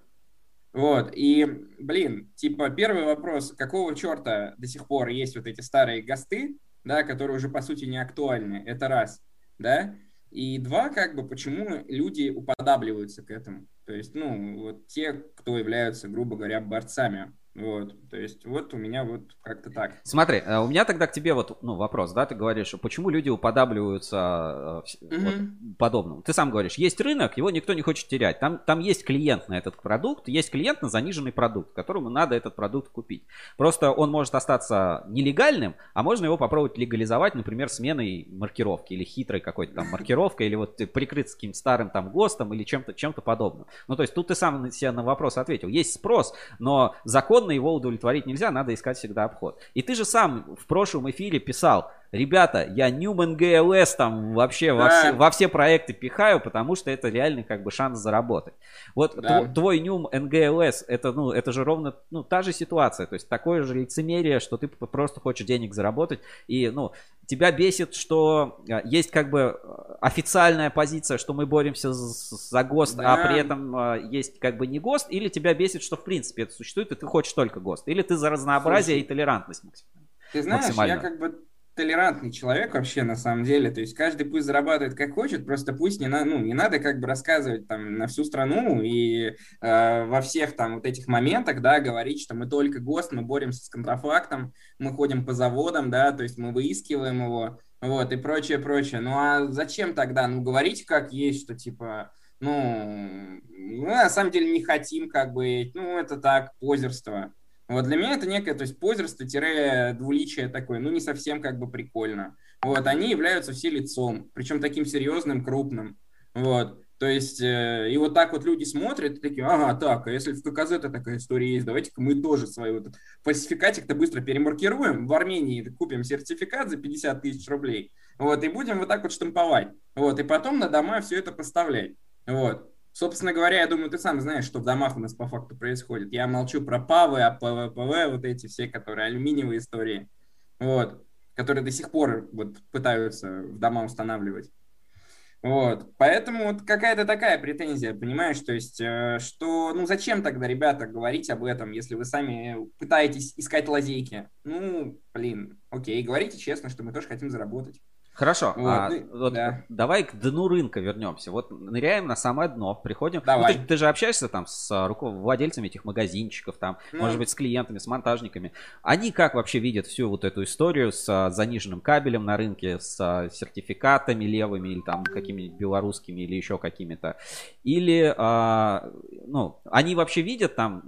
Вот, и, блин, типа, первый вопрос, какого черта до сих пор есть вот эти старые ГОСТы, да, которые уже, по сути, не актуальны, это раз, да, и два, как бы, почему люди уподабливаются к этому. То есть, ну, вот те, кто являются, грубо говоря, борцами вот, то есть вот у меня вот как-то так. Смотри, э, у меня тогда к тебе вот ну, вопрос, да, ты говоришь, почему люди уподабливаются mm-hmm. вот, подобному. Ты сам говоришь, есть рынок, его никто не хочет терять. Там, там есть клиент на этот продукт, есть клиент на заниженный продукт, которому надо этот продукт купить. Просто он может остаться нелегальным, а можно его попробовать легализовать, например, сменой маркировки или хитрой какой-то там маркировкой, или вот прикрыть с каким-то старым там ГОСТом или чем-то чем подобным. Ну, то есть тут ты сам на себя на вопрос ответил. Есть спрос, но закон законно его удовлетворить нельзя, надо искать всегда обход. И ты же сам в прошлом эфире писал, ребята, я Newman GLS там вообще во, Да. все, во все проекты пихаю, потому что это реальный как бы шанс заработать. Вот Да. тво- твой Newman NGLS, это, ну, это же ровно ну, та же ситуация, то есть такое же лицемерие, что ты просто хочешь денег заработать, и, ну, тебя бесит, что а, есть как бы а, официальная позиция, что мы боремся за ГОСТ, а Да. при этом а, есть как бы не ГОСТ, или тебя бесит, что в принципе это существует, и ты хочешь только ГОСТ, или ты за разнообразие Слушай, и толерантность максимально. Ты знаешь, я как бы толерантный человек вообще на самом деле. То есть каждый пусть зарабатывает как хочет, просто пусть не, на, ну, не надо как бы рассказывать там на всю страну и э, во всех там вот этих моментах, да, говорить, что мы только ГОСТ, мы боремся с контрафактом, мы ходим по заводам, да, то есть мы выискиваем его, вот, и прочее, прочее. Ну а зачем тогда? Ну говорите как есть, что типа, ну, мы на самом деле не хотим как бы, ну это так, позерство. Вот для меня это некое, то есть позерство-двуличие такое, ну не совсем как бы прикольно. Вот, они являются все лицом, причем таким серьезным, крупным. Вот, то есть, э, и вот так вот люди смотрят и такие, ага, так, а если в ККЗ-то такая история есть, давайте-ка мы тоже свой вот этот фальсификатик-то быстро перемаркируем, в Армении купим сертификат за 50 тысяч рублей, вот, и будем вот так вот штамповать, вот, и потом на дома все это поставлять, вот. Собственно говоря, я думаю, ты сам знаешь, что в домах у нас по факту происходит. Я молчу про ПАВы, АПВ, ПВ, вот эти все, которые алюминиевые истории, вот, которые до сих пор вот пытаются в дома устанавливать. Вот, поэтому вот какая-то такая претензия, понимаешь, то есть, э, что, ну, зачем тогда, ребята, говорить об этом, если вы сами пытаетесь искать лазейки? Ну, блин, окей, говорите честно, что мы тоже хотим заработать. Хорошо, Вот, а, ну, вот да. давай к дну рынка вернемся. Вот ныряем на самое дно, приходим. Ну, Давай. ты, ты же общаешься там с а, руко- владельцами этих магазинчиков, там, Ну. может быть, с клиентами, с монтажниками. Они как вообще видят всю вот эту историю с а, заниженным кабелем на рынке, с а, сертификатами левыми или там какими-нибудь белорусскими или еще какими-то? Или, а, ну, они вообще видят там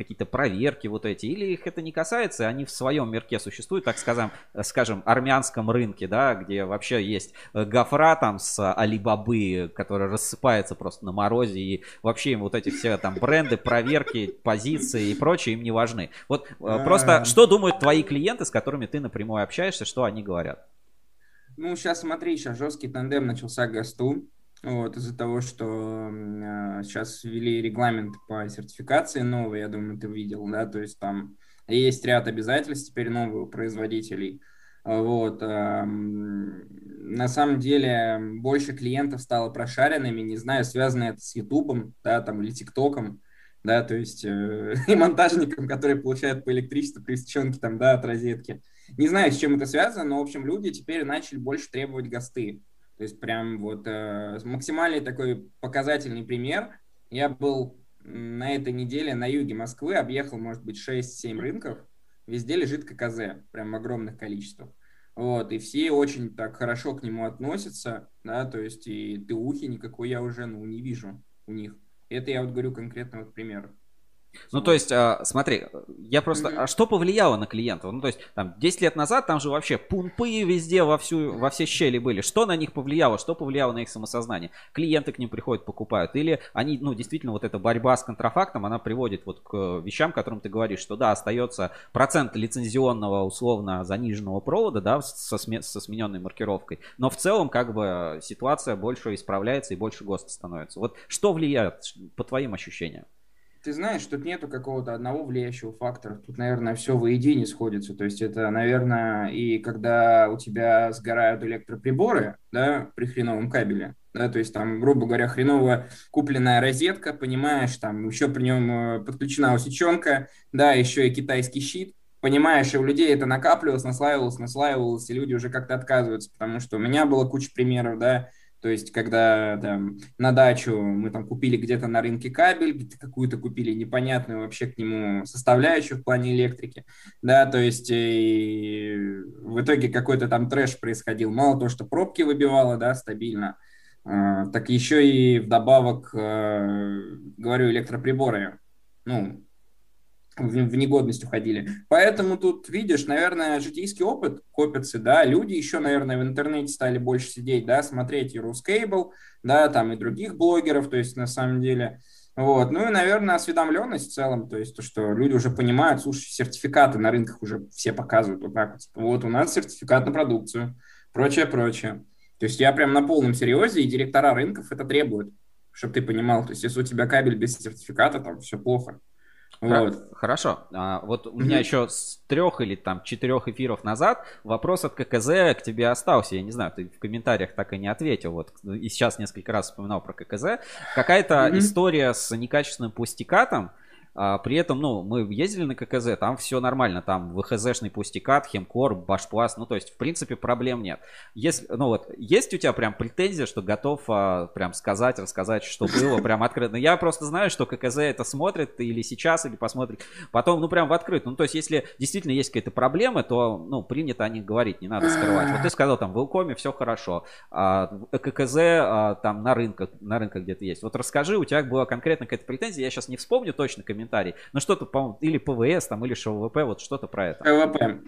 какие-то проверки вот эти, или их это не касается, они в своем мирке существуют, так скажем, э, скажем, армянском рынке, да, где вообще есть э, гофра там с Алибабы, которая рассыпается просто на морозе, и вообще им вот эти все там бренды, проверки, позиции и прочее им не важны. Вот э, А. просто что думают твои клиенты, с которыми ты напрямую общаешься, что они говорят? Ну, сейчас смотри, сейчас жесткий тандем начался к ГОСТу. Вот, из-за того, что э, сейчас ввели регламент по сертификации новый, я думаю, ты видел, да, то есть там есть ряд обязательств теперь новых производителей. А, Вот, эм, на самом деле больше клиентов стало прошаренными, не знаю, связано это с Ютубом, да, там, или ТикТоком, да, то есть э, [laughs] и монтажникам, которые получают по электричеству при там, да, от розетки. Не знаю, с чем это связано, но, в общем, люди теперь начали больше требовать ГОСТы. То есть прям вот э, максимальный такой показательный пример. Я был на этой неделе на юге Москвы, объехал, может быть, 6-7 рынков. Везде лежит ККЗ, прям в огромных количествах. Вот, и все очень так хорошо к нему относятся, да, то есть и ты ухи никакой я уже, ну, не вижу у них. Это я вот говорю конкретно вот пример. Ну, то есть, а, смотри, я просто... Мгм. А что повлияло на клиентов? Ну, то есть, там, 10 лет назад там же вообще пунпы везде во, всю, во все щели были. Что на них повлияло? Что повлияло на их самосознание? Клиенты к ним приходят, покупают. Или они, ну, действительно, вот эта борьба с контрафактом, она приводит вот к э, вещам, которым ты говоришь, что, да, остается процент лицензионного, условно, заниженного провода, да, со, сме- со смененной маркировкой. Но в целом, как бы, ситуация больше исправляется и больше ГОСТа становится. Вот что влияет, по твоим ощущениям? Ты знаешь, тут нету какого-то одного влияющего фактора. Тут, наверное, все воедине сходится. То есть это, наверное, и когда у тебя сгорают электроприборы, да, при хреновом кабеле, да, то есть там, грубо говоря, хреново купленная розетка, понимаешь, там еще при нем э, подключена усеченка, да, еще и китайский щит, понимаешь, и у людей это накапливалось, наслаивалось, наслаивалось, и люди уже как-то отказываются, потому что у меня было куча примеров, да, то есть, когда там, на дачу мы там купили где-то на рынке кабель, какую-то купили непонятную вообще к нему составляющую в плане электрики, да, то есть и в итоге какой-то там трэш происходил. Мало того, что пробки выбивало, да, стабильно, а, так еще и вдобавок, э, говорю, электроприборы, ну, в, в негодность уходили. Поэтому тут, видишь, наверное, житейский опыт копится, да, люди еще, наверное, в интернете стали больше сидеть, да, смотреть и Рускейбл, да, там и других блогеров, то есть, на самом деле, Вот. Ну и, наверное, осведомленность в целом, то есть то, что люди уже понимают, слушай, сертификаты на рынках уже все показывают вот так вот. Вот у нас сертификат на продукцию, прочее, прочее. То есть я прям на полном серьезе, и директора рынков это требуют, чтобы ты понимал. То есть если у тебя кабель без сертификата, там все плохо. Вот. Хорошо. А, вот у меня еще с трех или там четырех эфиров назад вопрос от ККЗ к тебе остался. Я не знаю, ты в комментариях так и не ответил. Вот и сейчас несколько раз вспоминал про ККЗ. Какая-то история с некачественным пустикатом. А, при этом, ну, мы ездили на ККЗ, там все нормально, там ВХЗшный пустикат, хемкор, башпласт, ну, то есть, в принципе, проблем нет. Если, ну, вот, есть у тебя прям претензия, что готов а, прям сказать, рассказать, что было, прям открыто. Я просто знаю, что ККЗ это смотрит или сейчас, или посмотрит потом, ну, прям в открытую. Ну, то есть, если действительно есть какие-то проблемы, то, ну, принято о них говорить, не надо скрывать. Вот ты сказал, там, в Илкоме все хорошо, а, ККЗ а, там на рынках, на рынках где-то есть. Вот расскажи, у тебя была конкретно какая-то претензия, я сейчас не вспомню точно комментарий, комментарий. Ну что-то, по или ПВС там, или ШВП, вот что-то про это. ПВП.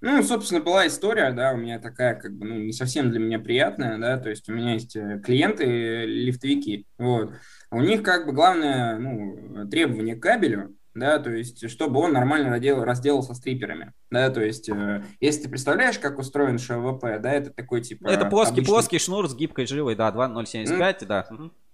Ну, собственно, была история, да, у меня такая, как бы, ну, не совсем для меня приятная, да, то есть у меня есть э, клиенты, лифтовики, вот. У них, как бы, главное, ну, требование к кабелю, да, то есть, чтобы он нормально разделал, разделал со стриперами, да, то есть, э, если ты представляешь, как устроен ШВП, да, это такой, типа... Это плоский, обычный... плоский шнур с гибкой жилой, да, 2.075, mm. да.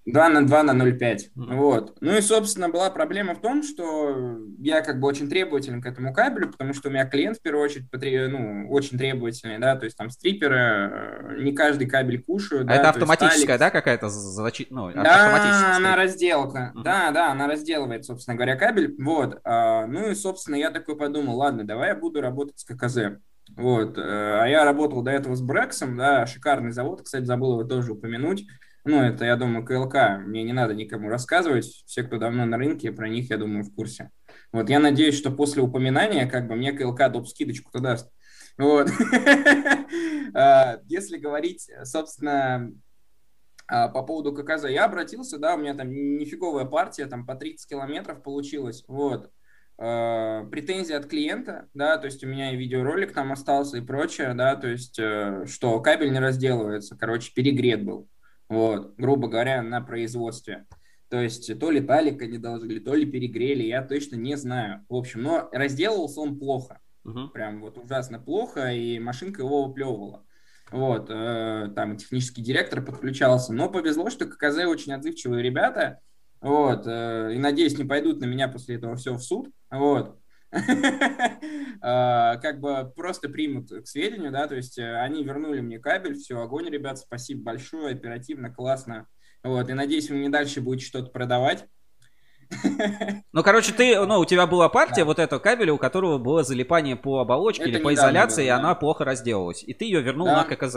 2 на 2 на 0,5. Mm-hmm. Вот. Ну и, собственно, была проблема в том, что я как бы очень требователен к этому кабелю, потому что у меня клиент, в первую очередь, потре... ну, очень требовательный, да, то есть там стриперы, э, не каждый кабель кушают. А да, это автоматическая, есть, да, какая-то защи... ну, Да, она разделка. Mm-hmm. Да, да, она разделывает, собственно говоря, кабель. Вот. А, ну и, собственно, я такой подумал, ладно, давай я буду работать с ККЗ. Вот. Э, а я работал до этого с Брексом, да, шикарный завод, кстати, забыл его тоже упомянуть. Ну, это, я думаю, КЛК. Мне не надо никому рассказывать. Все, кто давно на рынке, про них, я думаю, в курсе. Вот, я надеюсь, что после упоминания, как бы, мне КЛК доп. скидочку-то даст. Вот. [laughs] А, если говорить, собственно, а, по поводу ККЗ, я обратился, да, у меня там нифиговая партия, там по 30 километров получилось, вот. А, претензии от клиента, да, то есть у меня и видеоролик там остался и прочее, да, то есть, э, что кабель не разделывается, короче, перегрет был вот, грубо говоря, на производстве. То есть то ли талика не должны, то ли перегрели, я точно не знаю. В общем, но разделывался он плохо. Uh-huh. Прям вот ужасно плохо, и машинка его выплевывала. Вот, э, там технический директор подключался. Но повезло, что ККЗ очень отзывчивые ребята. Вот, э, и надеюсь, не пойдут на меня после этого все в суд. Вот. [laughs] А, как бы просто примут к сведению, да, то есть э, они вернули мне кабель, все, огонь, ребят, спасибо большое, оперативно, классно, вот, и надеюсь, вы мне дальше будете что-то продавать. [laughs] Ну, короче, ты, ну, у тебя была партия да. вот этого кабеля, у которого было залипание по оболочке Это или по изоляции, было, да. и она плохо разделалась. И ты ее вернул да. на ККЗ.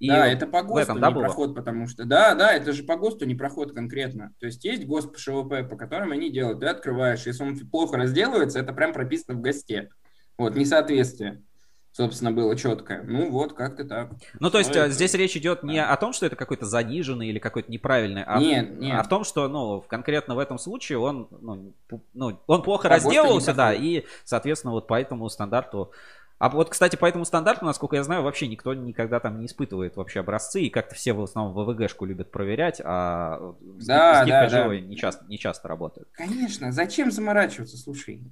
И да, это по ГОСТу этом, да, не было? проход, потому что... Да, да, это же по ГОСТу не проход конкретно. То есть есть ГОСТ по ШВП, по которым они делают. Ты открываешь, если он плохо разделывается, это прям прописано в ГОСТе. Вот, несоответствие собственно, было четкое. Ну вот, как-то так. Ну, то есть, это... здесь речь идет не да. о том, что это какой-то заниженный или какой-то неправильный, а, нет, нет. а в том, что, ну, конкретно в этом случае он, ну, ну он плохо По разделывался, да, и, соответственно, вот по этому стандарту а вот, кстати, по этому стандарту, насколько я знаю, вообще никто никогда там не испытывает вообще образцы, и как-то все в основном ВВГшку любят проверять, а да, с да, да. не, часто, не часто работают. Конечно, зачем заморачиваться, слушай.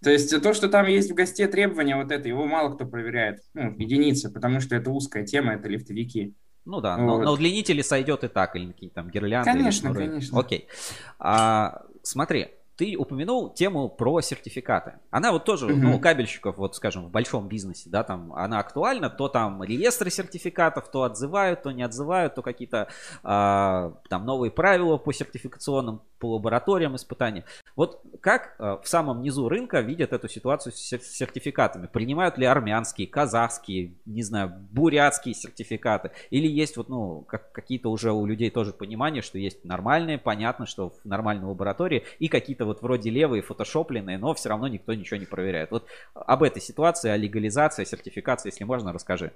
То есть то, что там есть в госте требования, вот это, его мало кто проверяет, ну, единицы, потому что это узкая тема, это лифтовики. Ну да, вот. но на удлинители сойдет и так, или какие-то там гирлянды. Конечно, конечно. Окей. А, смотри, ты упомянул тему про сертификаты. Она вот тоже, mm-hmm. ну, у кабельщиков, вот скажем, в большом бизнесе, да, там она актуальна, то там реестры сертификатов, то отзывают, то не отзывают, то какие-то а, там новые правила по сертификационным, по лабораториям испытаний. Вот как а, в самом низу рынка видят эту ситуацию с сертификатами? Принимают ли армянские, казахские, не знаю, бурятские сертификаты? Или есть вот, ну, как, какие-то уже у людей тоже понимание, что есть нормальные, понятно, что в нормальной лаборатории, и какие-то вот вроде левые, фотошопленные, но все равно никто ничего не проверяет. Вот об этой ситуации, о легализации, о сертификации, если можно, расскажи.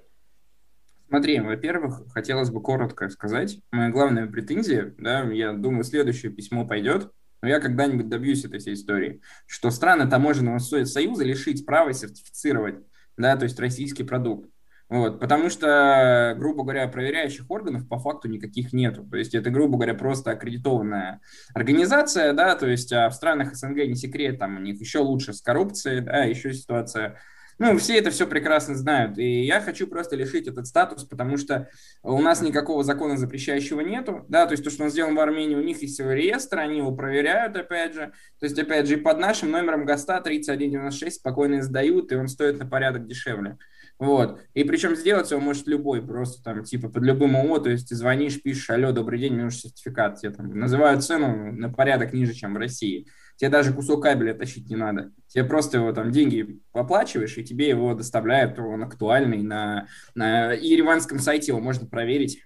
Смотри, во-первых, хотелось бы коротко сказать. Моя главная претензия, да, я думаю, следующее письмо пойдет, но я когда-нибудь добьюсь этой всей истории, что страны таможенного союза лишить права сертифицировать, да, то есть российский продукт. Вот, потому что, грубо говоря, проверяющих органов по факту никаких нету. То есть это, грубо говоря, просто аккредитованная организация, да, то есть а в странах СНГ не секрет, там у них еще лучше с коррупцией, да, еще ситуация ну, все это все прекрасно знают. И я хочу просто лишить этот статус, потому что у нас никакого закона запрещающего нету. Да, то есть то, что он сделан в Армении, у них есть свой реестр, они его проверяют, опять же. То есть, опять же, и под нашим номером ГОСТа 3196 спокойно сдают, и он стоит на порядок дешевле. Вот. И причем сделать его может любой, просто там, типа, под любым ООО, то есть ты звонишь, пишешь, алло, добрый день, мне нужен сертификат. Тебе там называют цену на порядок ниже, чем в России. Тебе даже кусок кабеля тащить не надо. Тебе просто его там деньги оплачиваешь, и тебе его доставляют, он актуальный. На, на ереванском сайте его можно проверить.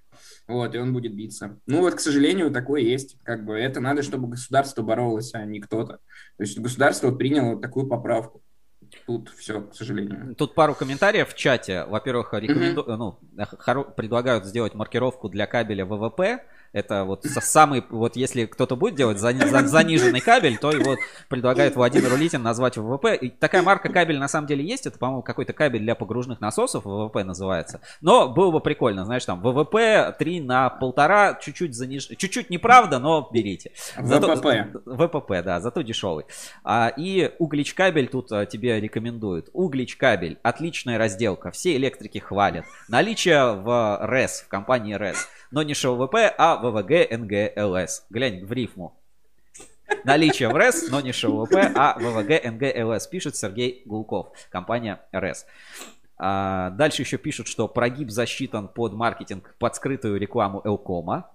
Вот, и он будет биться. Ну вот, к сожалению, такое есть. Как бы это надо, чтобы государство боролось, а не кто-то. То есть государство приняло такую поправку. Тут все, к сожалению. Тут пару комментариев в чате. Во-первых, рекоменду... mm-hmm. ну, предлагают сделать маркировку для кабеля ВВП это вот самый, вот если кто-то будет делать заниженный кабель, то его предлагает Владимир Улитин назвать ВВП. И такая марка кабель на самом деле есть. Это, по-моему, какой-то кабель для погружных насосов, ВВП называется. Но было бы прикольно, знаешь, там ВВП 3 на полтора, чуть-чуть заниж... Чуть-чуть неправда, но берите. Зато... ВПП. ВПП, да, зато дешевый. А, и углич кабель тут а, тебе рекомендуют. Углич кабель, отличная разделка, все электрики хвалят. Наличие в РЭС, в компании РЭС но не ШВП, а ВВГ НГЛС. Глянь в рифму. Наличие в РЭС, но не ШВП, а ВВГ НГЛС, пишет Сергей Гулков, компания РЭС. А, дальше еще пишут, что прогиб засчитан под маркетинг под скрытую рекламу Элкома.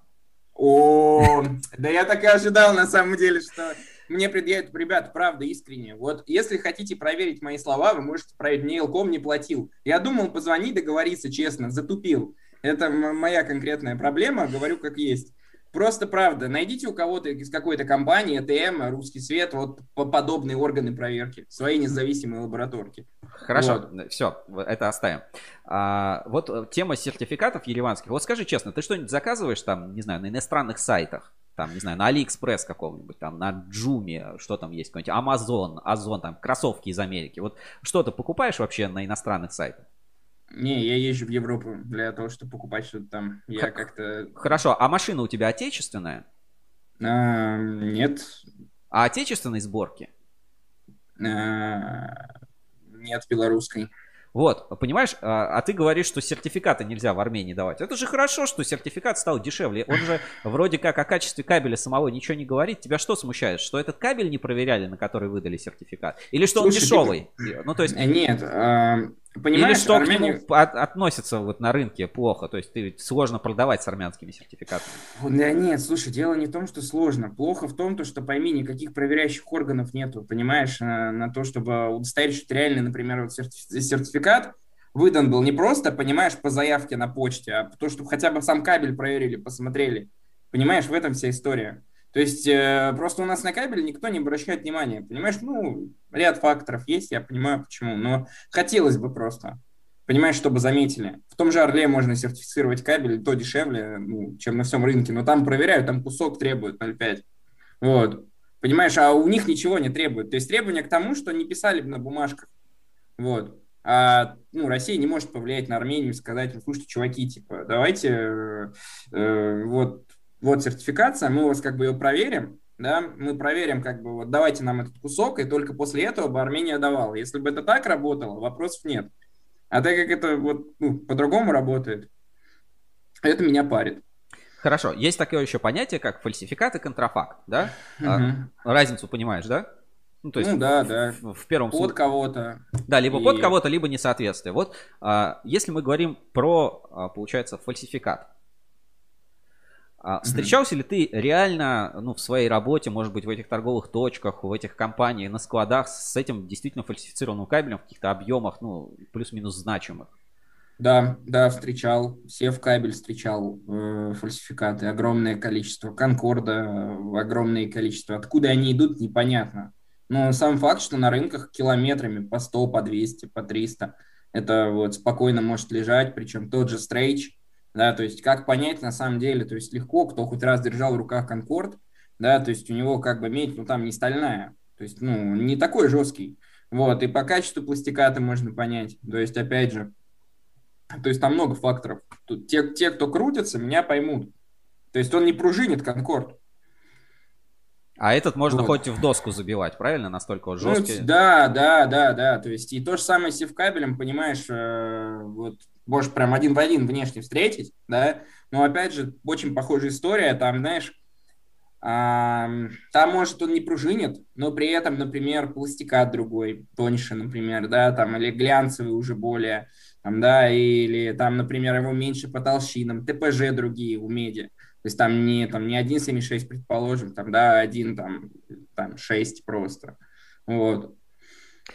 О, да я так и ожидал на самом деле, что мне предъявят, ребят, правда, искренне. Вот если хотите проверить мои слова, вы можете проверить. Мне Элком не платил. Я думал позвонить, договориться, честно, затупил. Это моя конкретная проблема, говорю как есть. Просто правда, найдите у кого-то из какой-то компании, ЭТМ, Русский Свет, вот подобные органы проверки, свои независимые лабораторки. Хорошо, вот. все, это оставим. А, вот э, тема сертификатов ереванских. Вот скажи честно, ты что-нибудь заказываешь там, не знаю, на иностранных сайтах? Там, не знаю, на Алиэкспресс каком-нибудь, там, на Джуме, что там есть, какой-нибудь Амазон, Озон, там, кроссовки из Америки. Вот что ты покупаешь вообще на иностранных сайтах? Не, я езжу в Европу для того, чтобы покупать что-то там. Я как- как-то... Хорошо, а машина у тебя отечественная? А, нет. А отечественной сборки? А, нет, белорусской. Вот, понимаешь, а, а ты говоришь, что сертификаты нельзя в Армении давать. Это же хорошо, что сертификат стал дешевле. Он же вроде как о качестве кабеля самого ничего не говорит. Тебя что смущает? Что этот кабель не проверяли, на который выдали сертификат? Или что Слушай, он дешевый? Ты... Ну, то есть... Нет, а, Понимаешь, Или что Армению... к нему от, относится вот на рынке плохо, то есть ты сложно продавать с армянскими сертификатами. Да нет, слушай, дело не в том, что сложно. Плохо в том, то, что пойми, никаких проверяющих органов нету, понимаешь, на, на то, чтобы удостоверить, что реально, например, вот сертификат выдан был не просто, понимаешь, по заявке на почте, а то, чтобы хотя бы сам кабель проверили, посмотрели. Понимаешь, в этом вся история. То есть э, просто у нас на кабеле никто не обращает внимания, понимаешь? Ну, ряд факторов есть, я понимаю почему, но хотелось бы просто, понимаешь, чтобы заметили. В том же Орле можно сертифицировать кабель, то дешевле, ну, чем на всем рынке, но там проверяют, там кусок требует 0,5. Вот. Понимаешь, а у них ничего не требует. То есть требования к тому, что не писали бы на бумажках. Вот. А ну, Россия не может повлиять на Армению и сказать, слушайте, чуваки, типа, давайте э, э, вот вот сертификация, мы у вас как бы ее проверим, да, мы проверим, как бы, вот давайте нам этот кусок, и только после этого бы Армения давала. Если бы это так работало, вопросов нет. А так как это вот ну, по-другому работает, это меня парит. Хорошо, есть такое еще понятие, как фальсификат и контрафакт, да? Угу. А, разницу понимаешь, да? Ну, то есть ну да, да. В, в первом Под случае. кого-то. Да, либо и... под кого-то, либо несоответствие. Вот а, если мы говорим про, а, получается, фальсификат, а встречался ли ты реально ну, в своей работе, может быть, в этих торговых точках, в этих компаниях, на складах с этим действительно фальсифицированным кабелем в каких-то объемах, ну, плюс-минус значимых? Да, да, встречал. Все в кабель встречал э, фальсификаты. Огромное количество. Конкорда огромное количество. Откуда они идут, непонятно. Но сам факт, что на рынках километрами по 100, по 200, по 300, это вот спокойно может лежать. Причем тот же стрейч, да, то есть как понять на самом деле, то есть легко, кто хоть раз держал в руках Конкорд, да, то есть у него как бы медь, ну там не стальная, то есть, ну, не такой жесткий, вот, и по качеству пластиката можно понять, то есть, опять же, То есть там много факторов. Тут те, те, кто крутится, меня поймут. То есть он не пружинит Конкорд. А этот можно Вот. хоть в доску забивать, правильно? Настолько он Ну, жесткий. да, да, да, да. То есть и то же самое с севкабелем, понимаешь, э, вот можешь прям один в один внешне встретить, да, но опять же, очень похожая история, там, знаешь, ам, там, может, он не пружинит, но при этом, например, пластикат другой, тоньше, например, да, там, или глянцевый уже более, там, да, или там, например, его меньше по толщинам, ТПЖ другие у меди. То есть там не, там, не 1,76, предположим, там, да, один, там, там 6 просто. Вот.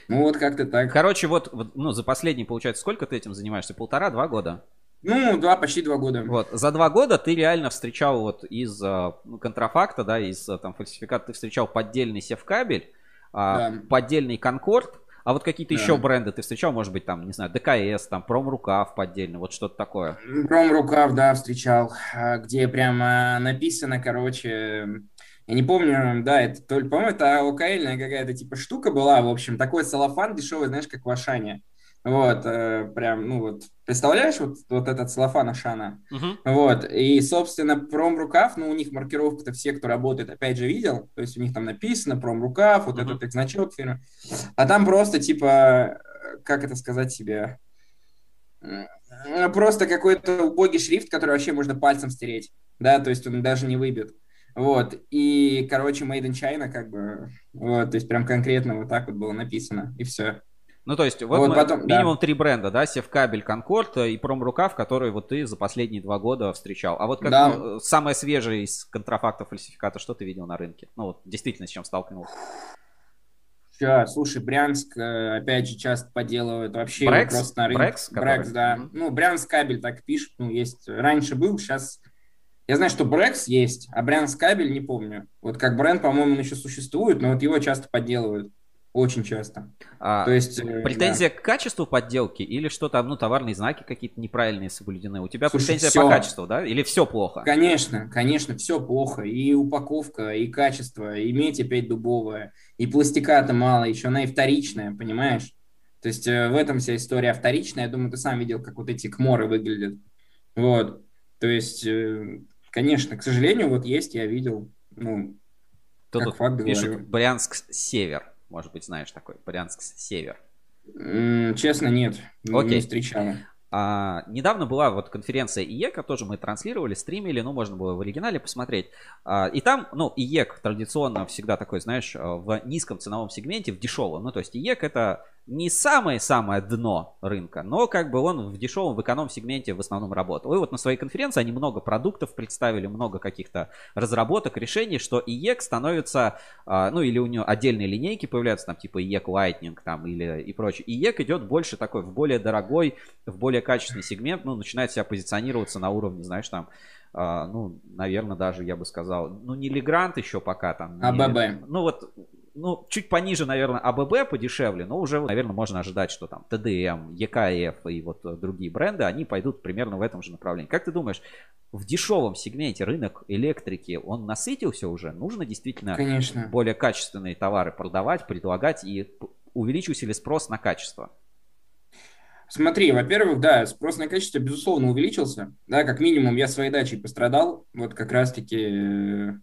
Ну, вот как-то так. Короче, вот, вот, ну, за последние, получается, сколько ты этим занимаешься? Полтора-два года? Ну, два, почти два года. Вот, за два года ты реально встречал вот из а, ну, контрафакта, да, из а, там фальсификата, ты встречал поддельный севкабель, а, Да. поддельный конкорд, а вот какие-то Да. еще бренды ты встречал, может быть, там, не знаю, ДКС, там, Промрукав поддельный, вот что-то такое. Пром рукав, да, встречал, где прямо написано, короче, я не помню, да, это то ли, по-моему, это АОКЛьная какая-то типа штука была, в общем, такой целлофан дешевый, знаешь, как в Ашане. Вот, э, прям, ну вот, представляешь, вот, вот этот целлофан Ашана? Вот, и, собственно, промрукав, ну, у них маркировка-то все, кто работает, опять же, видел, то есть у них там написано промрукав, вот Мгм. этот их значок фирмы, а там просто, типа, как это сказать себе, просто какой-то убогий шрифт, который вообще можно пальцем стереть, да, то есть он даже не выбит. Вот, и, короче, Made in China, как бы, вот, то есть прям конкретно вот так вот было написано, и все. Ну, то есть, вот, Вот мы- потом, да. минимум три бренда, да, Севкабель, Конкорд и Промрукав, которые вот ты за последние два года встречал. А вот как Да. ну, самое свежее из контрафакта, фальсификата, что ты видел на рынке? Ну, вот действительно, с чем сталкивался. Ща, слушай, Брянск, э, опять же, часто поделывают вообще Брекс? просто на рынке. Брекс, который? Брекс, да. Ну, Брянск кабель так пишут, ну, есть. Раньше был, сейчас... Я знаю, что Брекс есть, а Брянск кабель не помню. Вот как бренд, по-моему, он еще существует, но вот его часто подделывают. Очень часто. А, То есть... э, Претензия к качеству подделки или что там, ну, товарные знаки какие-то неправильные соблюдены? У тебя Слушай, претензия всё. по качеству, да? Или все плохо? да. Конечно, конечно, все плохо. И упаковка, и качество, и медь опять дубовая, и пластиката мало, еще она и вторичная, понимаешь? То есть э, в этом вся история вторичная. Я думаю, ты сам видел, как вот эти кморы выглядят. Вот. То есть, э, конечно, к сожалению, вот есть, я видел. Ну, Кто как факт пишет говорю. Брянск-Север. Может быть, знаешь такой. Брянск-Север. честно, нет, не- Окей. не встречал. А, недавно была вот конференция IEK а, тоже мы транслировали, стримили, ну, можно было в оригинале посмотреть. А, и там, ну, IEK традиционно всегда такой, знаешь, в низком ценовом сегменте, в дешевом. Ну, то есть IEK это не самое-самое дно рынка, но как бы он в дешевом, в эконом-сегменте в основном работал. И вот на своей конференции они много продуктов представили, много каких-то разработок, решений, что IEK становится, а, ну, или у него отдельные линейки появляются, там, типа IEK Lighting, там, или и прочее. IEK идет больше такой, в более дорогой, в более качественный сегмент, ну, начинает себя позиционироваться на уровне, знаешь, там, а, ну, наверное, даже, я бы сказал, ну, не Legrand еще пока там. не- ABB. Ну, вот, ну, чуть пониже, наверное, ABB подешевле, но уже, наверное, можно ожидать, что там TDM, EKF и вот э, другие бренды, они пойдут примерно в этом же направлении. Как ты думаешь, в дешевом сегменте рынок электрики, он насытился уже? Нужно действительно Конечно. более качественные товары продавать, предлагать и увеличился ли спрос на качество? Смотри, во-первых, да, спрос на качество, безусловно, увеличился. Да, как минимум, я своей дачей пострадал. Вот как раз-таки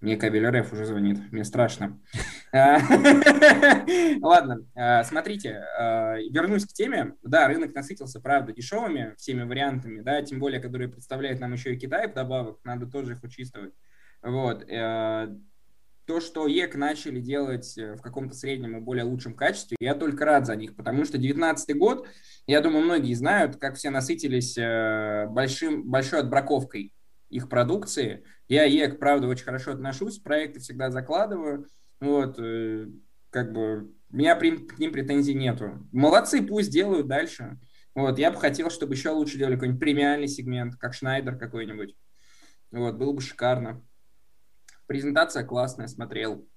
мне РФ уже звонит. Мне страшно. [laughs] А, [laughs] Ладно, а, смотрите, а, вернусь к теме. Да, рынок насытился, правда, дешевыми всеми вариантами, да, тем более, которые представляет нам еще и Китай вдобавок, надо тоже их учитывать. Вот. э, То, что ЕК начали делать э, в каком-то среднем и более лучшем качестве, я только рад за них, потому что 2019 год, я думаю, многие знают, как все насытились э, большим, большой отбраковкой их продукции. Я ЕК, правда, очень хорошо отношусь, проекты всегда закладываю. Вот, э, как бы, у меня при- к ним претензий нету. Молодцы, пусть делают дальше. Вот, я бы хотел, чтобы еще лучше делали какой-нибудь премиальный сегмент, как Шнайдер какой-нибудь. Вот, было бы шикарно. Презентация классная, смотрел.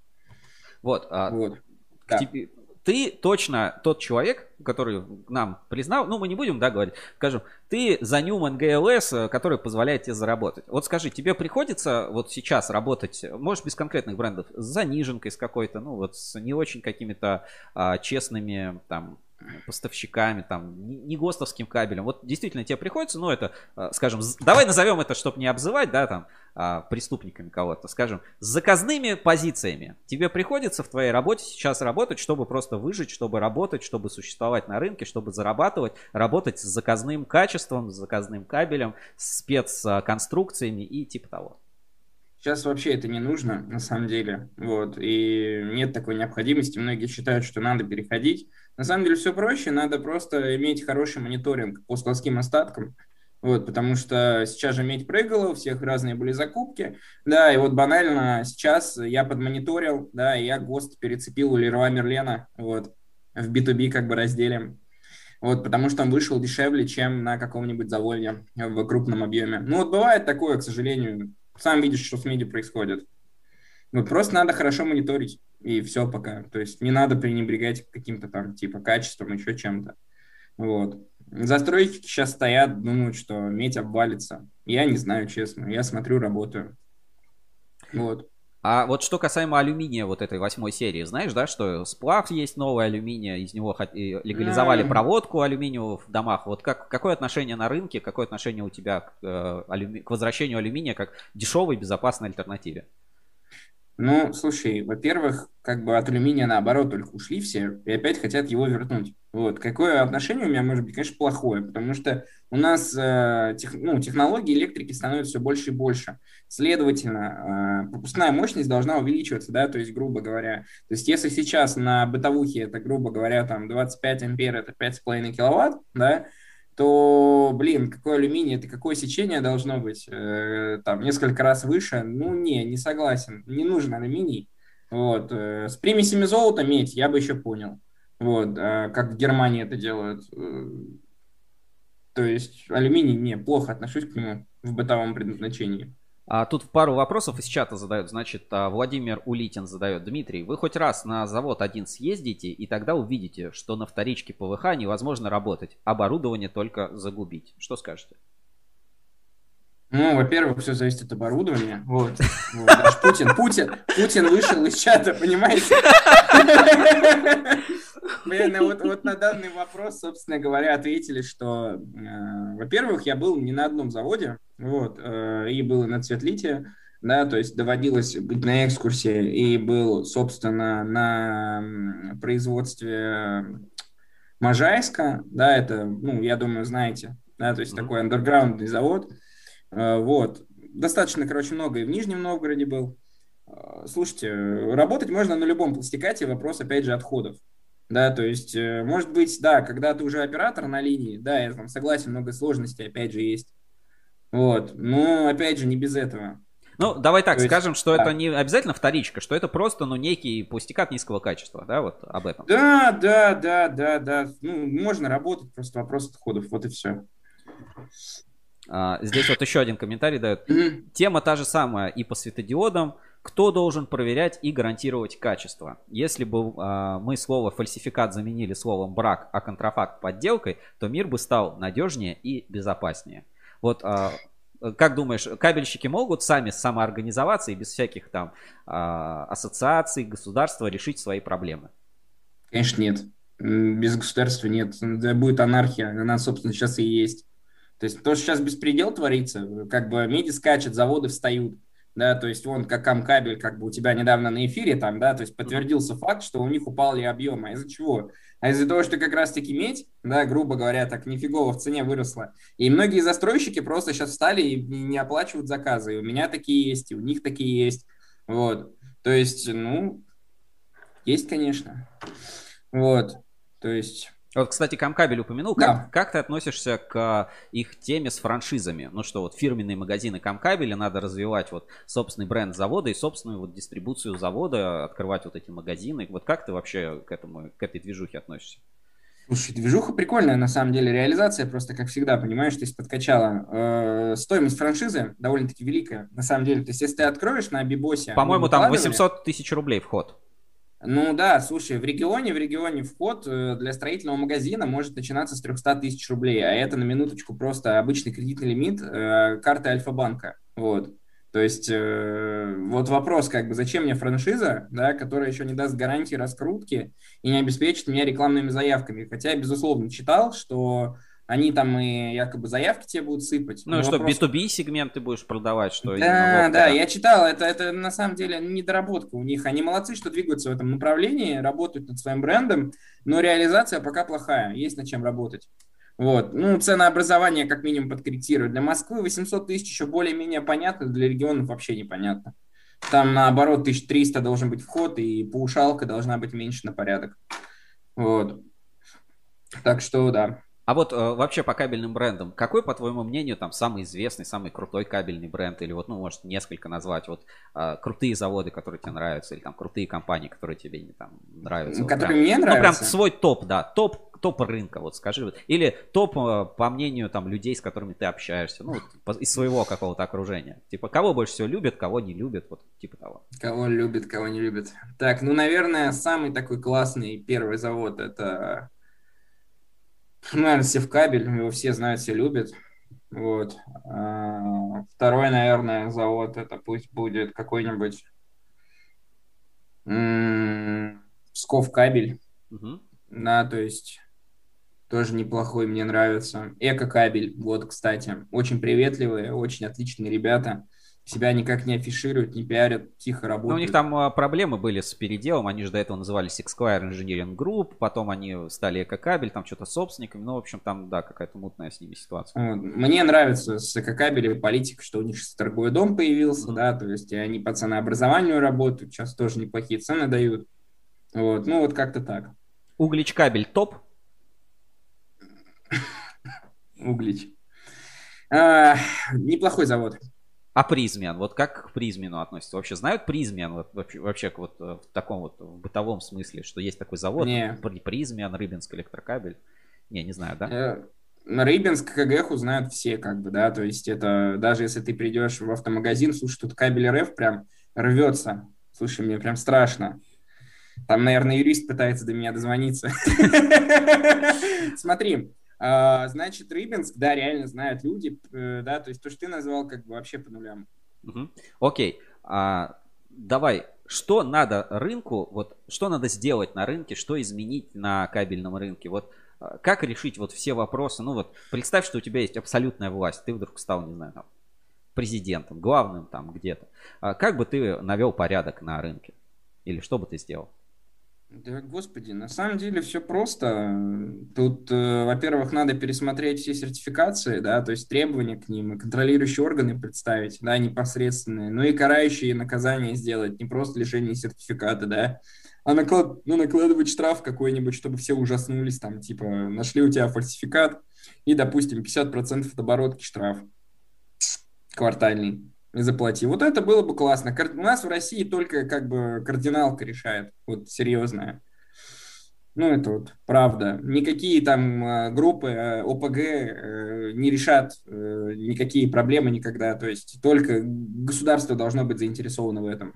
Вот, а, Вот. к Да. тебе- ты точно тот человек, который нам признал, ну мы не будем, да, говорить, скажем, ты за Newman GLS, э, который позволяет тебе заработать. Вот скажи, тебе приходится вот сейчас работать, может без конкретных брендов, с заниженкой с какой-то, ну вот с не очень какими-то а, честными там поставщиками, там, не ГОСТовским кабелем. Вот действительно тебе приходится, ну, это, э, скажем, давай назовем это, чтобы не обзывать, да, там, а, преступниками кого-то, скажем, с заказными позициями. Тебе приходится в твоей работе сейчас работать, чтобы просто выжить, чтобы работать, чтобы существовать на рынке, чтобы зарабатывать, работать с заказным качеством, с заказным кабелем, спецконструкциями и типа того. Сейчас вообще это не нужно, на самом деле. Вот. И нет такой необходимости. Многие считают, что надо переходить. На самом деле все проще. Надо просто иметь хороший мониторинг по складским остаткам. Вот, потому что сейчас же медь прыгала, у всех разные были закупки, да, и вот банально сейчас я подмониторил, да, и я ГОСТ перецепил у Леруа Мерлена, вот, в B2B как бы разделе, вот, потому что он вышел дешевле, чем на каком-нибудь заводе в крупном объеме. Ну, вот бывает такое, к сожалению, сам видишь, что с меди происходит. Вот просто надо хорошо мониторить, и все пока. То есть не надо пренебрегать каким-то там типа качеством, еще чем-то. Вот. Застройщики сейчас стоят, думают, что медь обвалится. Я не знаю, честно. Я смотрю, работаю. Вот. А вот что касаемо алюминия вот этой восьмой серии, знаешь, да, что сплав есть новый алюминия, из него легализовали проводку алюминиевую в домах. Вот как, какое отношение на рынке, какое отношение у тебя к, э, алюми... к возвращению алюминия как дешевой безопасной альтернативе? Ну, слушай, во-первых, как бы от алюминия наоборот только ушли все и опять хотят его вернуть. Вот. Какое отношение у меня может быть, конечно, плохое, потому что у нас э, тех, ну, технологии электрики становятся все больше и больше. Следовательно, э, пропускная мощность должна увеличиваться, да, то есть, грубо говоря. То есть, если сейчас на бытовухе это, грубо говоря, там 25 ампер, это 5,5 киловатт, да, то, блин, какой алюминий, это какое сечение должно быть, э, там, несколько раз выше, ну, не, не согласен, не нужен алюминий, вот, э, с примесями золота медь я бы еще понял, вот, э, как в Германии это делают, э, то есть алюминий, не, плохо отношусь к нему в бытовом предназначении. А тут пару вопросов из чата задают. Значит, а, Владимир Улитин задает. Дмитрий, вы хоть раз на завод один съездите, и тогда увидите, что на вторичке ПВХ невозможно работать. Оборудование только загубить. Что скажете? Ну, во-первых, все зависит от оборудования. Вот. вот. Даже Путин, Путин, Путин вышел из чата, понимаете? Блин, ну вот, вот на данный вопрос, собственно говоря, ответили, что, э, во-первых, я был не на одном заводе, вот, э, и был на Цветлите, да, то есть доводилось быть на экскурсии, и был, собственно, на производстве Можайска, да, это, ну, я думаю, знаете, да, то есть mm-hmm. такой андерграундный завод, э, вот, достаточно, короче, много и в Нижнем Новгороде был. Э, слушайте, работать можно на любом пластикате, вопрос, опять же, отходов. Да, то есть, э, может быть, да, когда ты уже оператор на линии, да, я там согласен, много сложностей, опять же, есть. Вот, но, опять же, не без этого. Ну, давай так, То скажем, есть, что да. это не обязательно вторичка, что это просто, ну, некий пустякат низкого качества, да, вот об этом. Да, да, да, да, да. Ну, можно работать, просто вопрос отходов, вот и все. А, здесь вот еще один комментарий дает. Тема та же самая и по светодиодам, кто должен проверять и гарантировать качество? Если бы э, мы слово фальсификат заменили словом брак, а контрафакт подделкой, то мир бы стал надежнее и безопаснее. Вот э, как думаешь, кабельщики могут сами самоорганизоваться и без всяких там э, ассоциаций, государства решить свои проблемы? Конечно, нет. Без государства нет. Будет анархия. Она, собственно, сейчас и есть. То есть то, что сейчас беспредел творится, как бы меди скачет, заводы встают да, то есть вон как Амкабель, как бы у тебя недавно на эфире там, да, то есть подтвердился факт, что у них упали объемы. А из-за чего? А из-за того, что как раз-таки медь, да, грубо говоря, так нифигово в цене выросла. И многие застройщики просто сейчас встали и не оплачивают заказы. И у меня такие есть, и у них такие есть. Вот. То есть, ну, есть, конечно. Вот. То есть вот, кстати, Камкабель упомянул. Да. Как, как ты относишься к их теме с франшизами? Ну что, вот фирменные магазины Камкабеля надо развивать вот собственный бренд завода и собственную вот дистрибуцию завода, открывать вот эти магазины. Вот как ты вообще к этому, к этой движухе относишься? Слушай, движуха прикольная, на самом деле. Реализация просто, как всегда, понимаешь, то есть подкачала. Э, стоимость франшизы довольно-таки великая, на самом деле. То есть, если ты откроешь на Бибосе... По-моему, там 800 тысяч рублей вход. Ну да, слушай, в регионе, в регионе вход э, для строительного магазина может начинаться с 300 тысяч рублей, а это на минуточку просто обычный кредитный лимит э, карты Альфа-банка. Вот. То есть э, вот вопрос, как бы, зачем мне франшиза, да, которая еще не даст гарантии раскрутки и не обеспечит меня рекламными заявками. Хотя я, безусловно, читал, что они там и якобы заявки тебе будут сыпать. Ну и что, вопрос... B2B сегмент ты будешь продавать, что Да, да, я читал, это, это на самом деле недоработка у них. Они молодцы, что двигаются в этом направлении, работают над своим брендом, но реализация пока плохая, есть над чем работать. Вот. Ну, ценообразование как минимум подкорректировать. Для Москвы 800 тысяч еще более-менее понятно, для регионов вообще непонятно. Там, наоборот, 1300 должен быть вход, и паушалка должна быть меньше на порядок. Вот. Так что, да. А вот э, вообще по кабельным брендам, какой, по твоему мнению, там самый известный, самый крутой кабельный бренд, или вот, ну, может, несколько назвать, вот э, крутые заводы, которые тебе нравятся, или там крутые компании, которые тебе не там нравятся? Которые вот, мне нравятся? Ну, прям свой топ, да, топ, топ рынка, вот скажи. Или топ, э, по мнению там людей, с которыми ты общаешься, ну, вот, из своего какого-то окружения. Типа, кого больше всего любят, кого не любят, вот типа того. Кого любят, кого не любят. Так, ну, наверное, самый такой классный первый завод это ну, наверное, Севкабель, его все знают, все любят. Вот. А, второй, наверное, завод, это пусть будет какой-нибудь Псков кабель. Угу. Да, то есть тоже неплохой, мне нравится. Эко кабель, вот, кстати, очень приветливые, очень отличные ребята себя никак не афишируют, не пиарят, тихо работают. Ну, у них там а, проблемы были с переделом, они же до этого назывались Sixquire Engineering Group, потом они стали Экокабель, там что-то собственниками, ну, в общем, там, да, какая-то мутная с ними ситуация. Мне нравится с Экокабелем политика, что у них сейчас торговый дом появился, mm-hmm. да, то есть они по ценообразованию работают, сейчас тоже неплохие цены дают. Вот, ну, вот как-то так. Углич кабель топ? [laughs] Углич. А, неплохой завод. А Призмен, вот как к Призмену относится? Вообще знают Призмен вот, вообще, вообще вот э, в таком вот в бытовом смысле, что есть такой завод, не. Призмен, Рыбинск, электрокабель? Не, не знаю, да? Э, на Рыбинск, КГХ знают все, как бы, да, то есть это, даже если ты придешь в автомагазин, слушай, тут кабель РФ прям рвется, слушай, мне прям страшно. Там, наверное, юрист пытается до меня дозвониться. [laughs] Смотри, значит, Рыбинск, да, реально знают люди, э, да, то есть то, что ты назвал, как бы вообще по нулям. Угу. Окей, а, давай, что надо рынку, вот что надо сделать на рынке, что изменить на кабельном рынке, вот а, как решить вот все вопросы, ну вот представь, что у тебя есть абсолютная власть, ты вдруг стал, не знаю, там, президентом, главным там где-то, а как бы ты навел порядок на рынке или что бы ты сделал? Да, господи, на самом деле все просто. Тут, э, во-первых, надо пересмотреть все сертификации, да, то есть требования к ним, и контролирующие органы представить, да, непосредственные, ну и карающие наказания сделать, не просто лишение сертификата, да, а наклад, ну, накладывать штраф какой-нибудь, чтобы все ужаснулись, там, типа, нашли у тебя фальсификат, и, допустим, 50% от оборотки штраф квартальный заплати. Вот это было бы классно. У нас в России только как бы кардиналка решает, вот серьезная. Ну, это вот правда. Никакие там э, группы э, ОПГ э, не решат никакие проблемы никогда. То есть только государство должно быть заинтересовано в этом.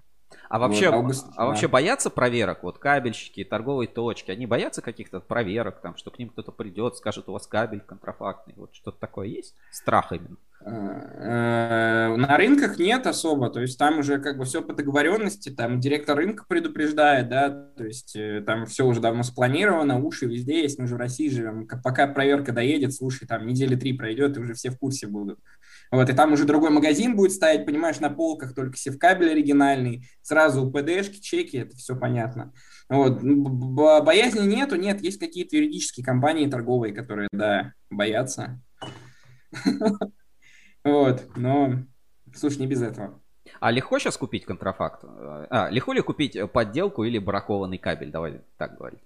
А вообще, вот, август, а да. вообще боятся проверок? Вот кабельщики, торговые точки, они боятся каких-то проверок, там, что к ним кто-то придет, скажет, у вас кабель контрафактный. Вот что-то такое есть? Страх именно. Э, на рынках нет особо, то есть там уже как бы все по договоренности, там директор рынка предупреждает, да, то есть э, там все уже давно спланировано, уши везде есть, мы же в России живем, пока проверка доедет, слушай, там недели три пройдет, и уже все в курсе будут. Вот, и там уже другой магазин будет стоять, понимаешь, на полках только севкабель оригинальный, сразу УПДшки, чеки, это все понятно. Вот, боязни нету, нет, есть какие-то юридические компании торговые, которые, да, боятся. [laughs] Вот, но, слушай, не без этого. А легко сейчас купить контрафакт? А, легко ли купить подделку или бракованный кабель? Давай так говорить.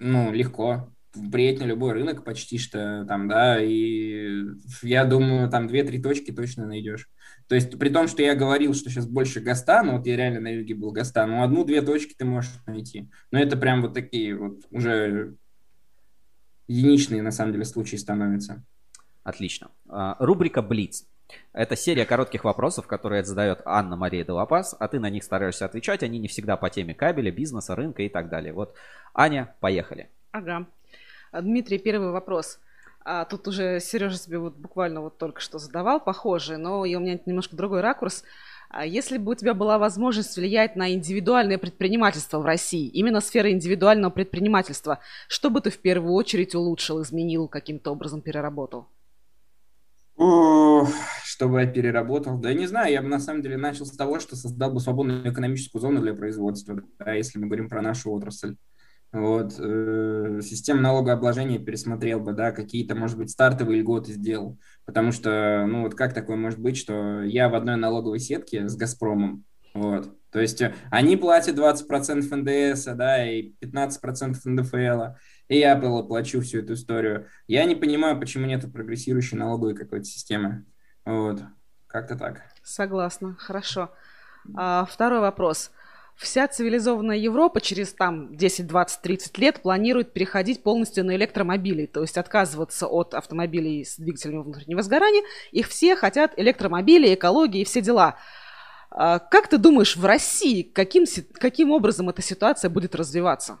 Ну, легко. Приедь на любой рынок почти что там, да, и я думаю, там две-три точки точно найдешь. То есть, при том, что я говорил, что сейчас больше ГАСТа, ну вот я реально на юге был ГАСТа, ну одну-две точки ты можешь найти. Но это прям вот такие вот уже единичные на самом деле случаи становятся. Отлично. А, рубрика «Блиц». Это серия коротких вопросов, которые задает Анна Мария Делапас, а ты на них стараешься отвечать. Они не всегда по теме кабеля, бизнеса, рынка и так далее. Вот, Аня, поехали. Ага. Дмитрий, первый вопрос. А, тут уже Сережа себе вот буквально вот только что задавал похожие, но и у меня немножко другой ракурс. А если бы у тебя была возможность влиять на индивидуальное предпринимательство в России, именно сфера индивидуального предпринимательства, что бы ты в первую очередь улучшил, изменил, каким-то образом переработал? Чтобы я переработал. Да не знаю, я бы на самом деле начал с того, что создал бы свободную экономическую зону для производства, да, если мы говорим про нашу отрасль. Вот, э, систему налогообложения пересмотрел бы, да, какие-то, может быть, стартовые льготы сделал. Потому что, ну, вот как такое может быть, что я в одной налоговой сетке с «Газпромом», вот, то есть э, они платят 20% НДС, да, и 15% НДФЛ, и я плачу всю эту историю. Я не понимаю, почему нет прогрессирующей налоговой какой-то системы. Вот, как-то так. Согласна, хорошо. А, второй вопрос. Вся цивилизованная Европа через там 10, 20, 30 лет планирует переходить полностью на электромобили, то есть отказываться от автомобилей с двигателями внутреннего сгорания. Их все хотят электромобили, экологии и все дела. А как ты думаешь, в России каким, каким образом эта ситуация будет развиваться?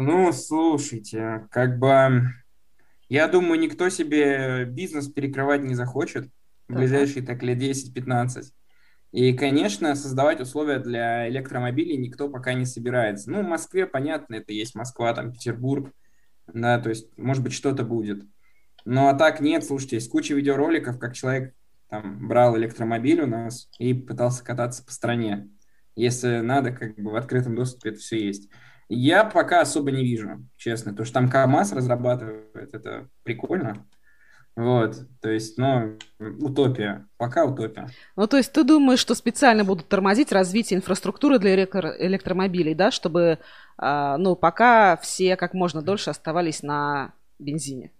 Ну, слушайте, как бы я думаю, никто себе бизнес перекрывать не захочет в ближайшие так лет 10-15. И, конечно, создавать условия для электромобилей никто пока не собирается. Ну, в Москве, понятно, это есть Москва, там, Петербург, да, то есть, может быть, что-то будет. Ну, а так нет, слушайте, есть куча видеороликов, как человек там брал электромобиль у нас и пытался кататься по стране. Если надо, как бы в открытом доступе это все есть. Я пока особо не вижу, честно, то что там КАМАЗ разрабатывает, это прикольно. Вот, то есть, ну, утопия, пока утопия. Ну, то есть ты думаешь, что специально будут тормозить развитие инфраструктуры для электро- электромобилей, да, чтобы, э, ну, пока все как можно дольше оставались на бензине?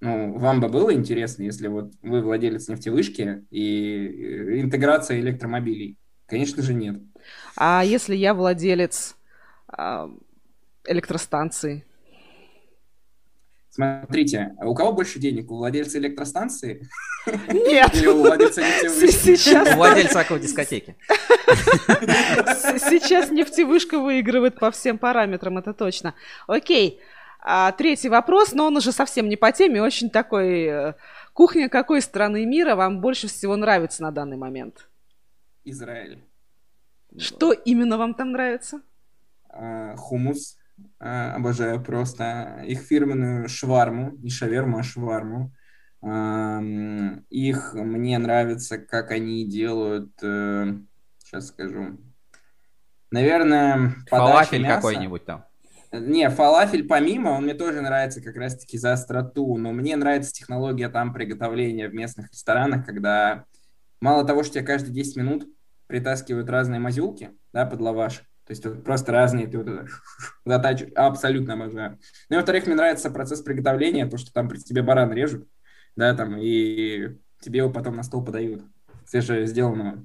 Ну, вам бы было интересно, если вот вы владелец нефтевышки и интеграция электромобилей? Конечно же, нет. А если я владелец э, электростанции? Смотрите, у кого больше денег? У владельца электростанции? Нет. Или у владельца нефтевышки? Сейчас... Владельца дискотеки. Сейчас нефтевышка выигрывает по всем параметрам, это точно. Окей. А, третий вопрос, но он уже совсем не по теме, очень такой... Э, кухня какой страны мира вам больше всего нравится на данный момент? Израиль. Что именно вам там нравится? А, хумус Э, обожаю просто их фирменную шварму, не шаверму, а шварму. Их мне нравится, как они делают, сейчас э, скажу, наверное, Фалафель какой-нибудь там. Не, фалафель помимо, он мне тоже нравится как раз-таки за остроту, но мне нравится технология там приготовления в местных ресторанах, когда мало того, что тебе каждые 10 минут притаскивают разные мазюлки, да, под лаваш, то есть вот просто разные, ты вот это [laughs] затачиваешь, абсолютно обожаю. Ну и во-вторых, мне нравится процесс приготовления, то, что там при тебе баран режут, да, там, и тебе его потом на стол подают, свеже сделанного.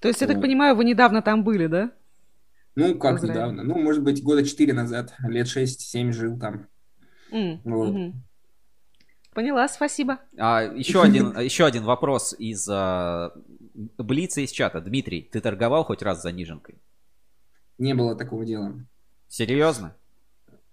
То есть, я так понимаю, вы недавно там были, да? Ну, как Израиль. недавно? Ну, может быть, года четыре назад, лет шесть-семь жил там. Mm, вот. mm Поняла, спасибо. А, еще, [laughs] один, еще один вопрос из а, Блица из чата. Дмитрий, ты торговал хоть раз заниженкой? Не было такого дела. Серьезно?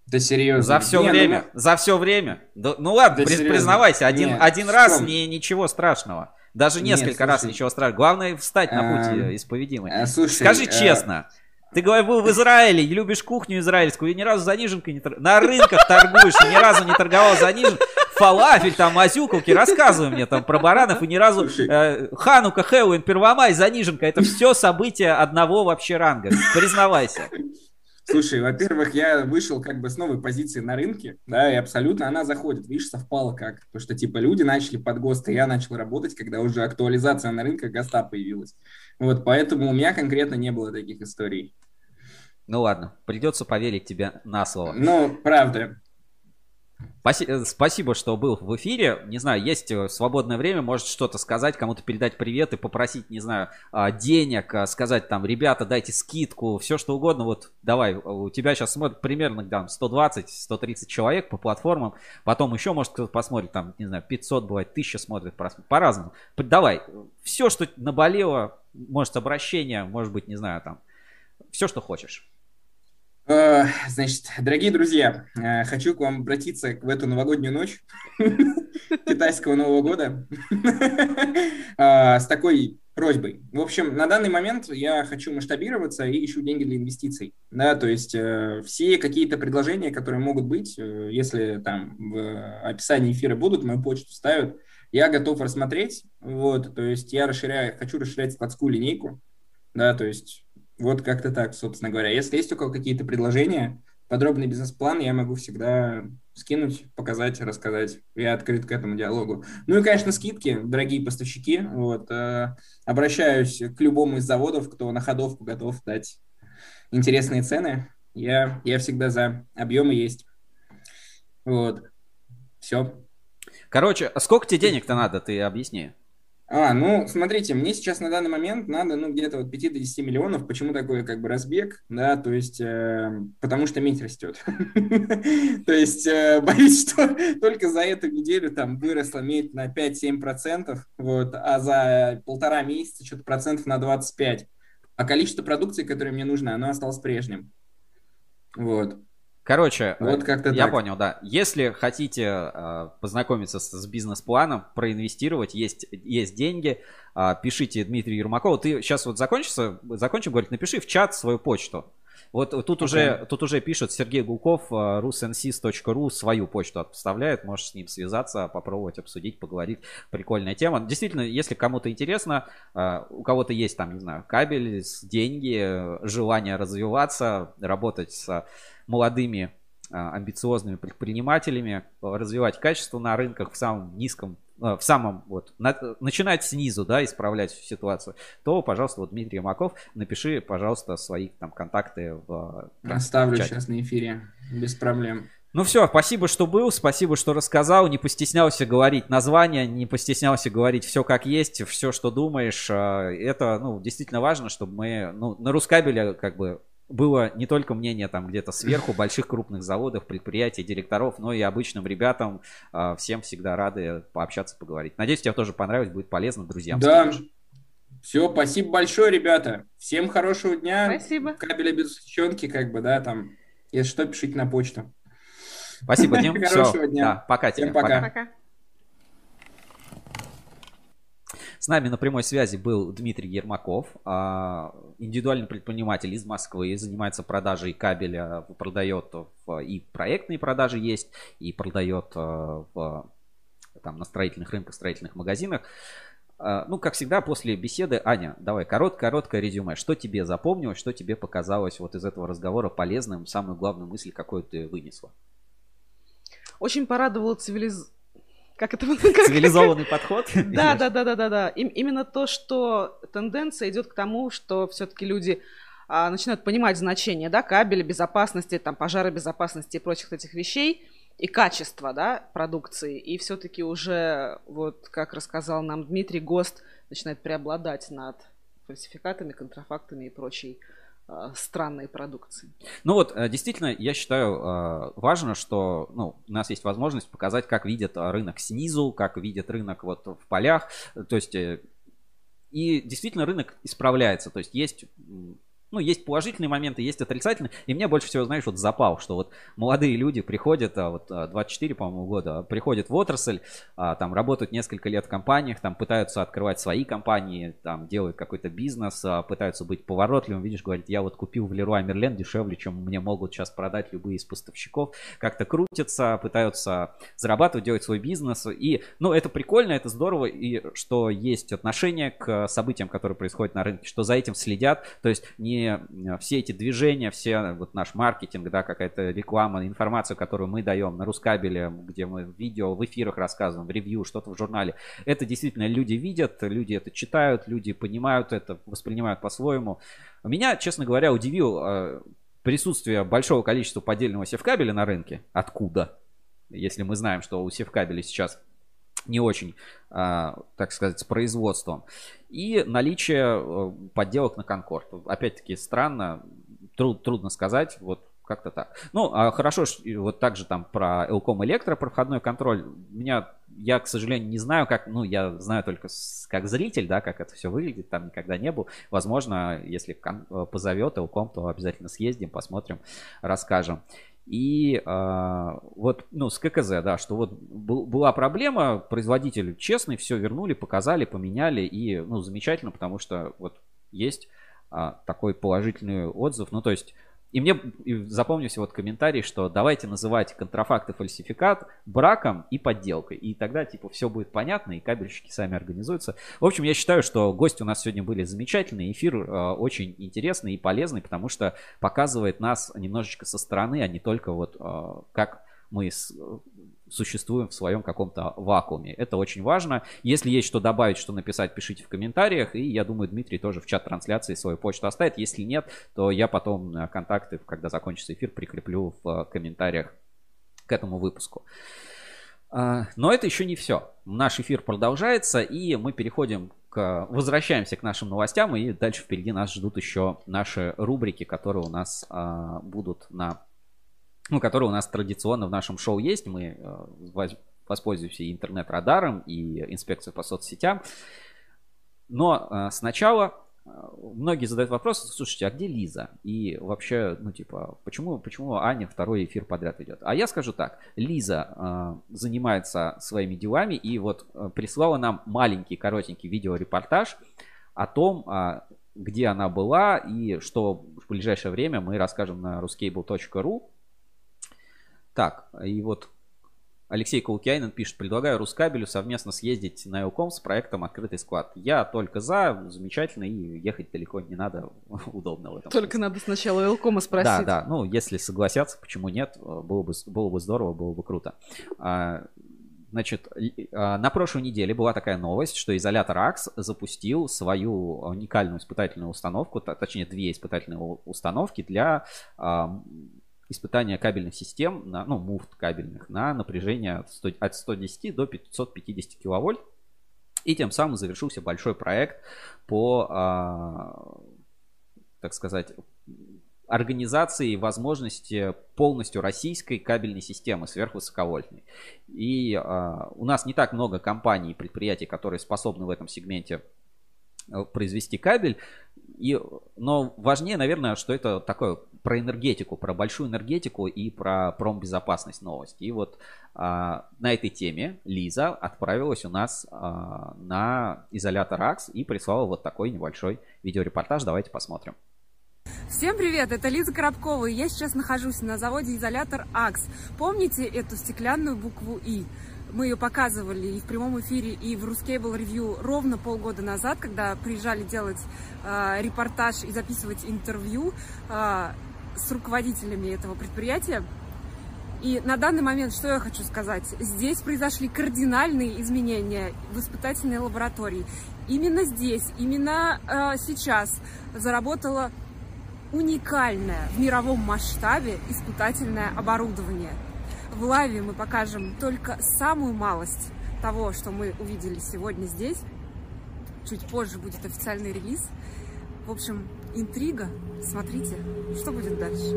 Да серьезно. За все не, время? Ну... За все время? Да, ну ладно, да признавайся, один, Нет, один раз не, ничего страшного. Даже несколько Нет, раз ничего страшного. Главное встать на путь а, исповедимый. А, слушай, Скажи а... честно, ты говоришь, был в Израиле, любишь кухню израильскую, и ни разу заниженкой не торгуешь. На рынках торгуешь, ни разу не торговал заниженкой. Фалафель, там, азюкалки, рассказывай мне там про баранов, и ни разу э, Ханука, Хэллоуин, Первомай, заниженка. Это все события одного вообще ранга. Признавайся. Слушай, во-первых, я вышел как бы с новой позиции на рынке, да, и абсолютно она заходит. Видишь, совпало как. Потому что, типа, люди начали под ГОСТ, и я начал работать, когда уже актуализация на рынке ГОСТа появилась. Вот, поэтому у меня конкретно не было таких историй. Ну ладно, придется поверить тебе на слово. Ну, правда. Э, спасибо, что был в эфире. Не знаю, есть э, свободное время, может что-то сказать, кому-то передать привет и попросить, не знаю, а, денег, а, сказать там, ребята, дайте скидку, все что угодно. Вот давай, у тебя сейчас смотрит примерно там 120-130 человек по платформам, потом еще, может, кто-то посмотрит, там, не знаю, 500 бывает, 1000 смотрит, по-разному. Давай, все, что наболело, может, обращение, может быть, не знаю, там, все, что хочешь. Э, значит, дорогие друзья, э, хочу к вам обратиться в эту новогоднюю ночь [laughs] китайского Нового года [laughs] э, с такой просьбой. В общем, на данный момент я хочу масштабироваться и ищу деньги для инвестиций. Да, то есть все какие-то предложения, которые могут быть, если там в описании эфира будут, мою почту ставят, я готов рассмотреть. Вот, то есть я расширяю, хочу расширять складскую линейку. Да, то есть вот как-то так, собственно говоря. Если есть у кого какие-то предложения, подробный бизнес-план я могу всегда скинуть, показать, рассказать. Я открыт к этому диалогу. Ну и, конечно, скидки, дорогие поставщики. Вот, э, обращаюсь к любому из заводов, кто на ходовку готов дать интересные цены. Я, я всегда за. Объемы есть. Вот. Все. Короче, а сколько тебе денег-то надо, ты объясни. А, ну, смотрите, мне сейчас на данный момент надо, ну, где-то вот 5 до 10 миллионов. Почему такой, как бы, разбег, да, то есть, э, потому что медь растет. [laughs] То есть, э, [laughs] боюсь, что только за эту неделю там выросла медь на 5-7%, вот, а за полтора месяца что-то процентов на 25. А количество продукции, которое мне нужно, оно осталось прежним. Вот. Короче, вот как-то я так. понял, да. Если хотите э, познакомиться с, с бизнес-планом, проинвестировать, есть, есть деньги, э, пишите Дмитрию Ермакову. Ты сейчас вот закончится, закончим, говорит, напиши в чат свою почту. Вот тут, okay. уже, тут уже пишет Сергей Гулков, rusnsis.ru свою почту отставляет, можешь с ним связаться, попробовать обсудить, поговорить. Прикольная тема. Действительно, если кому-то интересно, у кого-то есть там, не знаю, кабель, деньги, желание развиваться, работать с молодыми амбициозными предпринимателями, развивать качество на рынках в самом низком Э, в самом вот на, начинать снизу, да, исправлять ситуацию, то, пожалуйста, вот Дмитрий Маков, напиши, пожалуйста, свои там контакты в там, Оставлю в сейчас на эфире, без проблем. Ну все, спасибо, что был, спасибо, что рассказал, не постеснялся говорить название, не постеснялся говорить все как есть, все, что думаешь. Э, это, ну, действительно важно, чтобы мы, ну, на Рускабеле как бы было не только мнение там где-то сверху больших крупных заводов, предприятий, директоров, но и обычным ребятам. А, всем всегда рады пообщаться, поговорить. Надеюсь, тебе тоже понравилось, будет полезно друзьям. Да. Все, спасибо большое, ребята. Всем хорошего дня. Спасибо. Кабеля без сучонки, как бы, да, там. Если что, пишите на почту. Спасибо, Дим. [laughs] Хорошего дня. Да, пока тебе. Всем пока. пока. С нами на прямой связи был Дмитрий Ермаков, а, индивидуальный предприниматель из Москвы, занимается продажей кабеля, продает и проектные продажи есть, и продает а, в, там, на строительных рынках, строительных магазинах. А, ну, как всегда, после беседы, Аня, давай короткое-короткое резюме. Что тебе запомнилось, что тебе показалось вот из этого разговора полезным, самую главную мысль, какую ты вынесла? Очень порадовала цивилизация как это [laughs] цивилизованный подход. [laughs] Да, да, да, да, да, да. Именно то, что тенденция идет к тому, что все-таки люди а, начинают понимать значение, да, кабеля, безопасности, там, пожаробезопасности и прочих этих вещей и качество, да, продукции. И все-таки уже, вот как рассказал нам Дмитрий, ГОСТ начинает преобладать над фальсификатами, контрафактами и прочей странной продукции. Ну вот, э, действительно, я считаю э, важно, что ну, у нас есть возможность показать, как видят рынок снизу, как видит рынок вот в полях. То есть, и действительно рынок исправляется. То есть есть ну, есть положительные моменты, есть отрицательные. И мне больше всего, знаешь, вот запал, что вот молодые люди приходят, а вот 24, а, по-моему, года, приходят в отрасль, а, там работают несколько лет в компаниях, там пытаются открывать свои компании, там делают какой-то бизнес, пытаются быть поворотливым, видишь, говорит, я вот купил в Леруа Мерлен дешевле, чем мне могут сейчас продать любые из поставщиков, как-то крутятся, пытаются зарабатывать, делать свой бизнес. И, ну, это прикольно, это здорово, и что есть отношение к событиям, которые происходят на рынке, что за этим следят, то есть не Э, все эти движения, все вот наш маркетинг, да, какая-то реклама, информацию, которую мы даем на Рускабеле, где мы в видео, в эфирах рассказываем, в ревью, что-то в журнале, это действительно люди видят, люди это читают, люди понимают это, воспринимают по-своему. Меня, честно говоря, удивил э, присутствие большого количества поддельного севкабеля на рынке. Откуда? Если мы знаем, что у севкабеля сейчас не очень, а, так сказать, с производством. И наличие э, подделок на Конкорд. Опять-таки странно, труд, трудно сказать, вот как-то так. Ну, а хорошо, вот также там про Elcom Электро, про входной контроль. Меня я, к сожалению, не знаю, как, ну, я знаю только как зритель, да, как это все выглядит, там никогда не был. Возможно, если э, позовет Элком, то обязательно съездим, посмотрим, расскажем. И э, вот, ну, с ККЗ, да, что вот был, была проблема, производитель честный, все вернули, показали, поменяли, и, ну, замечательно, потому что вот есть э, такой положительный отзыв, ну, то есть и мне запомнился вот комментарий, что давайте называть контрафакт и фальсификат браком и подделкой. И тогда, типа, все будет понятно, и кабельщики сами организуются. В общем, я считаю, что гости у нас сегодня были замечательные. Эфир э, очень интересный и полезный, потому что показывает нас немножечко со стороны, а не только вот э, как мы с, существуем в своем каком-то вакууме. Это очень важно. Если есть что добавить, что написать, пишите в комментариях. И я думаю, Дмитрий тоже в чат трансляции свою почту оставит. Если нет, то я потом э, контакты, когда закончится эфир, прикреплю в комментариях к этому выпуску. А, но это еще не все. Наш эфир продолжается, и мы переходим к... Возвращаемся к нашим новостям, и дальше впереди нас ждут еще наши рубрики, которые у нас а, будут на ну, который у нас традиционно в нашем шоу есть. Мы э, воспользуемся интернет-радаром, и инспекцией по соцсетям. Но э, сначала э, многие задают вопрос, слушайте, а где Лиза? И вообще, ну, типа, почему, почему Аня второй эфир подряд идет? А я скажу так, Лиза э, занимается своими делами и вот прислала нам маленький, коротенький видеорепортаж о том, э, где она была и что в ближайшее время мы расскажем на ruscable.ru. Так, и вот Алексей Каукианин пишет, предлагаю Рускабелю совместно съездить на Элком с проектом «Открытый склад». Я только за, замечательно, и ехать далеко не надо, [laughs] удобно в этом. Только смысле. надо сначала Элкома спросить. Да, да, ну если согласятся, почему нет, было бы, было бы здорово, было бы круто. А, значит, а, на прошлой неделе была такая новость, что изолятор АКС запустил свою уникальную испытательную установку, точнее две испытательные установки для а, испытания кабельных систем, на, ну, муфт кабельных, на напряжение от, 100, от 110 до 550 киловольт. И тем самым завершился большой проект по, а, так сказать, организации возможности полностью российской кабельной системы сверхвысоковольтной. И а, у нас не так много компаний и предприятий, которые способны в этом сегменте Э, произвести кабель. И, но важнее, наверное, что это такое про энергетику, про большую энергетику и про промбезопасность новости. И вот а, на этой теме Лиза отправилась у нас а, на изолятор АКС и прислала вот такой небольшой видеорепортаж. Давайте посмотрим. Всем привет, это Лиза Коробкова, и я сейчас нахожусь на заводе изолятор АКС. Помните эту стеклянную букву И? Мы ее показывали и в прямом эфире, и в Ruscable Review ровно полгода назад, когда приезжали делать э, репортаж и записывать интервью э, с руководителями этого предприятия. И на данный момент, что я хочу сказать, здесь произошли кардинальные изменения в испытательной лаборатории. Именно здесь, именно э, сейчас заработало уникальное в мировом масштабе испытательное оборудование – в лайве мы покажем только самую малость того, что мы увидели сегодня здесь. Чуть позже будет официальный релиз. В общем, интрига. Смотрите, что будет дальше.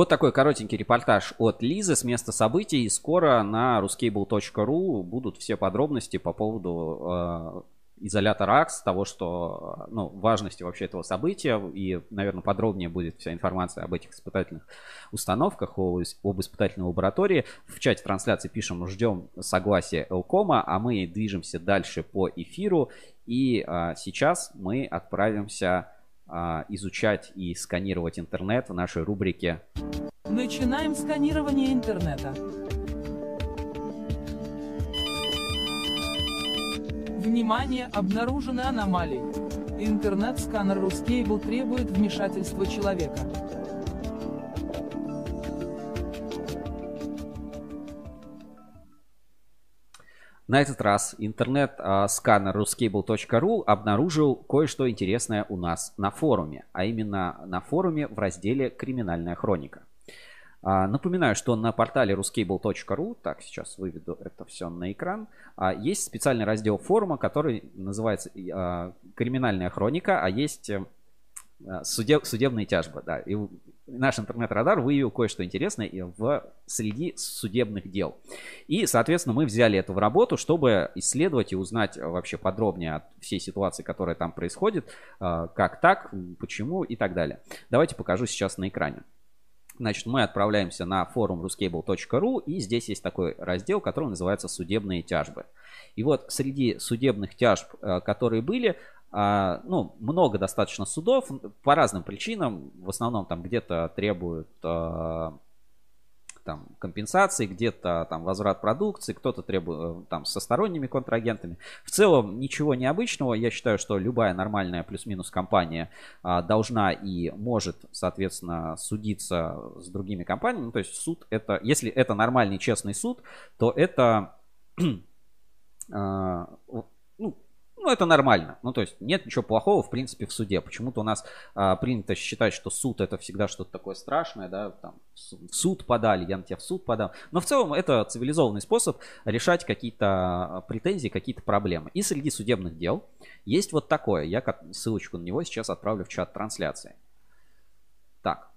Вот такой коротенький репортаж от Лизы с места событий. Скоро на ruscable.ru будут все подробности по поводу э, изолятора АКС, того, что, ну, важности вообще этого события. И, наверное, подробнее будет вся информация об этих испытательных установках, об, об испытательной лаборатории. В чате трансляции пишем, ждем согласия Элкома, а мы движемся дальше по эфиру. И э, сейчас мы отправимся изучать и сканировать интернет в нашей рубрике. Начинаем сканирование интернета. Внимание, обнаружены аномалии. Интернет-сканер Ruscable требует вмешательства человека. На этот раз интернет-сканер ruscable.ru обнаружил кое-что интересное у нас на форуме, а именно на форуме в разделе «Криминальная хроника». А, напоминаю, что на портале ruscable.ru, так, сейчас выведу это все на экран, а, есть специальный раздел форума, который называется а, «Криминальная хроника», а есть э, судеб, судебные тяжбы. Да. И наш интернет-радар выявил кое-что интересное в среди судебных дел. И, соответственно, мы взяли это в работу, чтобы исследовать и узнать вообще подробнее о всей ситуации, которая там происходит, как так, почему и так далее. Давайте покажу сейчас на экране. Значит, мы отправляемся на форум ruscable.ru, и здесь есть такой раздел, который называется «Судебные тяжбы». И вот среди судебных тяжб, э, которые были, ну, много достаточно судов по разным причинам. В основном там где-то требуют э, там, компенсации, где-то там возврат продукции, кто-то требует э, там со сторонними контрагентами. В целом ничего необычного. Я считаю, что любая нормальная плюс-минус компания а, должна и может, соответственно, судиться с другими компаниями. Ну, то есть суд это, если это нормальный честный суд, то это [clears throat] а, ну, это нормально. Ну, то есть нет ничего плохого, в принципе, в суде. Почему-то у нас а, принято считать, что суд это всегда что-то такое страшное, да, там, в суд подали, я на тебя в суд подал. Но в целом это цивилизованный способ решать какие-то а, претензии, какие-то проблемы. И среди судебных дел есть вот такое. Я ссылочку на него сейчас отправлю в чат трансляции. Так.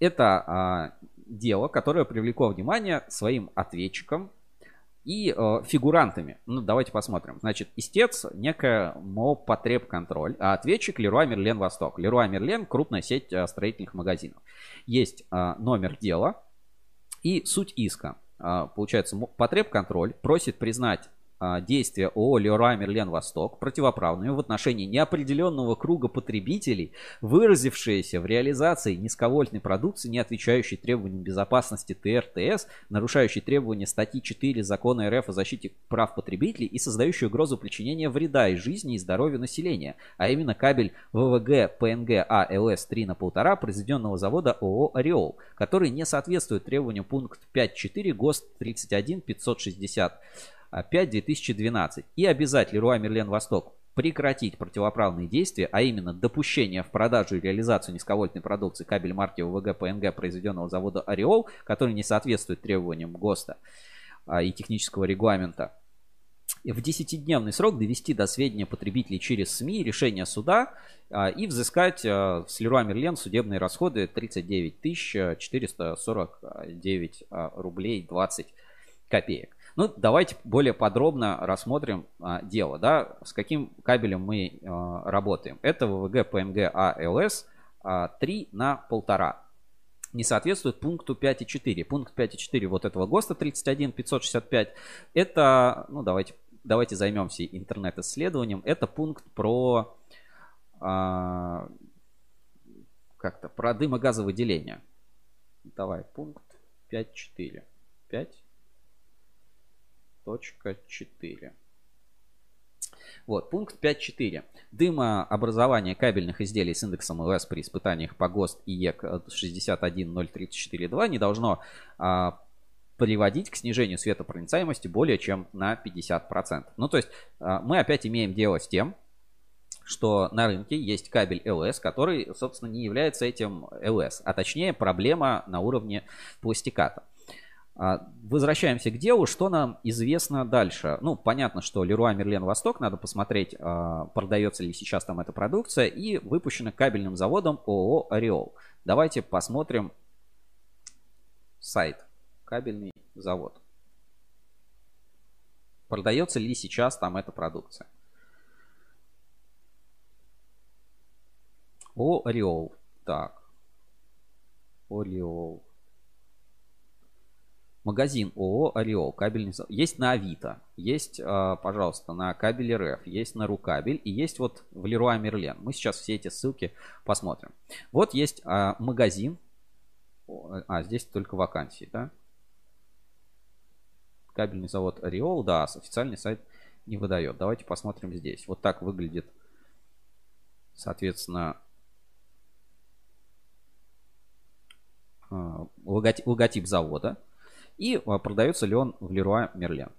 Это а, дело, которое привлекло внимание своим ответчикам и э, фигурантами. Ну, давайте посмотрим. Значит, истец некая МО контроль, а ответчик Леруа Мерлен Восток. Леруа Мерлен крупная сеть э, строительных магазинов. Есть э, номер дела и суть иска. Э, получается, контроль просит признать действия ООО «Леруа Мерлен Восток» противоправными в отношении неопределенного круга потребителей, выразившиеся в реализации низковольтной продукции, не отвечающей требованиям безопасности ТРТС, нарушающей требования статьи 4 Закона РФ о защите прав потребителей и создающей угрозу причинения вреда и жизни и здоровью населения, а именно кабель ВВГ ПНГ АЛС 3 на 1,5 произведенного завода ООО «Ореол», который не соответствует требованиям пункт 5.4 ГОСТ 31 560 5-2012 и обязать Леруа Мерлен Восток прекратить противоправные действия, а именно допущение в продажу и реализацию низковольтной продукции кабель марки УВГ ПНГ произведенного завода Ореол, который не соответствует требованиям ГОСТа а, и технического регламента. В 10-дневный срок довести до сведения потребителей через СМИ решение суда а, и взыскать а, с Леруа Мерлен судебные расходы 39 449 рублей 20 копеек. Ну, давайте более подробно рассмотрим а, дело, да, с каким кабелем мы а, работаем. Это ВВГ PMG ALS а, 3 на 1,5 не соответствует пункту 5.4. Пункт 5.4 вот этого ГОСТа 31 565 это, ну давайте, давайте займемся интернет-исследованием. Это пункт про а, как-то про дымогазовыделение. Давай, пункт 5.4. 5 4. Вот, пункт 5.4. Дымообразование кабельных изделий с индексом ЛС при испытаниях по ГОСТ и ЕК 61034.2 не должно а, приводить к снижению светопроницаемости более чем на 50%. Ну, то есть а, мы опять имеем дело с тем, что на рынке есть кабель ЛС, который, собственно, не является этим ЛС, а точнее проблема на уровне пластиката. А, возвращаемся к делу. Что нам известно дальше? Ну, понятно, что Леруа Мерлен Восток, надо посмотреть, а, продается ли сейчас там эта продукция, и выпущена кабельным заводом ООО «Ореол». Давайте посмотрим сайт «Кабельный завод». Продается ли сейчас там эта продукция? О, Ореол. Так. Ореол. Магазин ООО «Ореол», кабельный завод. Есть на Авито, есть, а, пожалуйста, на кабеле РФ, есть на Рукабель и есть вот в Леруа Мерлен. Мы сейчас все эти ссылки посмотрим. Вот есть а, магазин. А, здесь только вакансии, да? Кабельный завод «Ореол», да, официальный сайт не выдает. Давайте посмотрим здесь. Вот так выглядит, соответственно, а, логотип, логотип завода и а, продается ли он в Леруа Мерлен.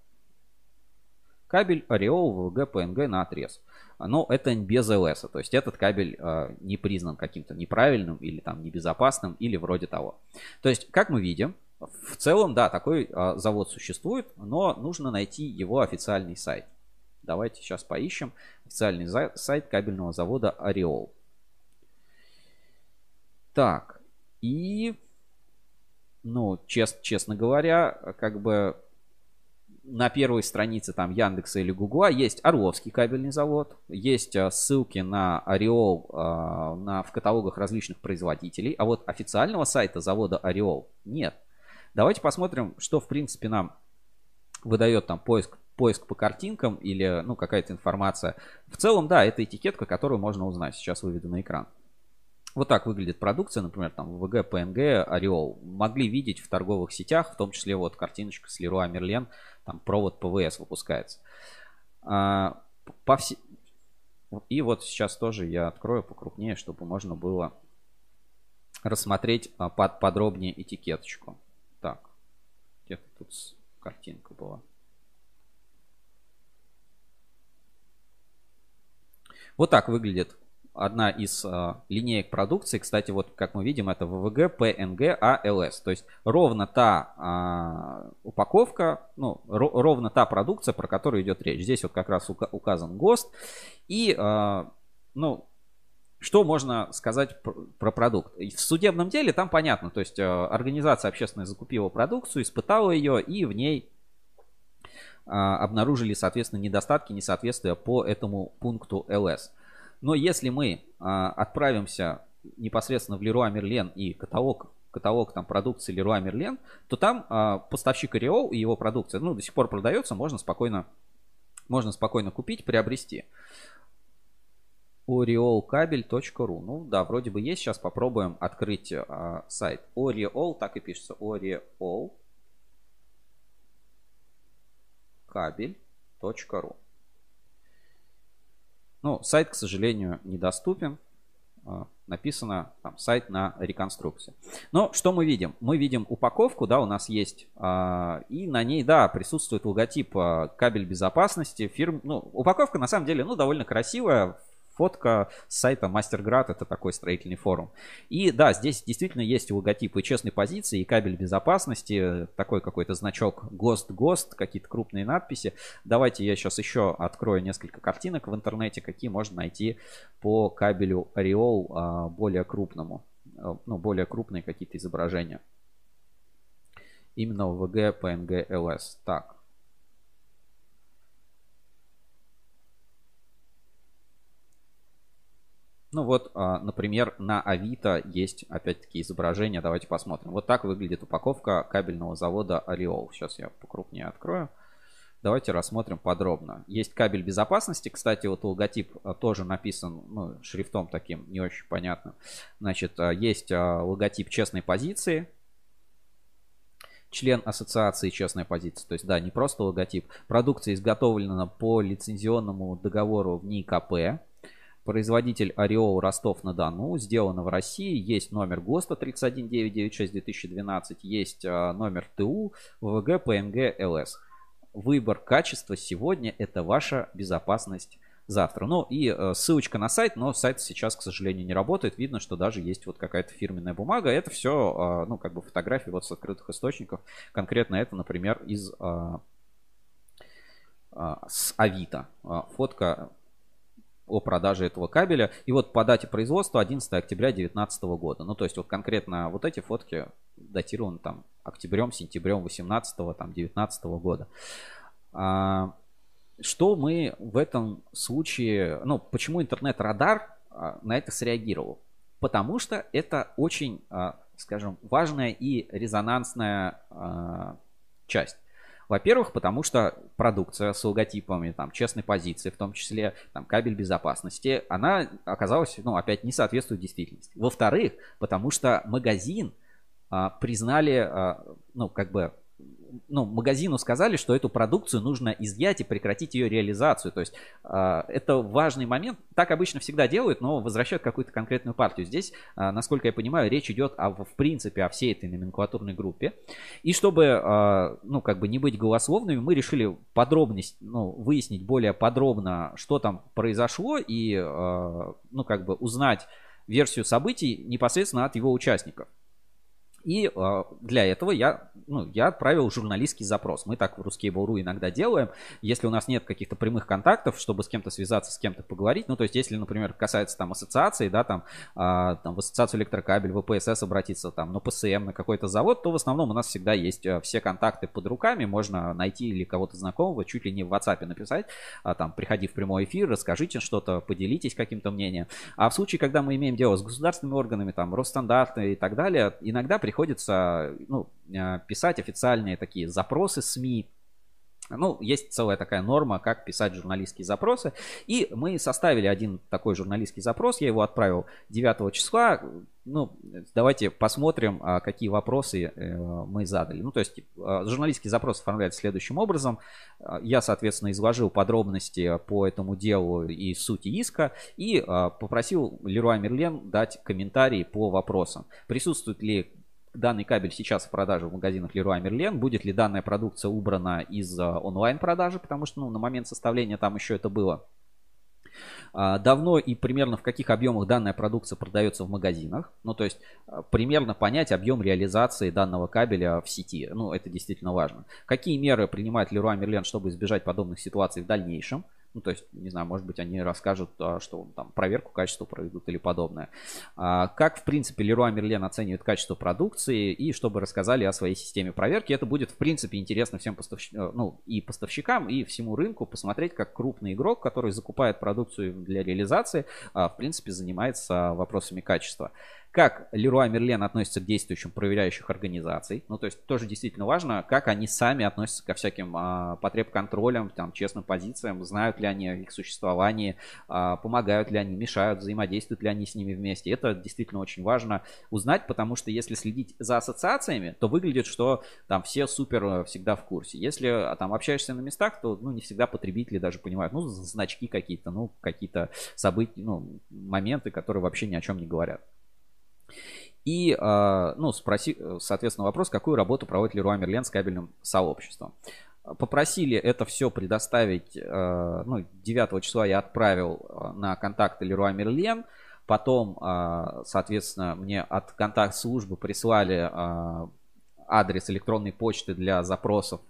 Кабель Ореол VG PNG на отрез. Но это без ЛС, то есть этот кабель э, не признан каким-то неправильным или там небезопасным или вроде того. То есть, как мы видим, в целом, да, такой э, завод существует, но нужно найти его официальный сайт. Давайте сейчас поищем официальный сайт кабельного завода Ореол. Так, и, ну, чест, честно говоря, как бы на первой странице там Яндекса или Гугла есть Орловский кабельный завод, есть а, ссылки на Ореол а, на, в каталогах различных производителей, а вот официального сайта завода Ореол нет. Давайте посмотрим, что в принципе нам выдает там поиск, поиск по картинкам или ну какая-то информация. В целом, да, это этикетка, которую можно узнать. Сейчас выведу на экран. Вот так выглядит продукция, например, там VG, PNG, Ореол. Могли видеть в торговых сетях, в том числе вот картиночка с Leroy Merlin, там провод ПВС выпускается. А, по вс... И вот сейчас тоже я открою покрупнее, чтобы можно было рассмотреть а, под, подробнее этикеточку. Так, где-то тут картинка была. Вот так выглядит одна из э, линеек продукции. Кстати, вот как мы видим, это ВВГ, PNG, ALS. То есть ровно та э, упаковка, ну, ровно та продукция, про которую идет речь. Здесь вот как раз ука- указан ГОСТ. И, э, ну, что можно сказать про, про продукт? В судебном деле там понятно. То есть э, организация общественная закупила продукцию, испытала ее и в ней обнаружили, соответственно, недостатки, несоответствия по этому пункту ЛС. Но если мы а, отправимся непосредственно в Leroy Merlin и каталог, каталог там продукции Leroy Merlin, то там а, поставщик Ореол и его продукция, ну, до сих пор продается, можно спокойно, можно спокойно купить, приобрести. oreolkabel.ru Ну да, вроде бы есть. Сейчас попробуем открыть а, сайт. Oreol, так и пишется. Oreol кабель.ру ну, сайт, к сожалению, недоступен. А, написано там сайт на реконструкции. Но что мы видим? Мы видим упаковку, да, у нас есть, а, и на ней, да, присутствует логотип а, кабель безопасности фирм. Ну, упаковка на самом деле, ну, довольно красивая, фотка с сайта Мастерград, это такой строительный форум. И да, здесь действительно есть логотипы честной позиции и кабель безопасности, такой какой-то значок ГОСТ-ГОСТ, какие-то крупные надписи. Давайте я сейчас еще открою несколько картинок в интернете, какие можно найти по кабелю Ореол а, более крупному, а, ну, более крупные какие-то изображения. Именно VG, PNG, LS. Так, Ну вот, а, например, на Авито есть опять-таки изображение. Давайте посмотрим. Вот так выглядит упаковка кабельного завода Ореол. Сейчас я покрупнее открою. Давайте рассмотрим подробно. Есть кабель безопасности. Кстати, вот логотип а, тоже написан ну, шрифтом таким не очень понятным. Значит, а, есть логотип честной позиции. Член ассоциации честная позиция. То есть, да, не просто логотип. Продукция изготовлена по лицензионному договору в НИКП. Производитель Ореол Ростов-на-Дону. Сделано в России. Есть номер ГОСТа 31996-2012. Есть а, номер ТУ ВВГ ПНГ ЛС. Выбор качества сегодня это ваша безопасность завтра. Ну и э, ссылочка на сайт, но сайт сейчас, к сожалению, не работает. Видно, что даже есть вот какая-то фирменная бумага. Это все, э, ну, как бы фотографии вот с открытых источников. Конкретно это, например, из э, с Авито. Фотка о продаже этого кабеля. И вот по дате производства 11 октября 2019 года. Ну, то есть вот конкретно вот эти фотки датированы там октябрем, сентябрем 18 там 19 года. А, что мы в этом случае, ну, почему интернет-радар а, на это среагировал? Потому что это очень, а, скажем, важная и резонансная а, часть. Во-первых, потому что продукция с логотипами, там, честной позиции, в том числе, там, кабель безопасности, она оказалась, ну, опять не соответствует действительности. Во-вторых, потому что магазин а, признали, а, ну, как бы, ну, магазину сказали, что эту продукцию нужно изъять и прекратить ее реализацию. То есть э, это важный момент. Так обычно всегда делают, но возвращают какую-то конкретную партию. Здесь, э, насколько я понимаю, речь идет о, в принципе о всей этой номенклатурной группе. И чтобы, э, ну, как бы не быть голословными, мы решили подробность, ну, выяснить более подробно, что там произошло и, э, ну, как бы узнать версию событий непосредственно от его участников. И э, для этого я, ну, я отправил журналистский запрос. Мы так в Ruskable.ru иногда делаем. Если у нас нет каких-то прямых контактов, чтобы с кем-то связаться, с кем-то поговорить. Ну, то есть, если, например, касается там ассоциации, да, там, э, там в ассоциацию электрокабель, в ПСС обратиться, там, на ПСМ, на какой-то завод, то в основном у нас всегда есть э, все контакты под руками. Можно найти или кого-то знакомого, чуть ли не в WhatsApp написать, а, там, приходи в прямой эфир, расскажите что-то, поделитесь каким-то мнением. А в случае, когда мы имеем дело с государственными органами, там, Росстандарты и так далее, иногда приходится ну, э, писать официальные такие запросы СМИ, ну, есть целая такая норма, как писать журналистские запросы. И мы составили один такой журналистский запрос. Я его отправил 9 числа. Ну, давайте посмотрим, а, какие вопросы э, мы задали. Ну, то есть, а, журналистский запрос оформляется следующим образом. А, я, соответственно, изложил подробности по этому делу и сути иска. И попросил Леруа Мерлен дать комментарии по вопросам. Присутствует ли данный кабель сейчас в продаже в магазинах Leroy Merlin. Будет ли данная продукция убрана из онлайн-продажи, потому что ну, на момент составления там еще это было. А, давно и примерно в каких объемах данная продукция продается в магазинах. Ну, то есть а, примерно понять объем реализации данного кабеля в сети. Ну, это действительно важно. Какие меры принимает Leroy Merlin, чтобы избежать подобных ситуаций в дальнейшем? Ну, то есть, не знаю, может быть, они расскажут, а, что там проверку качества проведут или подобное. А, как, в принципе, Leroy Merlin оценивает качество продукции и чтобы рассказали о своей системе проверки. Это будет, в принципе, интересно всем поставщикам, ну, и поставщикам, и всему рынку посмотреть, как крупный игрок, который закупает продукцию для реализации, а, в принципе, занимается вопросами качества как Леруа Мерлен относится к действующим проверяющих организаций. Ну, то есть тоже действительно важно, как они сами относятся ко всяким а, потреб-контролям, там, честным позициям, знают ли они о их существовании, а, помогают ли они, мешают, взаимодействуют ли они с ними вместе. Это действительно очень важно узнать, потому что если следить за ассоциациями, то выглядит, что там все супер э, всегда в курсе. Если а, там общаешься на местах, то ну, не всегда потребители даже понимают, ну, значки какие-то, ну, какие-то события, ну, моменты, которые вообще ни о чем не говорят. И, а, ну, спроси, соответственно, вопрос, какую работу проводит Леруа Мерлен с кабельным сообществом. Попросили это все предоставить, а, ну, 9 числа я отправил а, на контакты Леруа Мерлен. Потом, соответственно, мне от контакт-службы прислали адрес электронной почты для запросов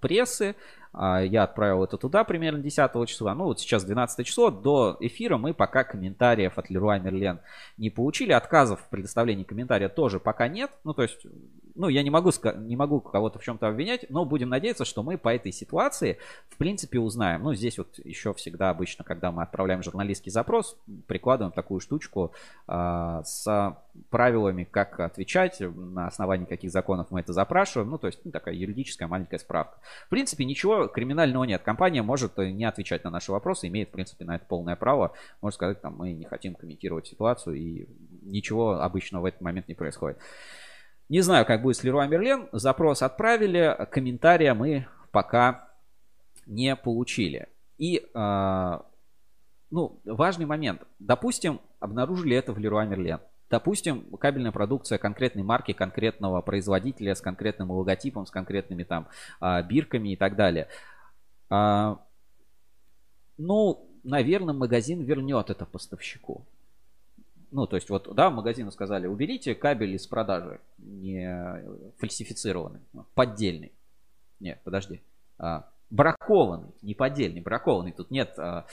прессы. А, я отправил это туда примерно 10 числа. Ну, вот сейчас 12 число. До эфира мы пока комментариев от Леруа Мерлен не получили. Отказов в предоставлении комментария тоже пока нет. Ну, то есть, ну, я не могу, не могу кого-то в чем-то обвинять, но будем надеяться, что мы по этой ситуации, в принципе, узнаем. Ну, здесь вот еще всегда обычно, когда мы отправляем журналистский запрос, прикладываем такую штучку э, с правилами, как отвечать, на основании каких законов мы это запрашиваем. Ну, то есть, ну, такая юридическая маленькая справка. В принципе, ничего криминального нет. Компания может э, не отвечать на наши вопросы, имеет, в принципе, на это полное право. Может сказать, там, мы не хотим комментировать ситуацию, и ничего обычного в этот момент не происходит. Не знаю, как будет с Леруа Мерлен. Запрос отправили, комментария мы пока не получили. И, э, ну, важный момент. Допустим, обнаружили это в Леруа Мерлен. Допустим, кабельная продукция конкретной марки, конкретного производителя с конкретным логотипом, с конкретными там а, бирками и так далее. А, ну, наверное, магазин вернет это поставщику. Ну, то есть, вот, да, магазину сказали, уберите кабель из продажи, не фальсифицированный, поддельный. Нет, подожди. А, бракованный, не поддельный, бракованный. Тут нет, а,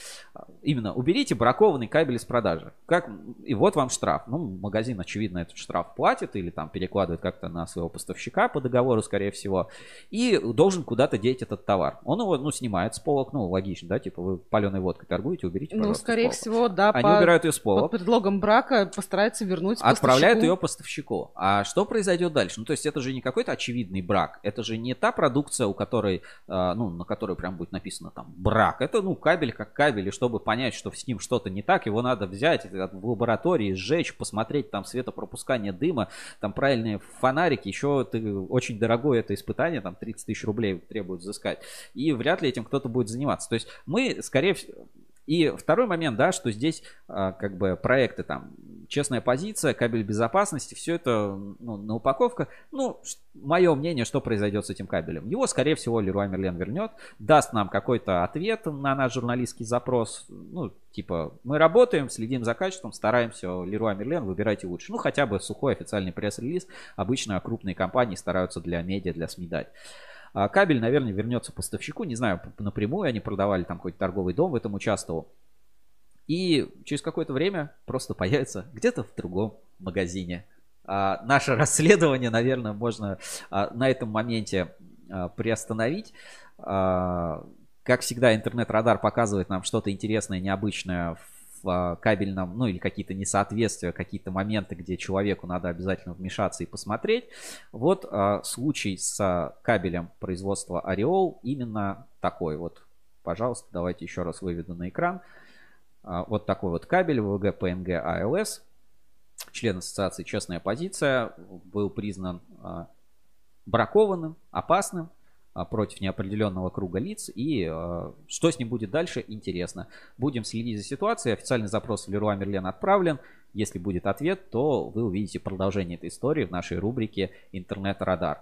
именно уберите бракованный кабель из продажи. Как, и вот вам штраф. Ну, магазин, очевидно, этот штраф платит или там перекладывает как-то на своего поставщика по договору, скорее всего, и должен куда-то деть этот товар. Он его, ну, снимает с полок, ну, логично, да, типа вы паленой водкой торгуете, уберите, Ну, скорее всего, да. Они по, убирают ее с полок. Под предлогом брака постарается вернуть Отправляют ее поставщику. А что произойдет дальше? Ну, то есть это же не какой-то очевидный брак, это же не та продукция, у которой, а, ну, на которую прям будет написано там брак. Это, ну, кабель как кабель, и чтобы понять, что с ним что-то не так, его надо взять в лаборатории, сжечь, посмотреть там светопропускание дыма, там правильные фонарики, еще ты, очень дорогое это испытание, там 30 тысяч рублей требует взыскать. И вряд ли этим кто-то будет заниматься. То есть мы, скорее всего, и второй момент, да, что здесь а, как бы проекты там честная позиция, кабель безопасности, все это ну, на упаковках. Ну, мое мнение, что произойдет с этим кабелем. Его, скорее всего, Леруа Мерлен вернет, даст нам какой-то ответ на наш журналистский запрос. Ну, типа, мы работаем, следим за качеством, стараемся, Леруа Мерлен, выбирайте лучше. Ну, хотя бы сухой официальный пресс-релиз. Обычно крупные компании стараются для медиа, для СМИ дать. А кабель, наверное, вернется поставщику. Не знаю, напрямую они продавали, там какой-то торговый дом в этом участвовал. И через какое-то время просто появится где-то в другом магазине. А наше [laughs] расследование, наверное, можно а, на этом моменте а, приостановить. А, как всегда, интернет-радар показывает нам что-то интересное, необычное в в кабельном, ну или какие-то несоответствия, какие-то моменты, где человеку надо обязательно вмешаться и посмотреть. Вот а, случай с кабелем производства Ореол именно такой вот. Пожалуйста, давайте еще раз выведу на экран. А, вот такой вот кабель VG PNG ALS. Член ассоциации «Честная позиция» был признан а, бракованным, опасным. А, против неопределенного круга лиц. И что с ним будет дальше, интересно. Будем следить за ситуацией. Официальный запрос в Леруа Мерлен отправлен. Если будет ответ, то вы увидите продолжение этой истории в нашей рубрике «Интернет-радар».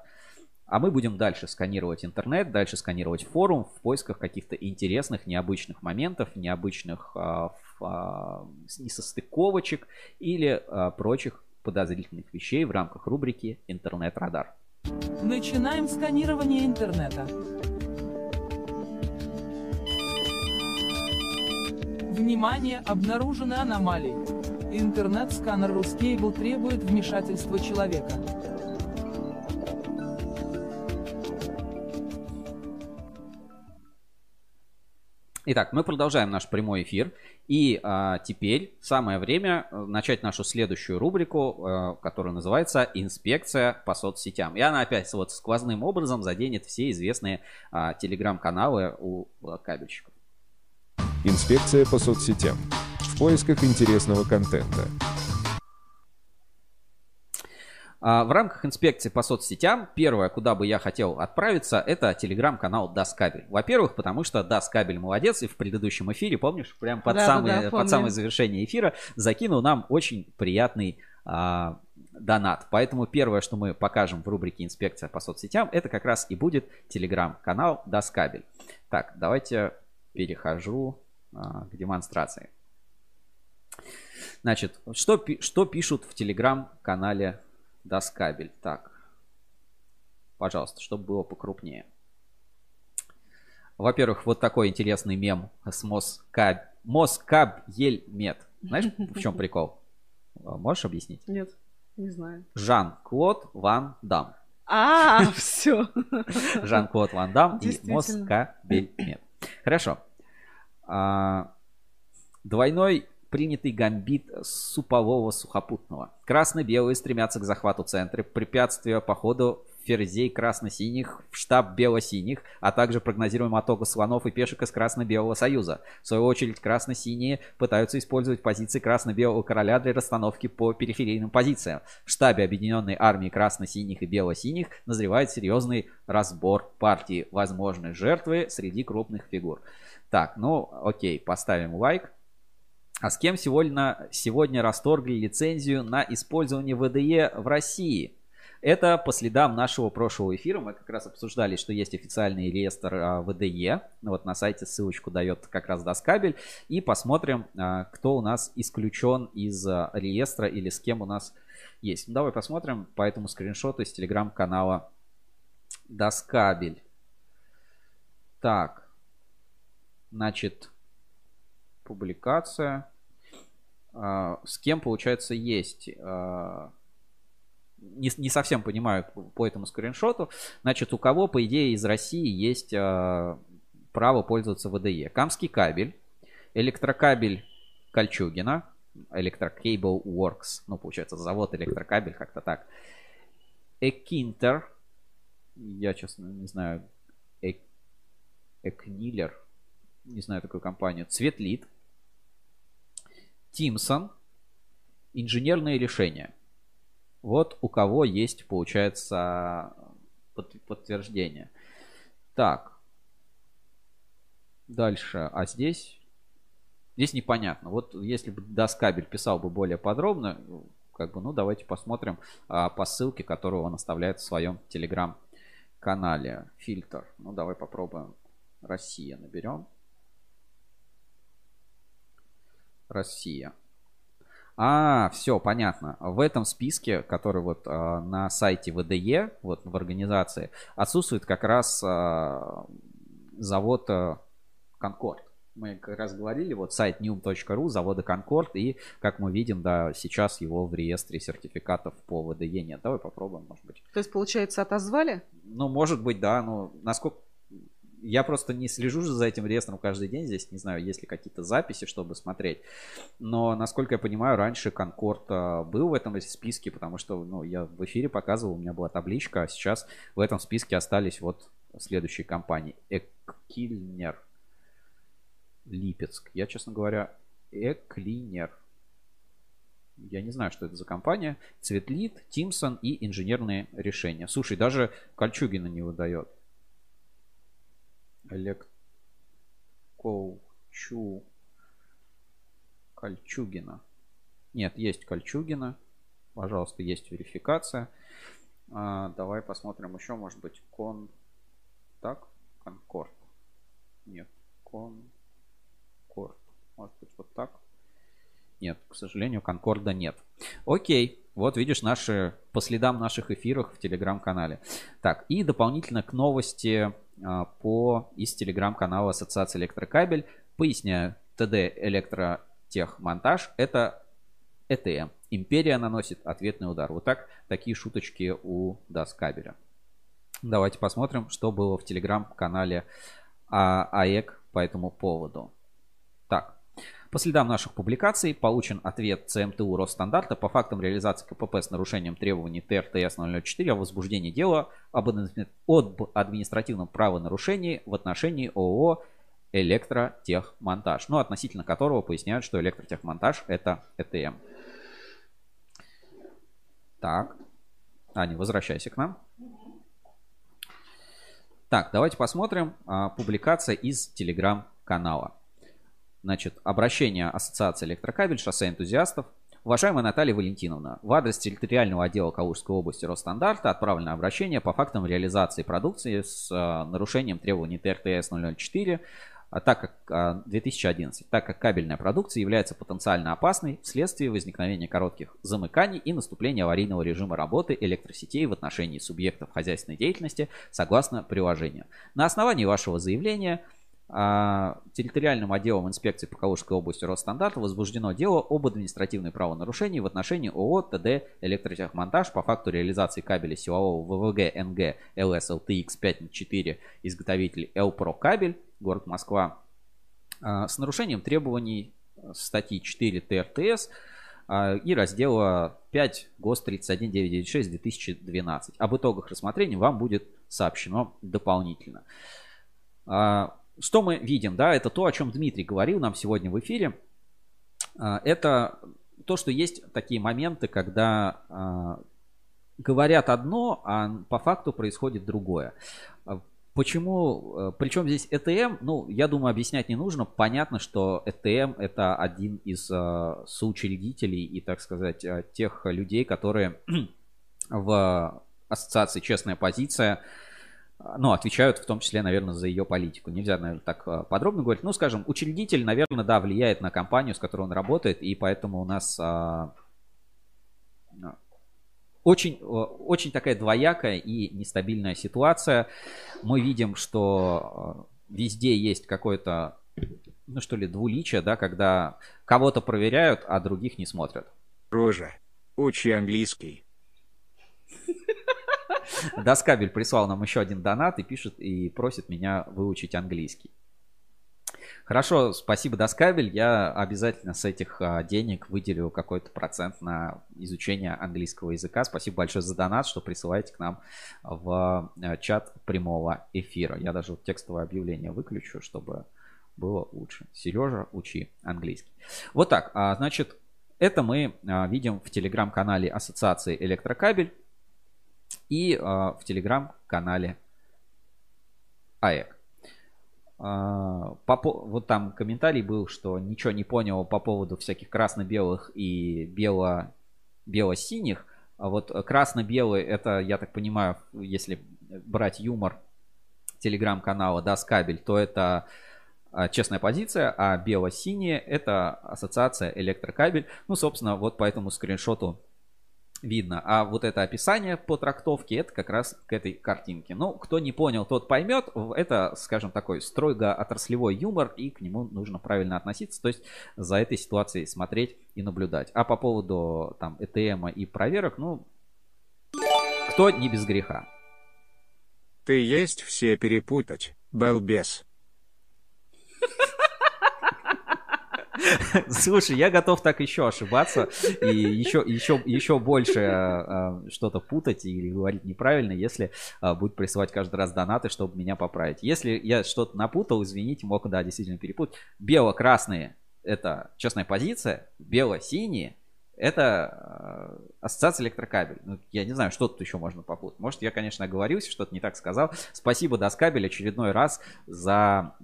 А мы будем дальше сканировать интернет, дальше сканировать форум в поисках каких-то интересных, необычных моментов, необычных а, а, несостыковочек или а, прочих подозрительных вещей в рамках рубрики «Интернет-радар». Начинаем сканирование интернета. Внимание, обнаружены аномалии. Интернет-сканер Ruscable требует вмешательства человека. Итак, мы продолжаем наш прямой эфир. И а, теперь самое время э, начать нашу следующую рубрику, а, которая называется «Инспекция по соцсетям». И она опять вот сквозным образом заденет все известные а, телеграм-каналы у кабельщиков. Инспекция по соцсетям. В поисках интересного контента. А, в рамках инспекции по соцсетям, первое, куда бы я хотел отправиться, это телеграм-канал Даскабель. Во-первых, потому что Даскабель молодец, и в предыдущем эфире, помнишь, прям под, да, самое, да, под самое завершение эфира закинул нам очень приятный а, донат. Поэтому первое, что мы покажем в рубрике «Инспекция по соцсетям», это как раз и будет телеграм-канал Даскабель. Так, давайте перехожу а, к демонстрации. Значит, что, что пишут в телеграм-канале Доскабель. Так. Пожалуйста, чтобы было покрупнее. Во-первых, вот такой интересный мем с Москаб... Москаб Ельмет. Знаешь, в чем прикол? Можешь объяснить? Нет, не знаю. Жан-Клод Ван Дам. А, все. Жан-Клод Ван Дам и Москабельмет. Хорошо. А, двойной принятый гамбит супового сухопутного. Красно-белые стремятся к захвату центра, препятствия по ходу ферзей красно-синих в штаб бело-синих, а также прогнозируем отток слонов и пешек из красно-белого союза. В свою очередь, красно-синие пытаются использовать позиции красно-белого короля для расстановки по периферийным позициям. В штабе объединенной армии красно-синих и бело-синих назревает серьезный разбор партии. Возможны жертвы среди крупных фигур. Так, ну окей, поставим лайк. А с кем сегодня, сегодня расторгли лицензию на использование ВДЕ в России? Это по следам нашего прошлого эфира. Мы как раз обсуждали, что есть официальный реестр а, ВДЕ. Вот на сайте ссылочку дает как раз Доскабель. И посмотрим, а, кто у нас исключен из а, реестра или с кем у нас есть. Ну, давай посмотрим по этому скриншоту из телеграм-канала Доскабель. Так. Значит, публикация. А, с кем, получается, есть. А, не, не совсем понимаю по этому скриншоту. Значит, у кого, по идее, из России есть а, право пользоваться ВДЕ? Камский кабель, электрокабель Кольчугина, Electrocable Works, ну, получается, завод электрокабель, как-то так. Экинтер, я, честно, не знаю, Экнилер, не знаю такую компанию, Цветлит, Тимсон, инженерные решения. Вот у кого есть, получается, под, подтверждение. Так. Дальше. А здесь? Здесь непонятно. Вот если бы Даскабель писал бы более подробно, как бы, ну, давайте посмотрим а, по ссылке, которую он оставляет в своем телеграм-канале. Фильтр. Ну, давай попробуем. Россия наберем. Россия. А, все, понятно. В этом списке, который вот э, на сайте ВДЕ, вот в организации, отсутствует как раз э, завод э, Конкорд. Мы как раз говорили, вот сайт newm.ru, завода Конкорд, и, как мы видим, да, сейчас его в реестре сертификатов по ВДЕ нет. Давай попробуем, может быть. То есть, получается, отозвали? Ну, может быть, да, ну, насколько я просто не слежу же за этим реестром каждый день здесь. Не знаю, есть ли какие-то записи, чтобы смотреть. Но, насколько я понимаю, раньше Конкорд а, был в этом списке, потому что ну, я в эфире показывал, у меня была табличка, а сейчас в этом списке остались вот следующие компании. Экильнер. Липецк. Я, честно говоря, Эклинер. Я не знаю, что это за компания. Цветлит, Тимсон и инженерные решения. Слушай, даже Кольчугина не выдает. Олег Колчу... Кольчугина. Нет, есть Кольчугина. Пожалуйста, есть верификация. А, давай посмотрим еще, может быть, кон... Так, Конкорд. Нет, Конкорд. Может быть, вот так. Нет, к сожалению, Конкорда нет. Окей, вот видишь наши по следам наших эфиров в телеграм-канале. Так, и дополнительно к новости а, по из телеграм-канала Ассоциации Электрокабель. Поясняю, ТД Электротехмонтаж это ЭТМ. Империя наносит ответный удар. Вот так такие шуточки у Даскабеля. Давайте посмотрим, что было в телеграм-канале АЭК по этому поводу. По следам наших публикаций получен ответ ЦМТУ Росстандарта по фактам реализации КПП с нарушением требований ТРТС 004 о возбуждении дела об административном правонарушении в отношении ООО электротехмонтаж, ну, относительно которого поясняют, что электротехмонтаж это ЭТМ. Так, Аня, возвращайся к нам. Так, давайте посмотрим а, публикация из телеграм-канала. Значит, обращение Ассоциации электрокабель, шоссе энтузиастов. Уважаемая Наталья Валентиновна, в адрес территориального отдела Калужской области Росстандарта отправлено обращение по фактам реализации продукции с э, нарушением требований ТРТС 004 а так как 2011, а, так как кабельная продукция является потенциально опасной вследствие возникновения коротких замыканий и наступления аварийного режима работы электросетей в отношении субъектов хозяйственной деятельности согласно приложению. На основании вашего заявления территориальным отделом инспекции по Калужской области Росстандарта возбуждено дело об административной правонарушении в отношении ООО ТД «Электротехмонтаж» по факту реализации кабеля силового ВВГ НГ ЛС-ЛТХ 504 изготовитель Элпро кабель, город Москва, а, с нарушением требований статьи 4 ТРТС а, и раздела 5 ГОС 31996 2012. Об итогах рассмотрения вам будет сообщено дополнительно. Что мы видим, да, это то, о чем Дмитрий говорил нам сегодня в эфире. А, это то, что есть такие моменты, когда а, говорят одно, а по факту происходит другое. А, почему? Причем здесь ETM, ну, я думаю, объяснять не нужно. Понятно, что ETM это один из соучредителей и, так сказать, тех людей, которые [clears throat] в ассоциации «Честная позиция» ну, отвечают в том числе, наверное, за ее политику. Нельзя, наверное, так э, подробно говорить. Ну, скажем, учредитель, наверное, да, влияет на компанию, с которой он работает, и поэтому у нас а, а очень, очень такая двоякая и нестабильная ситуация. Мы видим, что везде есть какое-то, ну что ли, двуличие, да, когда кого-то проверяют, а других не смотрят. Рожа, учи английский. [laughs] Доскабель прислал нам еще один донат и пишет и просит меня выучить английский. Хорошо, спасибо, Доскабель. Я обязательно с этих а, денег выделю какой-то процент на изучение английского языка. Спасибо большое за донат, что присылаете к нам в а, чат прямого эфира. Я даже текстовое объявление выключу, чтобы было лучше. Сережа, учи английский. Вот так, а, значит, это мы видим в телеграм-канале Ассоциации Электрокабель и а, в телеграм-канале АЭК. А, по, вот там комментарий был, что ничего не понял по поводу всяких красно-белых и бело, бело-синих. А вот красно-белый, это, я так понимаю, если брать юмор телеграм-канала Даскабель, то это а, честная позиция, а бело-синие это ассоциация электрокабель. Ну, собственно, вот по этому скриншоту видно. А вот это описание по трактовке, это как раз к этой картинке. Ну, кто не понял, тот поймет. Это, скажем, такой строго отраслевой юмор, и к нему нужно правильно относиться, то есть за этой ситуацией смотреть и наблюдать. А по поводу там ЭТМ и проверок, ну, кто не без греха. Ты есть все перепутать, балбес. [laughs] Слушай, я готов так еще ошибаться и еще, еще, еще больше э, что-то путать или говорить неправильно, если э, будет присылать каждый раз донаты, чтобы меня поправить. Если я что-то напутал, извините, мог, да, действительно перепутать. Бело-красные – это честная позиция, бело-синие это э, ассоциация электрокабель. Ну, я не знаю, что тут еще можно попутать. Может, я, конечно, оговорился, что-то не так сказал. Спасибо, Доскабель, очередной раз за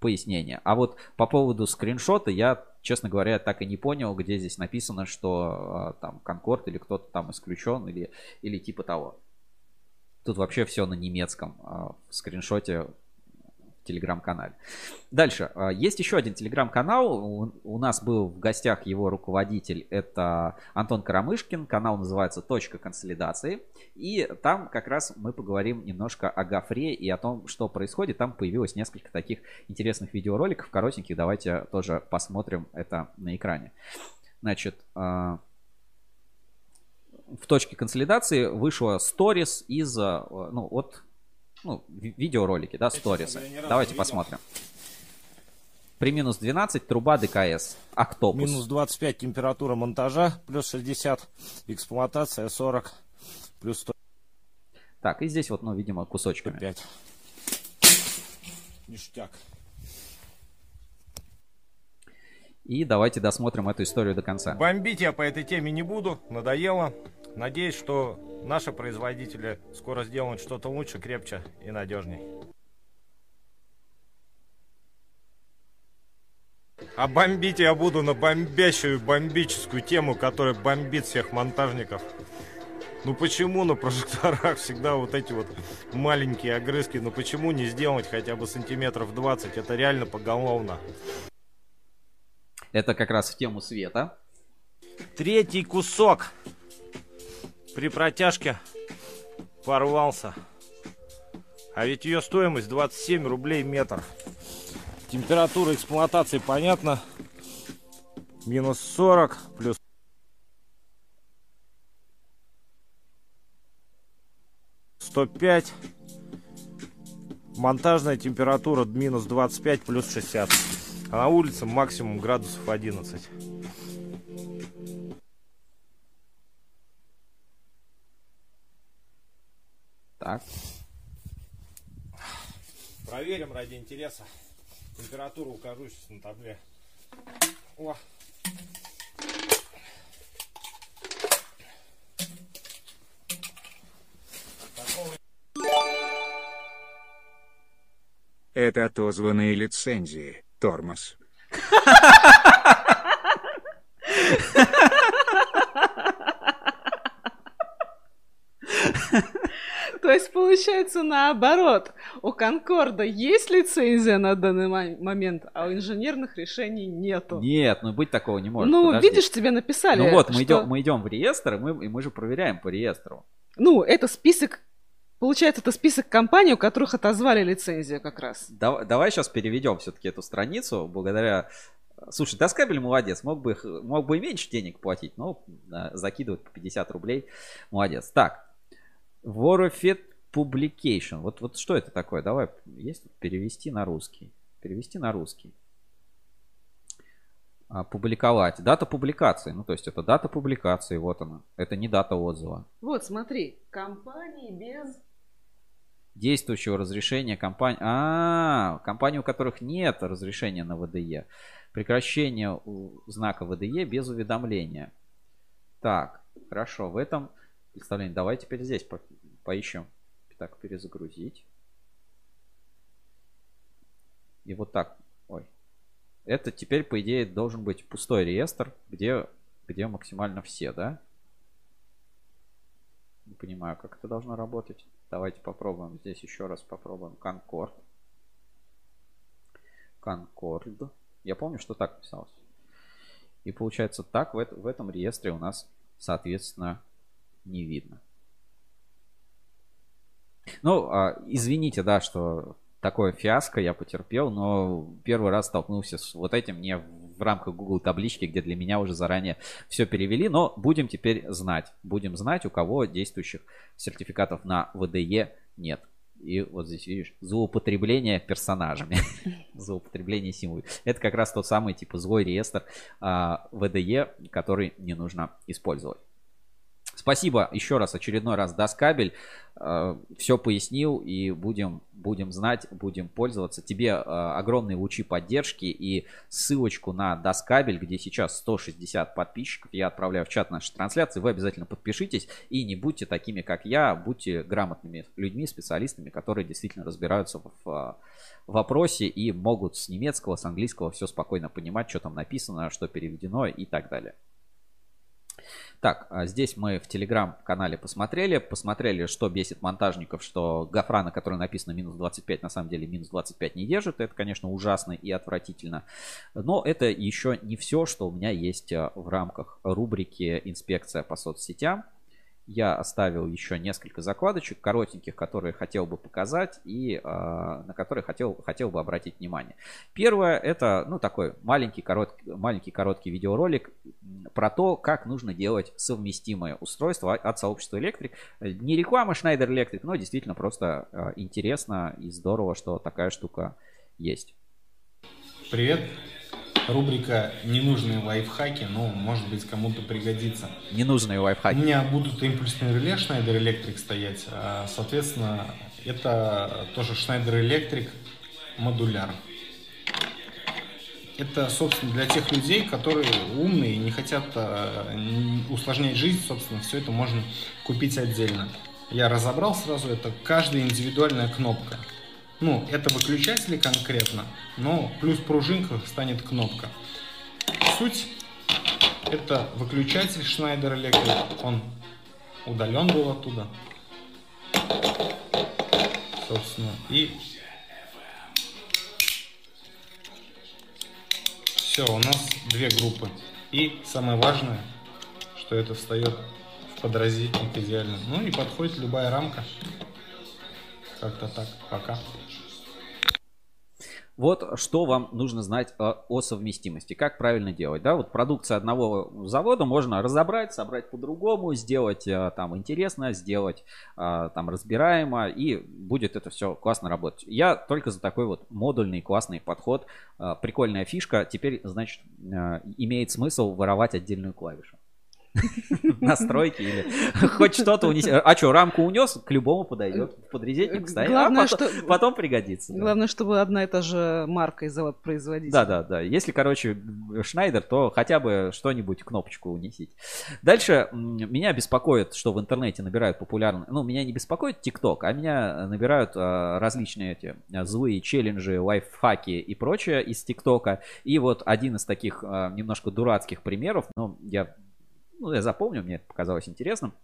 пояснение. А вот по поводу скриншота я, честно говоря, так и не понял, где здесь написано, что э, там Конкорд или кто-то там исключен или, или типа того. Тут вообще все на немецком. Э, в скриншоте телеграм-канале. Дальше. А, есть еще один телеграм-канал. У нас был в гостях его руководитель. Это Антон Карамышкин. Канал называется «Точка консолидации». И там как раз мы поговорим немножко о Гафре и о том, что происходит. Там появилось несколько таких интересных видеороликов, коротеньких. Давайте тоже посмотрим это на экране. Значит, а, в точке консолидации вышло сторис из, а, ну, от ну, видеоролики, да, сторисы. Давайте посмотрим. При минус 12 труба ДКС. Октопус. Минус 25 температура монтажа, плюс 60 эксплуатация 40, плюс 100. Так, и здесь вот, ну, видимо, кусочками. 5. Ништяк. И давайте досмотрим эту историю до конца. Бомбить я по этой теме не буду, надоело. Надеюсь, что наши производители скоро сделают что-то лучше, крепче и надежней. А бомбить я буду на бомбящую бомбическую тему, которая бомбит всех монтажников. Ну почему на прожекторах всегда вот эти вот маленькие огрызки? Ну почему не сделать хотя бы сантиметров 20? Это реально поголовно. Это как раз в тему света. Третий кусок при протяжке порвался. А ведь ее стоимость 27 рублей метр. Температура эксплуатации понятно. Минус 40 плюс сто пять. Монтажная температура минус 25 плюс 60. А на улице максимум градусов 11. Так. Проверим ради интереса. Температуру укажу сейчас на табле. О. Это отозванные лицензии, тормоз. То есть получается наоборот. У Конкорда есть лицензия на данный момент, а у инженерных решений нету. Нет, ну быть такого не может. Ну, Подожди. видишь, тебе написали. Ну вот, мы, что... идем, мы идем в реестр, и мы, и мы же проверяем по реестру. Ну, это список Получается, это список компаний, у которых отозвали лицензию как раз. Давай, давай сейчас переведем все-таки эту страницу. Благодаря Слушай, Доскабель молодец, мог бы, мог бы и меньше денег платить, но закидывать по 50 рублей, молодец. Так, Warfed Publication. Вот, вот что это такое? Давай, есть перевести на русский. Перевести на русский. А, Публиковать. Дата публикации. Ну, то есть это дата публикации, вот она. Это не дата отзыва. Вот, смотри, компании без... Действующего разрешения компании... А, компании, у которых нет разрешения на ВДЕ. Прекращение знака ВДЕ без уведомления. Так, хорошо. В этом представлении. Давай теперь здесь по- поищем. Так, перезагрузить. И вот так. Ой. Это теперь, по идее, должен быть пустой реестр, где, где максимально все, да? Не понимаю, как это должно работать. Давайте попробуем. Здесь еще раз попробуем. Concord. Concord. Я помню, что так писалось. И получается так в, эт- в этом реестре у нас, соответственно, не видно. Ну, а, извините, да, что такое фиаско я потерпел, но первый раз столкнулся с вот этим не в рамках Google таблички, где для меня уже заранее все перевели, но будем теперь знать. Будем знать, у кого действующих сертификатов на ВДЕ нет. И вот здесь видишь, злоупотребление персонажами, [laughs] злоупотребление символами. Это как раз тот самый типа злой реестр а, ВДЕ, который не нужно использовать. Спасибо еще раз, очередной раз Даскабель. Все пояснил и будем, будем знать, будем пользоваться. Тебе э, огромные лучи поддержки и ссылочку на Даскабель, где сейчас 160 подписчиков, я отправляю в чат нашей трансляции. Вы обязательно подпишитесь и не будьте такими, как я, будьте грамотными людьми, специалистами, которые действительно разбираются в э, вопросе и могут с немецкого, с английского все спокойно понимать, что там написано, что переведено и так далее. Так, а здесь мы в телеграм-канале посмотрели, посмотрели, что бесит монтажников, что гофра, на которой написано минус 25, на самом деле минус 25 не держит. Это, конечно, ужасно и отвратительно. Но это еще не все, что у меня есть а, в рамках рубрики «Инспекция по соцсетям». Я оставил еще несколько закладочек коротеньких, которые хотел бы показать и э, на которые хотел, хотел бы обратить внимание. Первое это ну, такой маленький короткий, маленький короткий видеоролик про то, как нужно делать совместимое устройство от сообщества Electric. Не реклама Schneider Electric, но действительно просто э, интересно и здорово, что такая штука есть. Привет. Рубрика «Ненужные лайфхаки», ну, может быть, кому-то пригодится. Ненужные лайфхаки. У меня будут импульсные реле Schneider Electric стоять. а, Соответственно, это тоже Schneider Electric модуляр. Это, собственно, для тех людей, которые умные и не хотят а, усложнять жизнь, собственно, все это можно купить отдельно. Я разобрал сразу, это каждая индивидуальная кнопка. Ну, это выключатели конкретно, но плюс пружинка станет кнопка. Суть это выключатель Schneider Electric, он удален был оттуда. Собственно, и все, у нас две группы. И самое важное, что это встает в подразительник идеально. Ну и подходит любая рамка. Как-то так. Пока. Вот что вам нужно знать о, о совместимости, как правильно делать. Да, вот продукция одного завода можно разобрать, собрать по-другому, сделать а, там интересно, сделать а, там разбираемо, и будет это все классно работать. Я только за такой вот модульный классный подход. Прикольная фишка. Теперь, значит, имеет смысл воровать отдельную клавишу. [laughs] Настройки или хоть что-то унести. А что, рамку унес, к любому подойдет. Подрезетник ставит, а Главное, потом, что- потом пригодится. да. Главное, чтобы одна и та же марка и завод производитель. Да, да, да. Если, короче, Шнайдер, то хотя бы что-нибудь, кнопочку унесите. Дальше меня беспокоит, что в интернете набирают популярные... Ну, меня не беспокоит ТикТок, а меня набирают а, различные эти а, злые челленджи, лайфхаки и прочее из ТикТока. И вот один из таких а, немножко дурацких примеров, ну, я, ну, я запомню, мне это показалось интересным.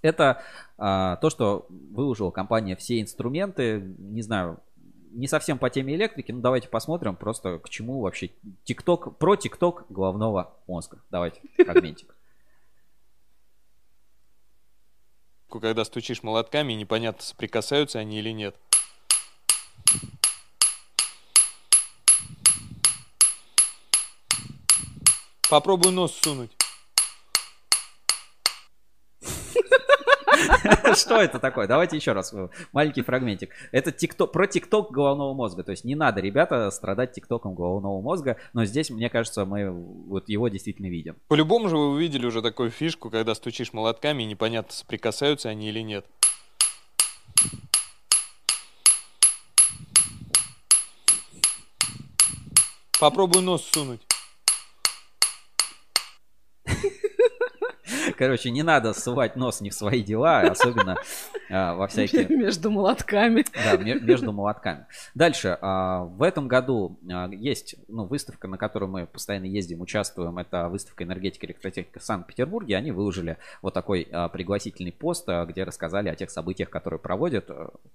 Это а, то, что выложила компания все инструменты, не знаю, не совсем по теме электрики, но давайте посмотрим просто к чему вообще ТикТок, про ТикТок головного мозга. Давайте, фрагментик. когда стучишь молотками, непонятно, соприкасаются они или нет. Попробуй нос сунуть. [laughs] что это такое? Давайте еще раз э, маленький фрагментик. Это TikTok, про ТикТок головного мозга. То есть не надо, ребята, страдать ТикТоком головного мозга. Но здесь, мне кажется, мы вот его действительно видим. По-любому же вы увидели уже такую фишку, когда стучишь молотками и непонятно, соприкасаются они или нет. Попробуй нос сунуть. Короче, не надо ссывать нос не в свои дела, особенно а, во всякие... [laughs] Между молотками. Да, ме- между молотками. Дальше. а, в этом году а, есть ну, выставка, на которую мы постоянно ездим, участвуем. Это выставка энергетика и электротехника в Санкт-Петербурге. Они выложили вот такой пригласительный пост, где рассказали о тех событиях, которые проводят.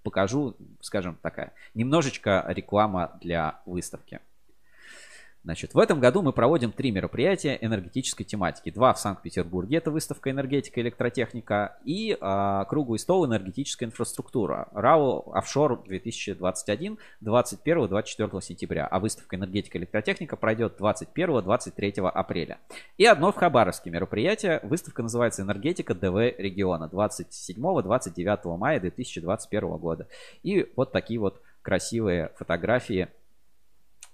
Покажу, скажем, такая немножечко реклама для выставки. Значит, в этом году мы проводим три мероприятия энергетической тематики. Два в Санкт-Петербурге, это выставка энергетика и электротехника, и а, круглый стол энергетическая инфраструктура. РАО офшор 2021 21-24 сентября, а выставка энергетика и электротехника пройдет 21-23 апреля. И одно в Хабаровске мероприятие, выставка называется энергетика ДВ региона 27-29 мая 2021 года. И вот такие вот красивые фотографии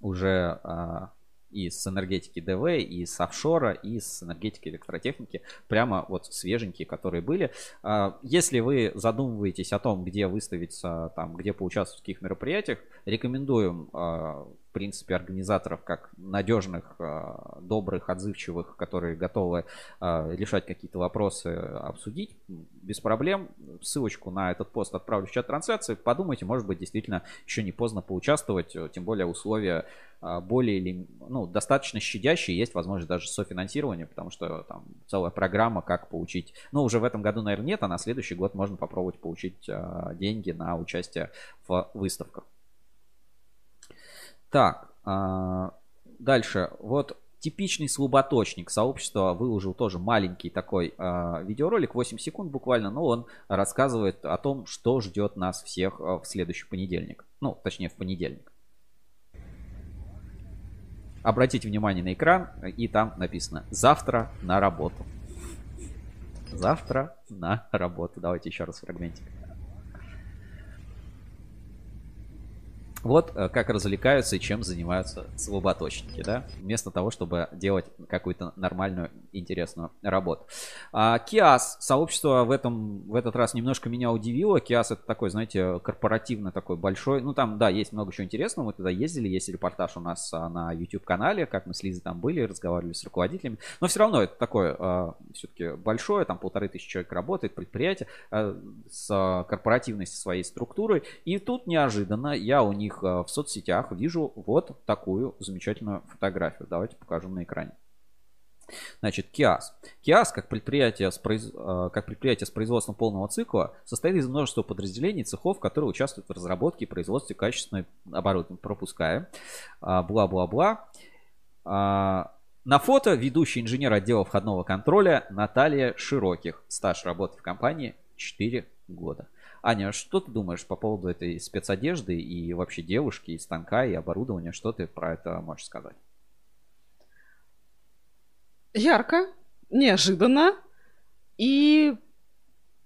уже а, и с энергетики ДВ, и с офшора, и с энергетики электротехники, прямо вот свеженькие, которые были. А, Если вы задумываетесь о том, где выставиться, там, где поучаствовать в каких мероприятиях, рекомендуем а, в принципе, организаторов как надежных, а, добрых, отзывчивых, которые готовы решать какие-то вопросы, обсудить без проблем. Ссылочку на этот пост отправлю в чат трансляции. Подумайте, может быть, действительно еще не поздно поучаствовать, тем более условия более или ну, достаточно щадящие, есть возможность даже софинансирования, потому что там целая программа, как получить, ну, уже в этом году, наверное, нет, а на следующий год можно попробовать получить а, деньги на участие в выставках. Так, а, дальше. Вот типичный слаботочник сообщества выложил тоже маленький такой а, видеоролик, 8 секунд буквально, но он рассказывает о том, что ждет нас всех а, в следующий понедельник. Ну, точнее, в понедельник. Обратите внимание на экран, и там написано «Завтра на работу». Завтра на работу. Давайте еще раз фрагментик. Вот э, как развлекаются и чем занимаются слаботочники, да, вместо того, чтобы делать какую-то нормальную, интересную работу. А, Киас, сообщество в, этом, в этот раз немножко меня удивило. Киас это такой, знаете, корпоративно такой большой, ну там, да, есть много чего интересного, мы туда ездили, есть репортаж у нас а, на YouTube-канале, как мы с Лизой там были, разговаривали с руководителями, но все равно это такое а, все-таки большое, там полторы тысячи человек работает, предприятие а, с корпоративностью своей структурой, и тут неожиданно я у них а, в соцсетях вижу вот такую замечательную фотографию. Давайте покажем на экране. Значит, КИАС. КИАС, как предприятие, с произ... э, как предприятие с производством полного цикла, состоит из множества подразделений, цехов, которые участвуют в разработке и производстве качественной оборудования. Пропускаем. А, Бла-бла-бла. А, На фото ведущий инженер отдела входного контроля Наталья Широких. Стаж работы в компании 4 года. Аня, что ты думаешь по поводу этой спецодежды и вообще девушки, и станка, и оборудования? Что ты про это можешь сказать? Ярко, неожиданно и...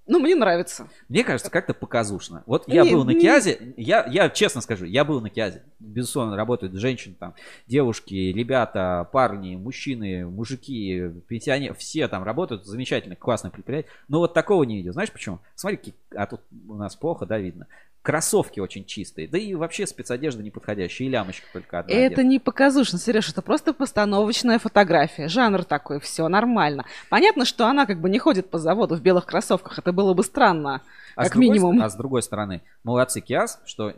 Ну, мне нравится. Мне кажется, как-то показушно. Вот я Не, был на не- Киазе, я, я честно скажу, я был на Киазе. Безусловно, работают женщины там, девушки, ребята, парни, мужчины, мужики, пенсионеры, все там работают, замечательно, классное предприятие. Но вот такого не видел. Знаешь почему? Смотри, а тут у нас плохо, да, видно. Кроссовки очень чистые, да и вообще спецодежда неподходящая, и лямочка только одна. Это одета. не показушно, Сереж, это просто постановочная фотография. Жанр такой, все нормально. Понятно, что она как бы не ходит по заводу в белых кроссовках. Это было бы странно, А как другой минимум. ст- а с другой стороны, молодцы Киас, что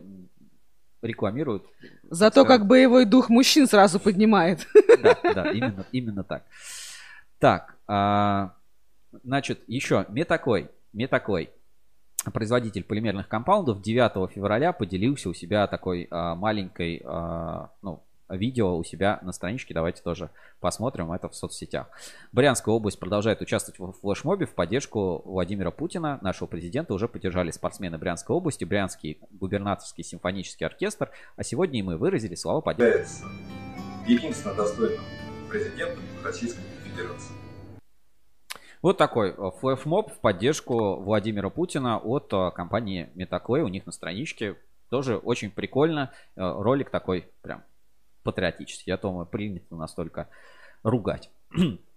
рекламируют. Зато сказать, как боевой дух мужчин сразу поднимает. Да, да, именно, именно так. Так, а, значит, еще Метакой. Метакой. Производитель полимерных компаундов 9 февраля поделился у себя такой а, маленькой, а, ну, видео у себя на страничке. Давайте тоже посмотрим это в соцсетях. Брянская область продолжает участвовать в флешмобе в поддержку Владимира Путина, нашего президента. Уже поддержали спортсмены Брянской области, Брянский губернаторский симфонический оркестр. А сегодня мы выразили слова поддержки. единственно достойным президентом Российской Федерации. Вот такой э, флешмоб в поддержку Владимира Путина от э, компании Metaclay. У них на страничке тоже очень прикольно. Э, Ролик такой прям патриотический. Я думаю, принято настолько ругать. [clears throat]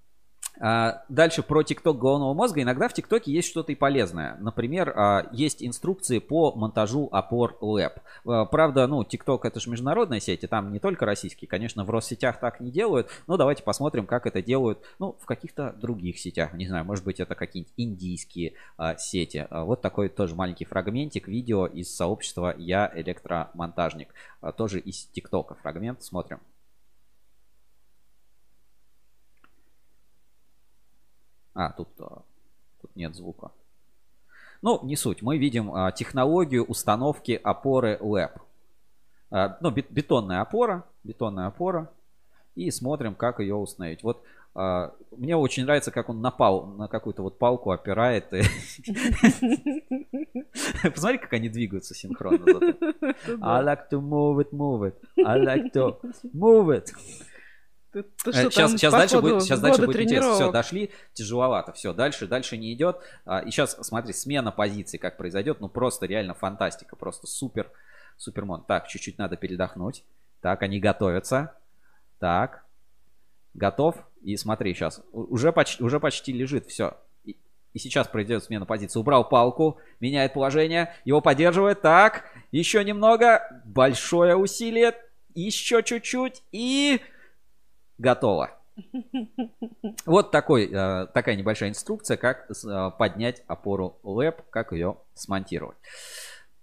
А, Дальше про ТикТок головного мозга. Иногда в ТикТоке есть что-то и полезное. Например, а, есть инструкции по монтажу опор Lab. А, Правда, ну, ТикТок это же международная сеть, и там не только российские. Конечно, в Россетях так не делают, но давайте посмотрим, как это делают, ну, в каких-то других сетях. Не знаю, может быть, это какие-нибудь индийские сети. Вот такой тоже маленький фрагментик видео из сообщества «Я электромонтажник». Тоже из ТикТока фрагмент. Смотрим. А, тут, а, тут нет звука. Ну, не суть. Мы видим а, технологию установки опоры LAB. А, ну, бет- бетонная опора. Бетонная опора. И смотрим, как ее установить. Вот а, мне очень нравится, как он на, пал, на какую-то вот палку опирает. [laughs] Посмотри, как они двигаются синхронно. [laughs] I like to move it, move it. I like to move it. Ты- ты Э, что, Сейчас, там сейчас дальше ходу будет, сейчас дальше будет интересно. Все, дошли, тяжеловато. Все, дальше, дальше не идет. А, И сейчас, смотри, смена позиций, как произойдет. Ну, просто реально фантастика. Просто супер, супермон. Так, чуть-чуть надо передохнуть. Так, они готовятся. Так, готов. И смотри, сейчас. Уже почти, уже почти лежит. Все. И, и сейчас произойдет смена позиции. Убрал палку, меняет положение. Его поддерживает. Так, еще немного. Большое усилие. Еще чуть-чуть. И готово. [laughs] Вот такой, э, такая небольшая инструкция, как э, поднять опору LAB, как ее смонтировать.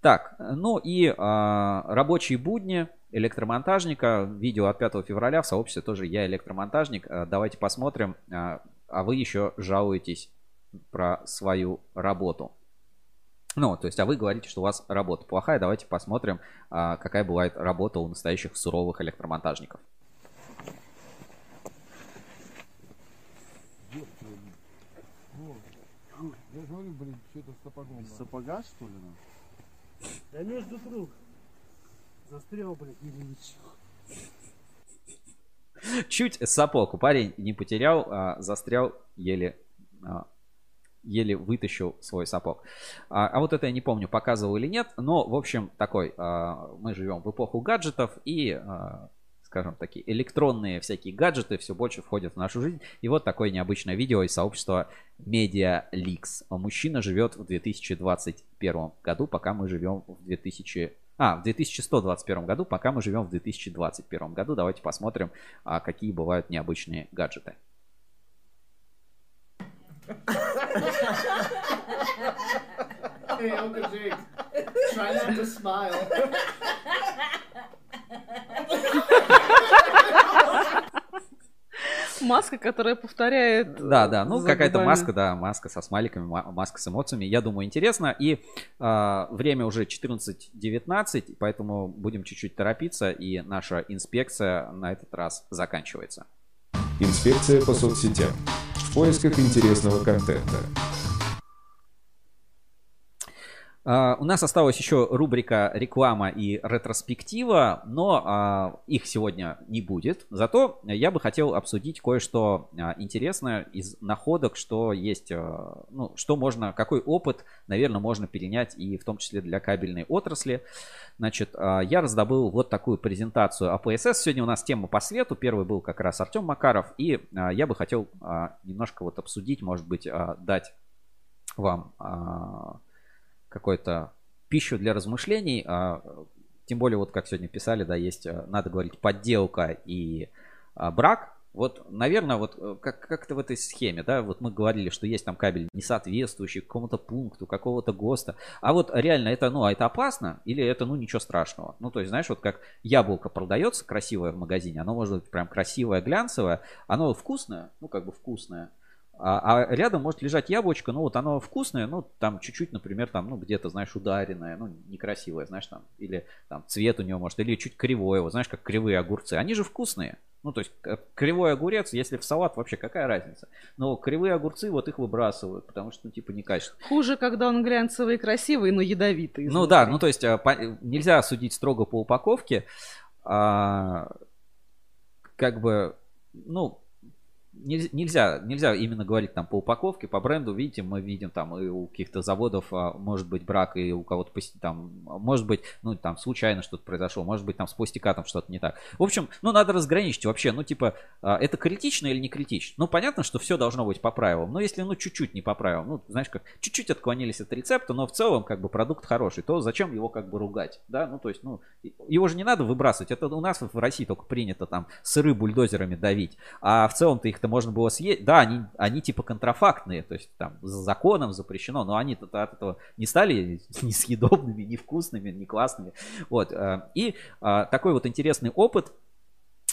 Так, ну и э, рабочие будни электромонтажника. Видео от 5 февраля в сообществе тоже я электромонтажник. Давайте посмотрим. А вы еще жалуетесь про свою работу. Ну, то есть, а вы говорите, что у вас работа плохая. Давайте посмотрим, какая бывает работа у настоящих суровых электромонтажников. Я говорю, блин, что-то с сапогом. Из сапога, что ли? ну? Да между друг. Застрял, блядь, не ничего. Чуть сапог парень не потерял, а застрял еле, а, еле вытащил свой сапог. А, а вот это я не помню, показывал или нет, но, в общем, такой, а, мы живем в эпоху гаджетов и, а, скажем, такие электронные всякие гаджеты все больше входят в нашу жизнь. И вот такое необычное видео из сообщества MediaLeaks. Мужчина живет в 2021 году, пока мы живем в 2000 а, в 2121 году, пока мы живем в 2021 году. Давайте посмотрим, а, какие бывают необычные гаджеты. Hey, Uncle Jake, try not to smile. Маска, которая повторяет. Да, да, ну какая-то маска, да, маска со смайликами, ма- маска с эмоциями. Я думаю, интересно. И а, время уже 14.19, поэтому будем чуть-чуть торопиться, и наша инспекция на этот раз заканчивается. Инспекция по соцсетям. В поисках интересного контента. А, У нас осталась еще рубрика реклама и ретроспектива, но а, их сегодня не будет. Зато я бы хотел обсудить кое-что а, интересное из находок, что есть, ну, что можно, какой опыт, наверное, можно перенять и в том числе для кабельной отрасли. Значит, я раздобыл вот такую презентацию АПСС. Сегодня у нас тема по свету. Первый был как раз Артем Макаров. И я бы хотел немножко вот обсудить, может быть, дать вам какой-то пищу для размышлений. а, Тем более, вот как сегодня писали, да, есть, а, надо говорить, подделка и а, брак. Вот, наверное, вот э, как- как-то в этой схеме, да, вот мы говорили, что есть там кабель не соответствующий какому-то пункту, какого-то ГОСТа. А вот реально это, ну, а это опасно или это, ну, ничего страшного? Ну, то есть, знаешь, вот как яблоко продается красивое в магазине, оно может быть прям красивое, глянцевое, оно вкусное, ну, как бы вкусное, а, а рядом может лежать яблочко, ну вот оно вкусное, ну там чуть-чуть, например, там, ну где-то, знаешь, ударенное, ну некрасивое, знаешь, там, или там цвет у него может, или чуть кривое, вот знаешь, как кривые огурцы, они же вкусные. Ну, то есть, к- кривой огурец, если в салат, вообще какая разница? Но кривые огурцы, вот их выбрасывают, потому что, ну, типа, некачественно. Хуже, когда он глянцевый и красивый, но ядовитый. Ну да, ну то есть а, по- нельзя судить строго по упаковке. а, как бы, ну, нельзя, нельзя именно говорить там по упаковке, по бренду. Видите, мы видим там и у каких-то заводов а, может быть брак, и у кого-то там, может быть, ну там случайно что-то произошло, может быть там с пустякатом что-то не так. В общем, ну надо разграничить вообще, ну типа, а, это критично или не критично? Ну понятно, что все должно быть по правилам, но если ну чуть-чуть не по правилам, ну знаешь как, чуть-чуть отклонились от рецепта, но в целом как бы продукт хороший, то зачем его как бы ругать, да? Ну то есть, ну его же не надо выбрасывать, это у нас в России только принято там сыры бульдозерами давить, а в целом-то их-то можно было съесть, да, они, они типа контрафактные, то есть там за законом запрещено, но они-то от этого не стали [laughs] несъедобными, невкусными, не классными, вот, э, и а, такой вот интересный опыт,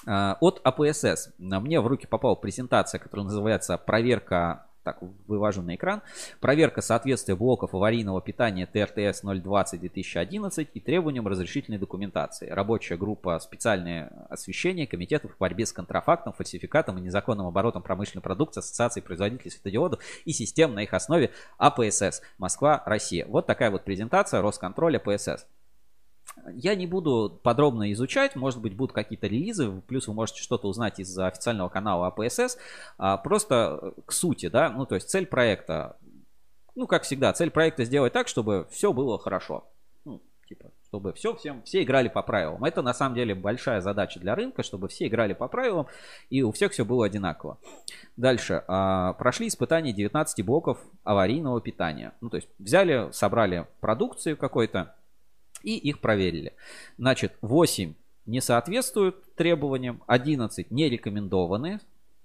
а, от АПСС. Мне в руки попала презентация, которая называется «Проверка так, вывожу на экран. Проверка соответствия блоков аварийного питания ТРТС 020-2011 и требованиям разрешительной документации. Рабочая группа «Специальное освещение комитетов по борьбе с контрафактом, фальсификатом и незаконным оборотом промышленной продукции Ассоциации производителей светодиодов и систем на их основе АПСС. Москва, Россия». Вот такая вот презентация Росконтроля ПСС. Я не буду подробно изучать, может быть, будут какие-то релизы, плюс вы можете что-то узнать из официального канала АПСС. А, просто к сути, да, ну, то есть цель проекта, ну, как всегда, цель проекта сделать так, чтобы все было хорошо. Ну, типа, чтобы все, всем, все играли по правилам. Это, на самом деле, большая задача для рынка, чтобы все играли по правилам, и у всех все было одинаково. Дальше. А, прошли испытания 19 блоков аварийного питания. Ну, то есть, взяли, собрали продукцию какой-то, и их проверили. Значит, 8 не соответствуют требованиям, 11 не рекомендованы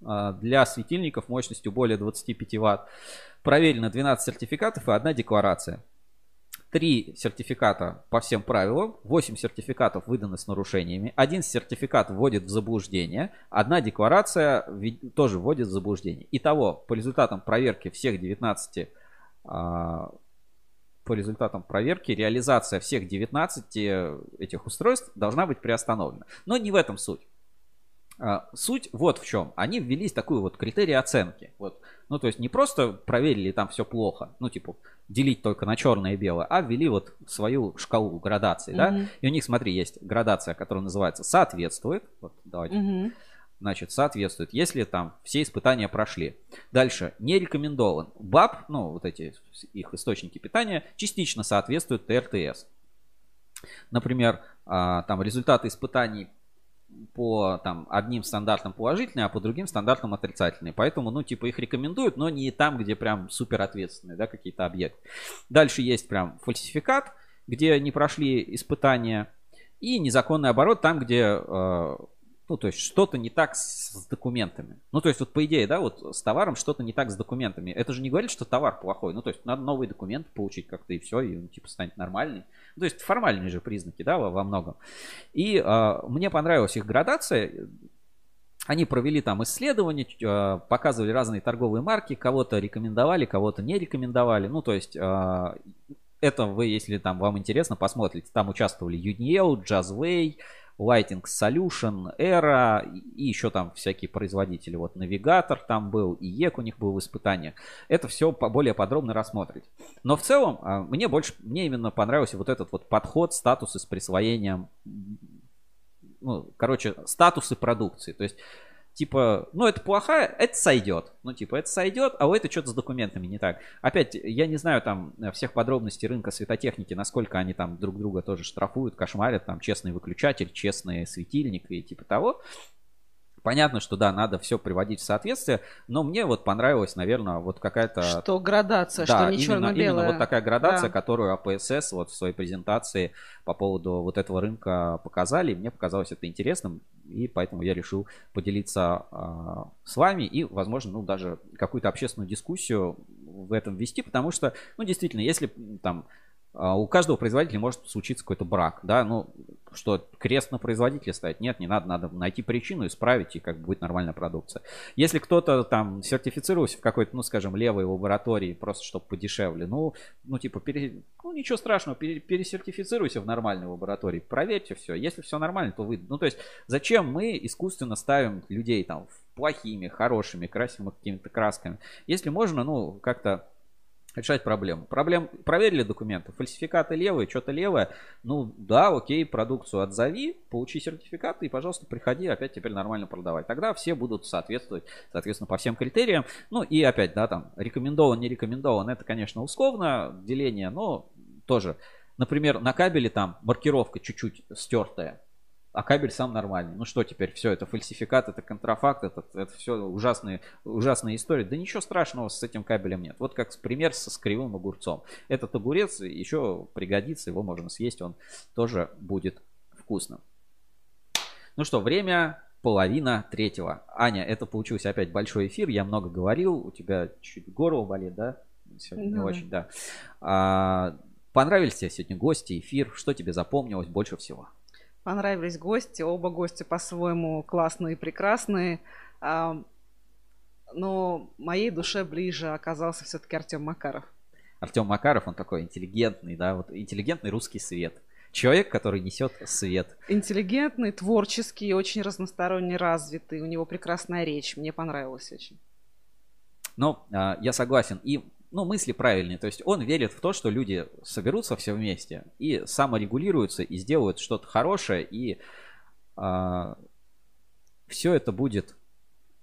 а, для светильников мощностью более 25 Вт. Проверено 12 сертификатов и одна декларация. 3 сертификата по всем правилам, 8 сертификатов выданы с нарушениями, один сертификат вводит в заблуждение, одна декларация тоже вводит в заблуждение. Итого, по результатам проверки всех 19 по результатам проверки реализация всех 19 этих устройств должна быть приостановлена. Но не в этом суть. Суть вот в чем. Они ввели такую вот критерий оценки. Вот. Ну, то есть не просто проверили, там все плохо, ну, типа, делить только на черное и белое, а ввели вот свою шкалу градации, mm-hmm. да. И у них, смотри, есть градация, которая называется «соответствует». Вот, давайте. Mm-hmm значит, соответствует, если там все испытания прошли. Дальше, не рекомендован. БАП, ну, вот эти их источники питания, частично соответствуют ТРТС. Например, а, там результаты испытаний по там, одним стандартам положительные, а по другим стандартам отрицательные. Поэтому, ну, типа, их рекомендуют, но не там, где прям супер ответственные, да, какие-то объекты. Дальше есть прям фальсификат, где не прошли испытания, и незаконный оборот там, где э, ну, то есть что-то не так с документами. Ну, то есть вот по идее, да, вот с товаром что-то не так с документами. Это же не говорит, что товар плохой. Ну, то есть надо новые документы получить как-то и все, и он типа станет нормальный. Ну, то есть формальные же признаки, да, во, во многом. И э, мне понравилась их градация. Они провели там исследования, э, показывали разные торговые марки, кого-то рекомендовали, кого-то не рекомендовали. Ну, то есть э, это вы, если там вам интересно, посмотрите. Там участвовали Uniel, Jazzway, Lighting Solution, Era и еще там всякие производители. Вот навигатор там был, и ЕК у них был в испытаниях. Это все более подробно рассмотреть. Но в целом а, мне больше, мне именно понравился вот этот вот подход, статусы с присвоением, ну, короче, статусы продукции. То есть типа, ну это плохая, это сойдет. Ну типа, это сойдет, а у это что-то с документами не так. Опять, я не знаю там всех подробностей рынка светотехники, насколько они там друг друга тоже штрафуют, кошмарят, там честный выключатель, честный светильник и типа того. Понятно, что да, надо все приводить в соответствие, но мне вот понравилась, наверное, вот какая-то... Что градация, да, что не именно, черно-белое. именно вот такая градация, Да. которую АПСС вот в своей презентации по поводу вот этого рынка показали. И мне показалось это интересным, и поэтому я решил поделиться а, с вами и, возможно, ну даже какую-то общественную дискуссию в этом вести, потому что, ну действительно, если там а, у каждого производителя может случиться какой-то брак, да, ну, что крест на производителя ставить, нет, не надо, надо найти причину, исправить, и как бы будет нормальная продукция. Если кто-то там сертифицировался в какой-то, ну, скажем, левой лаборатории, просто чтобы подешевле, ну, ну, типа, пере- ну, ничего страшного, пере- пересертифицируйся в нормальной лаборатории, проверьте все, если все нормально, то вы, ну, то есть, зачем мы искусственно ставим людей там плохими, хорошими, красим их какими-то красками, если можно, ну, как-то решать проблему. Проблем проверили документы, фальсификаты левые, что-то левое. Ну да, окей, продукцию отзови, получи сертификаты и, пожалуйста, приходи опять теперь нормально продавать. Тогда все будут соответствовать, соответственно, по всем критериям. Ну и опять, да, там, рекомендован, не рекомендован, это, конечно, условно деление, но тоже. Например, на кабеле там маркировка чуть-чуть стертая а кабель сам нормальный. Ну что теперь, все, это фальсификат, это контрафакт, это, это все ужасные, ужасные истории. Да ничего страшного с этим кабелем нет. Вот как пример со, с кривым огурцом. Этот огурец еще пригодится, его можно съесть, он тоже будет вкусным. Ну что, время половина третьего. Аня, это получился опять большой эфир, я много говорил, у тебя чуть горло болит, да? Сегодня не очень, да. А, понравились тебе сегодня гости, эфир? Что тебе запомнилось больше всего? Понравились гости, оба гости по-своему классные и прекрасные. А, но моей душе ближе оказался все-таки Артем Макаров. Артем Макаров, он такой интеллигентный, да, вот интеллигентный русский свет. Человек, который несет свет. Интеллигентный, творческий, очень разносторонне развитый. У него прекрасная речь. Мне понравилось очень. Ну, а, я согласен. И ну, мысли правильные. То есть он верит в то, что люди соберутся все вместе и саморегулируются и сделают что-то хорошее, и а, все это будет.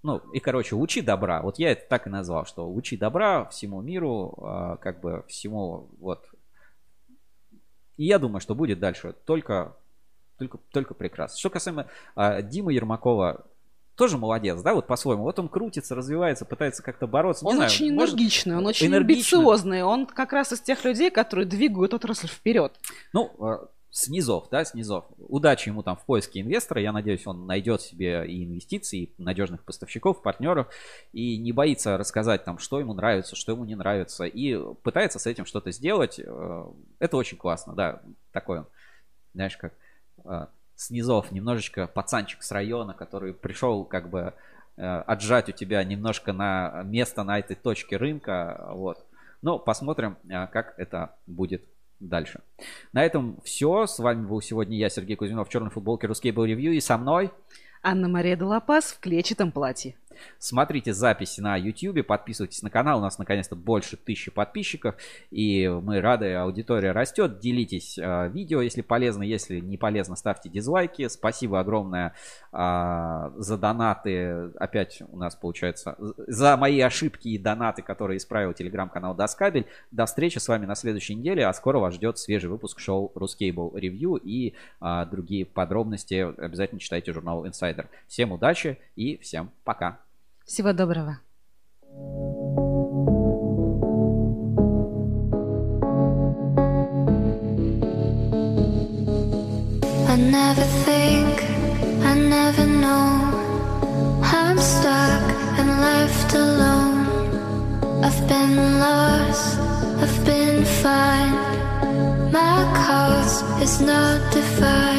Ну, и, короче, учи добра. Вот я это так и назвал, что учи добра всему миру, а, как бы всему, вот. И я думаю, что будет дальше только, только, только прекрасно. Что касаемо а, Димы Ермакова, тоже молодец, да, вот по-своему. Вот он крутится, развивается, пытается как-то бороться. Не он знаю, очень может, энергичный, он очень энергичный. амбициозный. Он как раз из тех людей, которые двигают отрасль вперед. Ну, э, снизов, да, снизов. Удачи ему там в поиске инвестора. Я надеюсь, он найдет себе и инвестиции, и надежных поставщиков, партнеров, и не боится рассказать там, что ему нравится, что ему не нравится, и пытается с этим что-то сделать. Э, это очень классно, да, такой он, знаешь, как э, снизов, немножечко пацанчик с района, который пришел как бы э, отжать у тебя немножко на место на этой точке рынка, вот. Но посмотрим, э, как это будет дальше. На этом все. С вами был сегодня я, Сергей Кузьминов, в черной футболке Русский был ревью, и со мной Анна-Мария Долопас в клетчатом платье. Смотрите записи на YouTube, подписывайтесь на канал. У нас наконец-то больше тысячи подписчиков. И мы рады, аудитория растет. Делитесь э, видео, если полезно. Если не полезно, ставьте дизлайки. Спасибо огромное э, за донаты. Опять у нас получается за мои ошибки и донаты, которые исправил телеграм-канал Доскабель. До встречи с вами на следующей неделе. А скоро вас ждет свежий выпуск шоу Ruscable Review и э, другие подробности. Обязательно читайте журнал Insider. Всем удачи и всем пока. Всего доброго. I never think, I never know. I'm stuck and left alone. I've been lost, I've been fine. My cause is not defined.